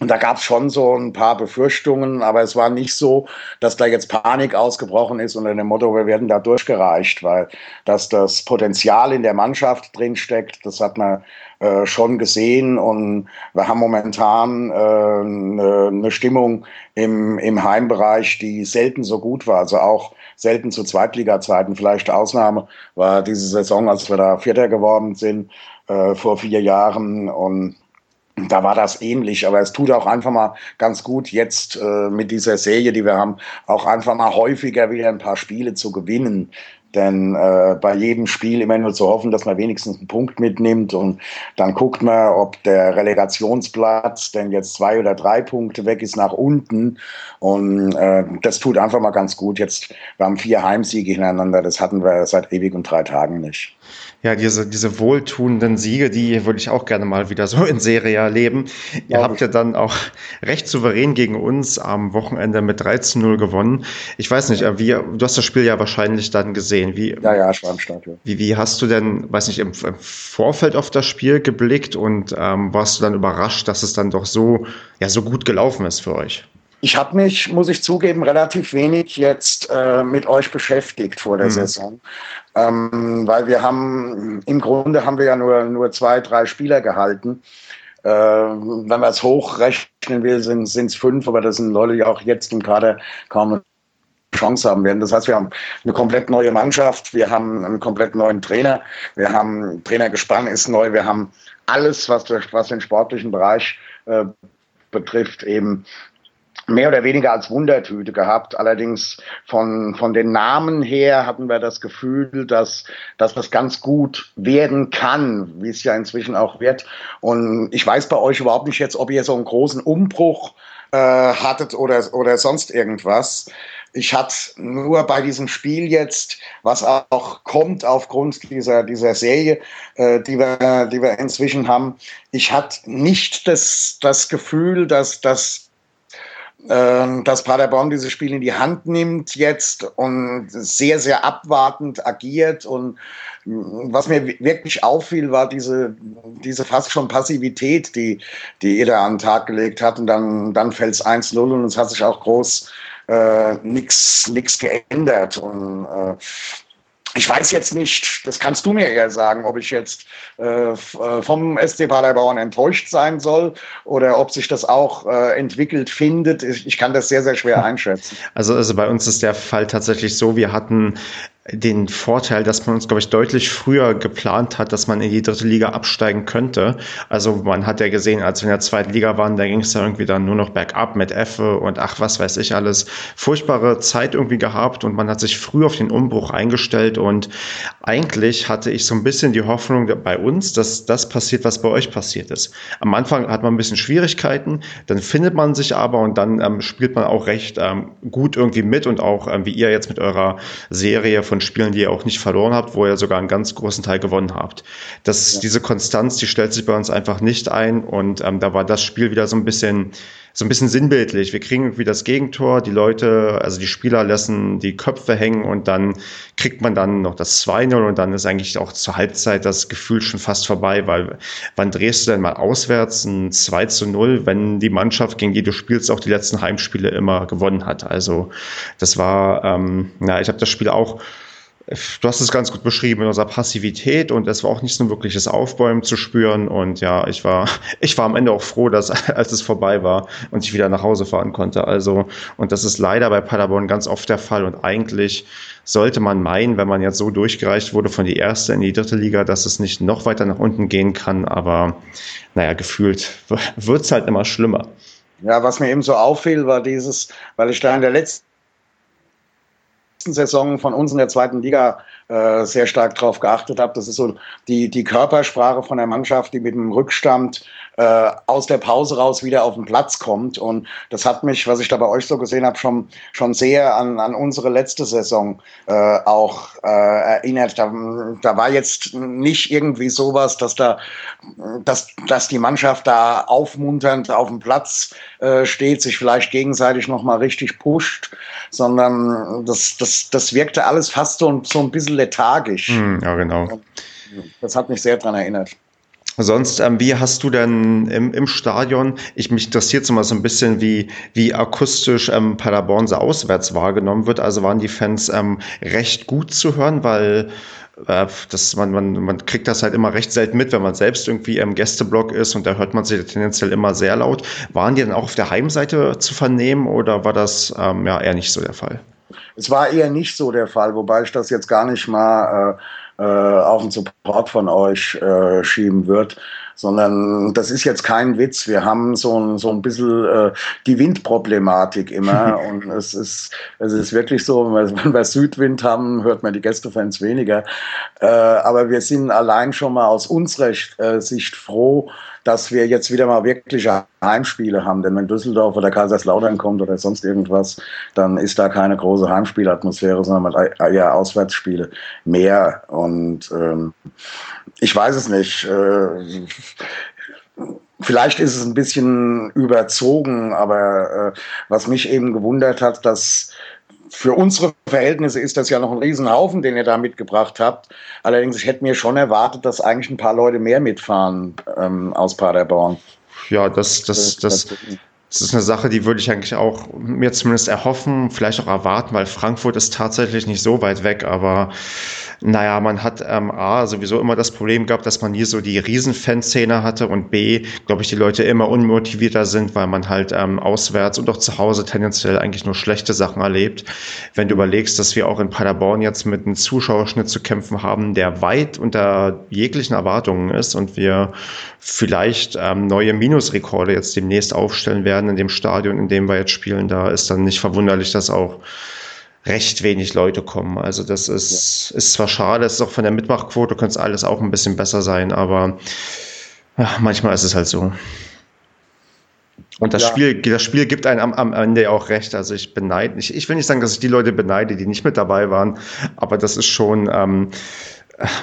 Speaker 5: Und da gab es schon so ein paar Befürchtungen, aber es war nicht so, dass da jetzt Panik ausgebrochen ist unter dem Motto, wir werden da durchgereicht, weil dass das Potenzial in der Mannschaft drinsteckt, das hat man äh, schon gesehen und wir haben momentan eine äh, ne, ne Stimmung im, im Heimbereich, die selten so gut war, also auch selten zu Zweitliga-Zeiten. Vielleicht Ausnahme war diese Saison, als wir da Vierter geworden sind äh, vor vier Jahren und da war das ähnlich, aber es tut auch einfach mal ganz gut, jetzt äh, mit dieser Serie, die wir haben, auch einfach mal häufiger wieder ein paar Spiele zu gewinnen. Denn äh, bei jedem Spiel immer nur zu hoffen, dass man wenigstens einen Punkt mitnimmt und dann guckt man, ob der Relegationsplatz denn jetzt zwei oder drei Punkte weg ist nach unten. Und äh, das tut einfach mal ganz gut. Jetzt, wir haben vier Heimsiege hintereinander, das hatten wir seit ewig und drei Tagen nicht
Speaker 1: ja, diese, diese wohltuenden Siege, die würde ich auch gerne mal wieder so in Serie erleben. Ja, Ihr habt ja dann auch recht souverän gegen uns am Wochenende mit 13-0 gewonnen. Ich weiß nicht, wie, du hast das Spiel ja wahrscheinlich dann gesehen. Wie,
Speaker 5: ja, ja, ich war im Stadion.
Speaker 1: Wie, wie hast du denn, weiß nicht, im, im Vorfeld auf das Spiel geblickt und ähm, warst du dann überrascht, dass es dann doch so, ja, so gut gelaufen ist für euch?
Speaker 5: Ich habe mich, muss ich zugeben, relativ wenig jetzt äh, mit euch beschäftigt vor der mhm. Saison, ähm, weil wir haben, im Grunde haben wir ja nur, nur zwei, drei Spieler gehalten. Äh, wenn man es hochrechnen will, sind es fünf, aber das sind Leute, die auch jetzt im Kader kaum eine Chance haben werden. Das heißt, wir haben eine komplett neue Mannschaft, wir haben einen komplett neuen Trainer, wir haben Trainergespann ist neu, wir haben alles, was, was den sportlichen Bereich äh, betrifft, eben mehr oder weniger als Wundertüte gehabt. Allerdings von, von den Namen her hatten wir das Gefühl, dass, dass das ganz gut werden kann, wie es ja inzwischen auch wird. Und ich weiß bei euch überhaupt nicht jetzt, ob ihr so einen großen Umbruch äh, hattet oder, oder sonst irgendwas. Ich hatte nur bei diesem Spiel jetzt, was auch kommt aufgrund dieser, dieser Serie, äh, die, wir, die wir inzwischen haben, ich hatte nicht das, das Gefühl, dass, dass dass Paderborn dieses Spiel in die Hand nimmt jetzt und sehr, sehr abwartend agiert. Und mm, was mir wirklich auffiel, war diese, diese fast schon Passivität, die, die da an den Tag gelegt hat. Und dann, dann fällt es 1-0 und es hat sich auch groß äh, nichts geändert. Und äh, ich weiß jetzt nicht, das kannst du mir eher sagen, ob ich jetzt äh, äh vom SC Paderborn enttäuscht sein soll oder ob sich das auch äh, entwickelt findet. Ich, ich, kann das sehr, sehr schwer einschätzen.
Speaker 1: Also, also bei uns ist der Fall tatsächlich so, wir hatten den Vorteil, dass man uns, glaube ich, deutlich früher geplant hat, dass man in die dritte Liga absteigen könnte. Also man hat ja gesehen, als wir in der zweiten Liga waren, da ging es ja irgendwie dann nur noch bergab mit Effe und ach, was weiß ich alles. Furchtbare Zeit irgendwie gehabt und man hat sich früh auf den Umbruch eingestellt und eigentlich hatte ich so ein bisschen die Hoffnung bei uns, dass das passiert, was bei euch passiert ist. Am Anfang hat man ein bisschen Schwierigkeiten, dann findet man sich aber und dann ähm, spielt man auch recht ähm, gut irgendwie mit und auch ähm, wie ihr jetzt mit eurer Serie von Spielen, die ihr auch nicht verloren habt, wo ihr sogar einen ganz großen Teil gewonnen habt. Das, ja. Diese Konstanz, die stellt sich bei uns einfach nicht ein und ähm, da war das Spiel wieder so ein bisschen so ein bisschen sinnbildlich. Wir kriegen irgendwie das Gegentor, die Leute, also die Spieler lassen die Köpfe hängen und dann kriegt man dann noch das 2-0 und dann ist eigentlich auch zur Halbzeit das Gefühl schon fast vorbei, weil wann drehst du denn mal auswärts ein 2 0, wenn die Mannschaft, gegen die du spielst, auch die letzten Heimspiele immer gewonnen hat. Also das war, ähm, na, ich habe das Spiel auch du hast es ganz gut beschrieben in unserer Passivität und es war auch nicht so ein wirkliches Aufbäumen zu spüren und ja, ich war, ich war am Ende auch froh, dass, als es vorbei war und ich wieder nach Hause fahren konnte. Also, und das ist leider bei Paderborn ganz oft der Fall und eigentlich sollte man meinen, wenn man jetzt so durchgereicht wurde von die erste in die dritte Liga, dass es nicht noch weiter nach unten gehen kann, aber naja, gefühlt wird es halt immer schlimmer.
Speaker 5: Ja, was mir eben so auffiel, war dieses, weil ich da in der letzten Saison von uns in der zweiten Liga äh, sehr stark darauf geachtet habe. Das ist so die, die Körpersprache von der Mannschaft, die mit dem Rückstand äh, aus der Pause raus wieder auf den Platz kommt. Und das hat mich, was ich da bei euch so gesehen habe, schon, schon sehr an, an unsere letzte Saison äh, auch äh, erinnert. Da, da war jetzt nicht irgendwie sowas, dass da, dass, dass die Mannschaft da aufmunternd auf dem Platz äh, steht, sich vielleicht gegenseitig nochmal richtig pusht, sondern das, das, das wirkte alles fast so, so ein bisschen lethargisch.
Speaker 1: Mm, ja, genau.
Speaker 5: Das hat mich sehr daran erinnert.
Speaker 1: Sonst, ähm, wie hast du denn im, im Stadion, ich mich interessiert mal so ein bisschen, wie, wie akustisch ähm, Paderborn so auswärts wahrgenommen wird. Also waren die Fans ähm, recht gut zu hören, weil äh, das, man, man, man kriegt das halt immer recht selten mit, wenn man selbst irgendwie im Gästeblock ist und da hört man sich tendenziell immer sehr laut. Waren die dann auch auf der Heimseite zu vernehmen oder war das ähm, ja eher nicht so der Fall?
Speaker 5: Es war eher nicht so der Fall, wobei ich das jetzt gar nicht mal äh, äh, auf den Support von euch äh, schieben wird, sondern das ist jetzt kein Witz. Wir haben so ein, so ein bisschen äh, die Windproblematik immer und es ist, es ist wirklich so, wenn wir Südwind haben, hört man die Gästefans weniger. Äh, aber wir sind allein schon mal aus unserer äh, Sicht froh, dass wir jetzt wieder mal wirkliche Heimspiele haben. Denn wenn Düsseldorf oder Kaiserslautern kommt oder sonst irgendwas, dann ist da keine große Heimspielatmosphäre, sondern eher Auswärtsspiele mehr. Und ähm, ich weiß es nicht. Äh, Vielleicht ist es ein bisschen überzogen, aber äh, was mich eben gewundert hat, dass für unsere Verhältnisse ist das ja noch ein Riesenhaufen, den ihr da mitgebracht habt. Allerdings, ich hätte mir schon erwartet, dass eigentlich ein paar Leute mehr mitfahren ähm, aus Paderborn.
Speaker 1: Ja, das, das, das, das ist eine Sache, die würde ich eigentlich auch mir zumindest erhoffen, vielleicht auch erwarten, weil Frankfurt ist tatsächlich nicht so weit weg, aber naja, man hat ähm, A, sowieso immer das Problem gehabt, dass man nie so die Riesenfanszene hatte und B, glaube ich, die Leute immer unmotivierter sind, weil man halt ähm, auswärts und auch zu Hause tendenziell eigentlich nur schlechte Sachen erlebt. Wenn du überlegst, dass wir auch in Paderborn jetzt mit einem Zuschauerschnitt zu kämpfen haben, der weit unter jeglichen Erwartungen ist und wir vielleicht ähm, neue Minusrekorde jetzt demnächst aufstellen werden in dem Stadion, in dem wir jetzt spielen, da ist dann nicht verwunderlich, dass auch recht wenig Leute kommen. Also das ist, ja. ist zwar schade, es ist auch von der Mitmachquote könnte es alles auch ein bisschen besser sein, aber ja, manchmal ist es halt so. Und das, ja. Spiel, das Spiel gibt einem am, am Ende auch recht. Also ich beneide, ich, ich will nicht sagen, dass ich die Leute beneide, die nicht mit dabei waren, aber das ist schon ähm,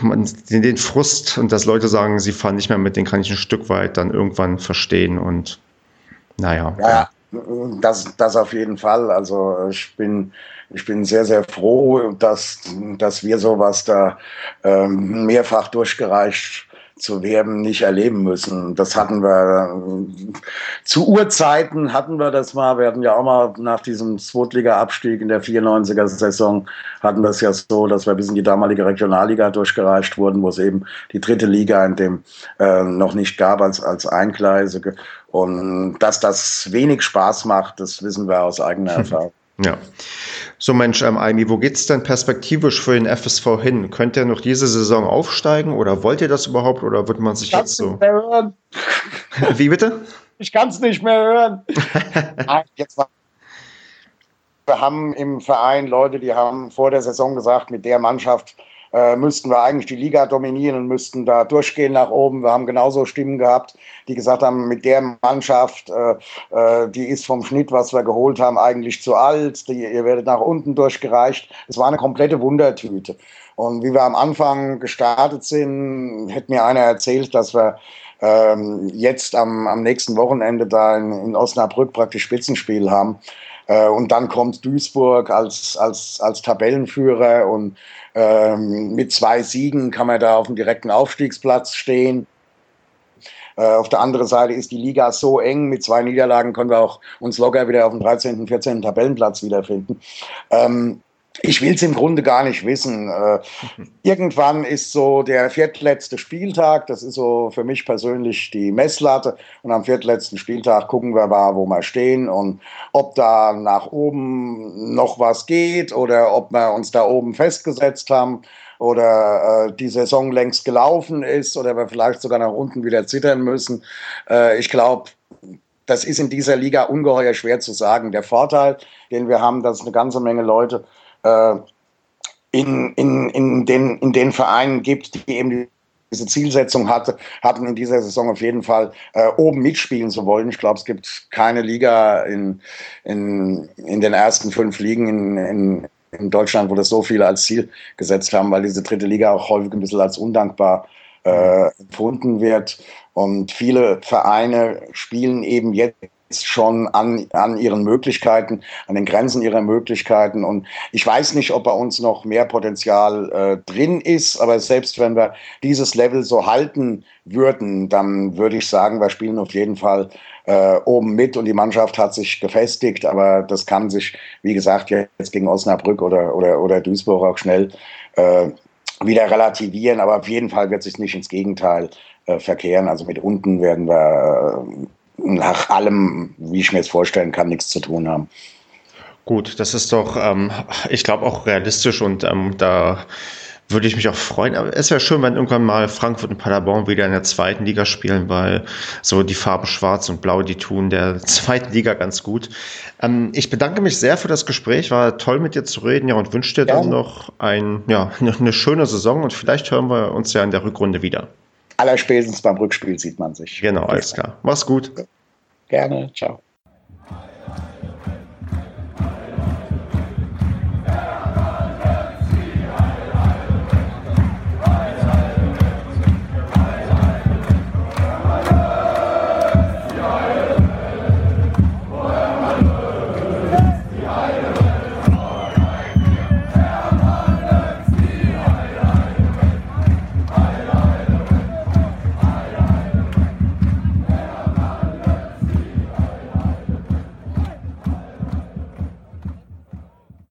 Speaker 1: den, den Frust und dass Leute sagen, sie fahren nicht mehr mit, den kann ich ein Stück weit dann irgendwann verstehen und naja.
Speaker 5: Ja, das, das auf jeden Fall. Also ich bin ich bin sehr, sehr froh, dass, dass wir sowas da ähm, mehrfach durchgereicht zu werden nicht erleben müssen. Das hatten wir zu Urzeiten hatten wir das mal. Wir hatten ja auch mal nach diesem Zweitliga-Abstieg in der 94er Saison hatten das ja so, dass wir bis in die damalige Regionalliga durchgereicht wurden, wo es eben die dritte Liga in dem äh, noch nicht gab als, als Eingleisige. Und dass das wenig Spaß macht, das wissen wir aus eigener Erfahrung.
Speaker 1: Ja. So Mensch, ähm, Aimi, wo geht's denn perspektivisch für den FSV hin? Könnt ihr noch diese Saison aufsteigen oder wollt ihr das überhaupt oder wird man sich jetzt so... Wie bitte?
Speaker 5: Ich kann es nicht mehr hören. jetzt war wir haben im Verein Leute, die haben vor der Saison gesagt, mit der Mannschaft äh, müssten wir eigentlich die Liga dominieren und müssten da durchgehen nach oben. Wir haben genauso Stimmen gehabt, die gesagt haben, mit der Mannschaft, äh, äh, die ist vom Schnitt, was wir geholt haben, eigentlich zu alt. Die, ihr werdet nach unten durchgereicht. Es war eine komplette Wundertüte. Und wie wir am Anfang gestartet sind, hätte mir einer erzählt, dass wir ähm, jetzt am, am nächsten Wochenende da in, in Osnabrück praktisch Spitzenspiel haben. Äh, und dann kommt Duisburg als, als, als Tabellenführer und ähm, mit zwei Siegen kann man da auf dem direkten Aufstiegsplatz stehen. Äh, auf der anderen Seite ist die Liga so eng, mit zwei Niederlagen können wir auch uns locker wieder auf dem 13., 14. Tabellenplatz wiederfinden. Ähm, ich will es im Grunde gar nicht wissen. Äh, irgendwann ist so der viertletzte Spieltag, das ist so für mich persönlich die Messlatte. Und am viertletzten Spieltag gucken wir mal, wo wir stehen und ob da nach oben noch was geht oder ob wir uns da oben festgesetzt haben oder äh, die Saison längst gelaufen ist oder wir vielleicht sogar nach unten wieder zittern müssen. Äh, ich glaube, das ist in dieser Liga ungeheuer schwer zu sagen. Der Vorteil, den wir haben, dass eine ganze Menge Leute äh, in, in, in, den, in den Vereinen gibt, die eben diese Zielsetzung hatte, hatten in dieser Saison auf jeden Fall äh, oben mitspielen zu wollen. Ich glaube, es gibt keine Liga in, in, in den ersten fünf Ligen in, in, in Deutschland, wo das so viele als Ziel gesetzt haben, weil diese dritte Liga auch häufig ein bisschen als undankbar äh, empfunden wird. Und viele Vereine spielen eben jetzt schon an, an ihren Möglichkeiten, an den Grenzen ihrer Möglichkeiten. Und ich weiß nicht, ob bei uns noch mehr Potenzial äh, drin ist, aber selbst wenn wir dieses Level so halten würden, dann würde ich sagen, wir spielen auf jeden Fall äh, oben mit und die Mannschaft hat sich gefestigt, aber das kann sich, wie gesagt, jetzt gegen Osnabrück oder, oder, oder Duisburg auch schnell äh, wieder relativieren, aber auf jeden Fall wird sich nicht ins Gegenteil äh, verkehren. Also mit unten werden wir äh, nach allem, wie ich mir jetzt vorstellen kann, nichts zu tun haben.
Speaker 1: Gut, das ist doch, ähm, ich glaube, auch realistisch und ähm, da würde ich mich auch freuen. Aber es wäre schön, wenn irgendwann mal Frankfurt und Paderborn wieder in der zweiten Liga spielen, weil so die Farben Schwarz und Blau, die tun der zweiten Liga ganz gut. Ähm, ich bedanke mich sehr für das Gespräch. War toll mit dir zu reden, ja, und wünsche dir ja. dann noch ein, ja, eine schöne Saison und vielleicht hören wir uns ja in der Rückrunde wieder.
Speaker 5: Allerspätestens beim Rückspiel sieht man sich.
Speaker 1: Genau, alles klar. Mach's gut.
Speaker 5: Gerne. Ciao.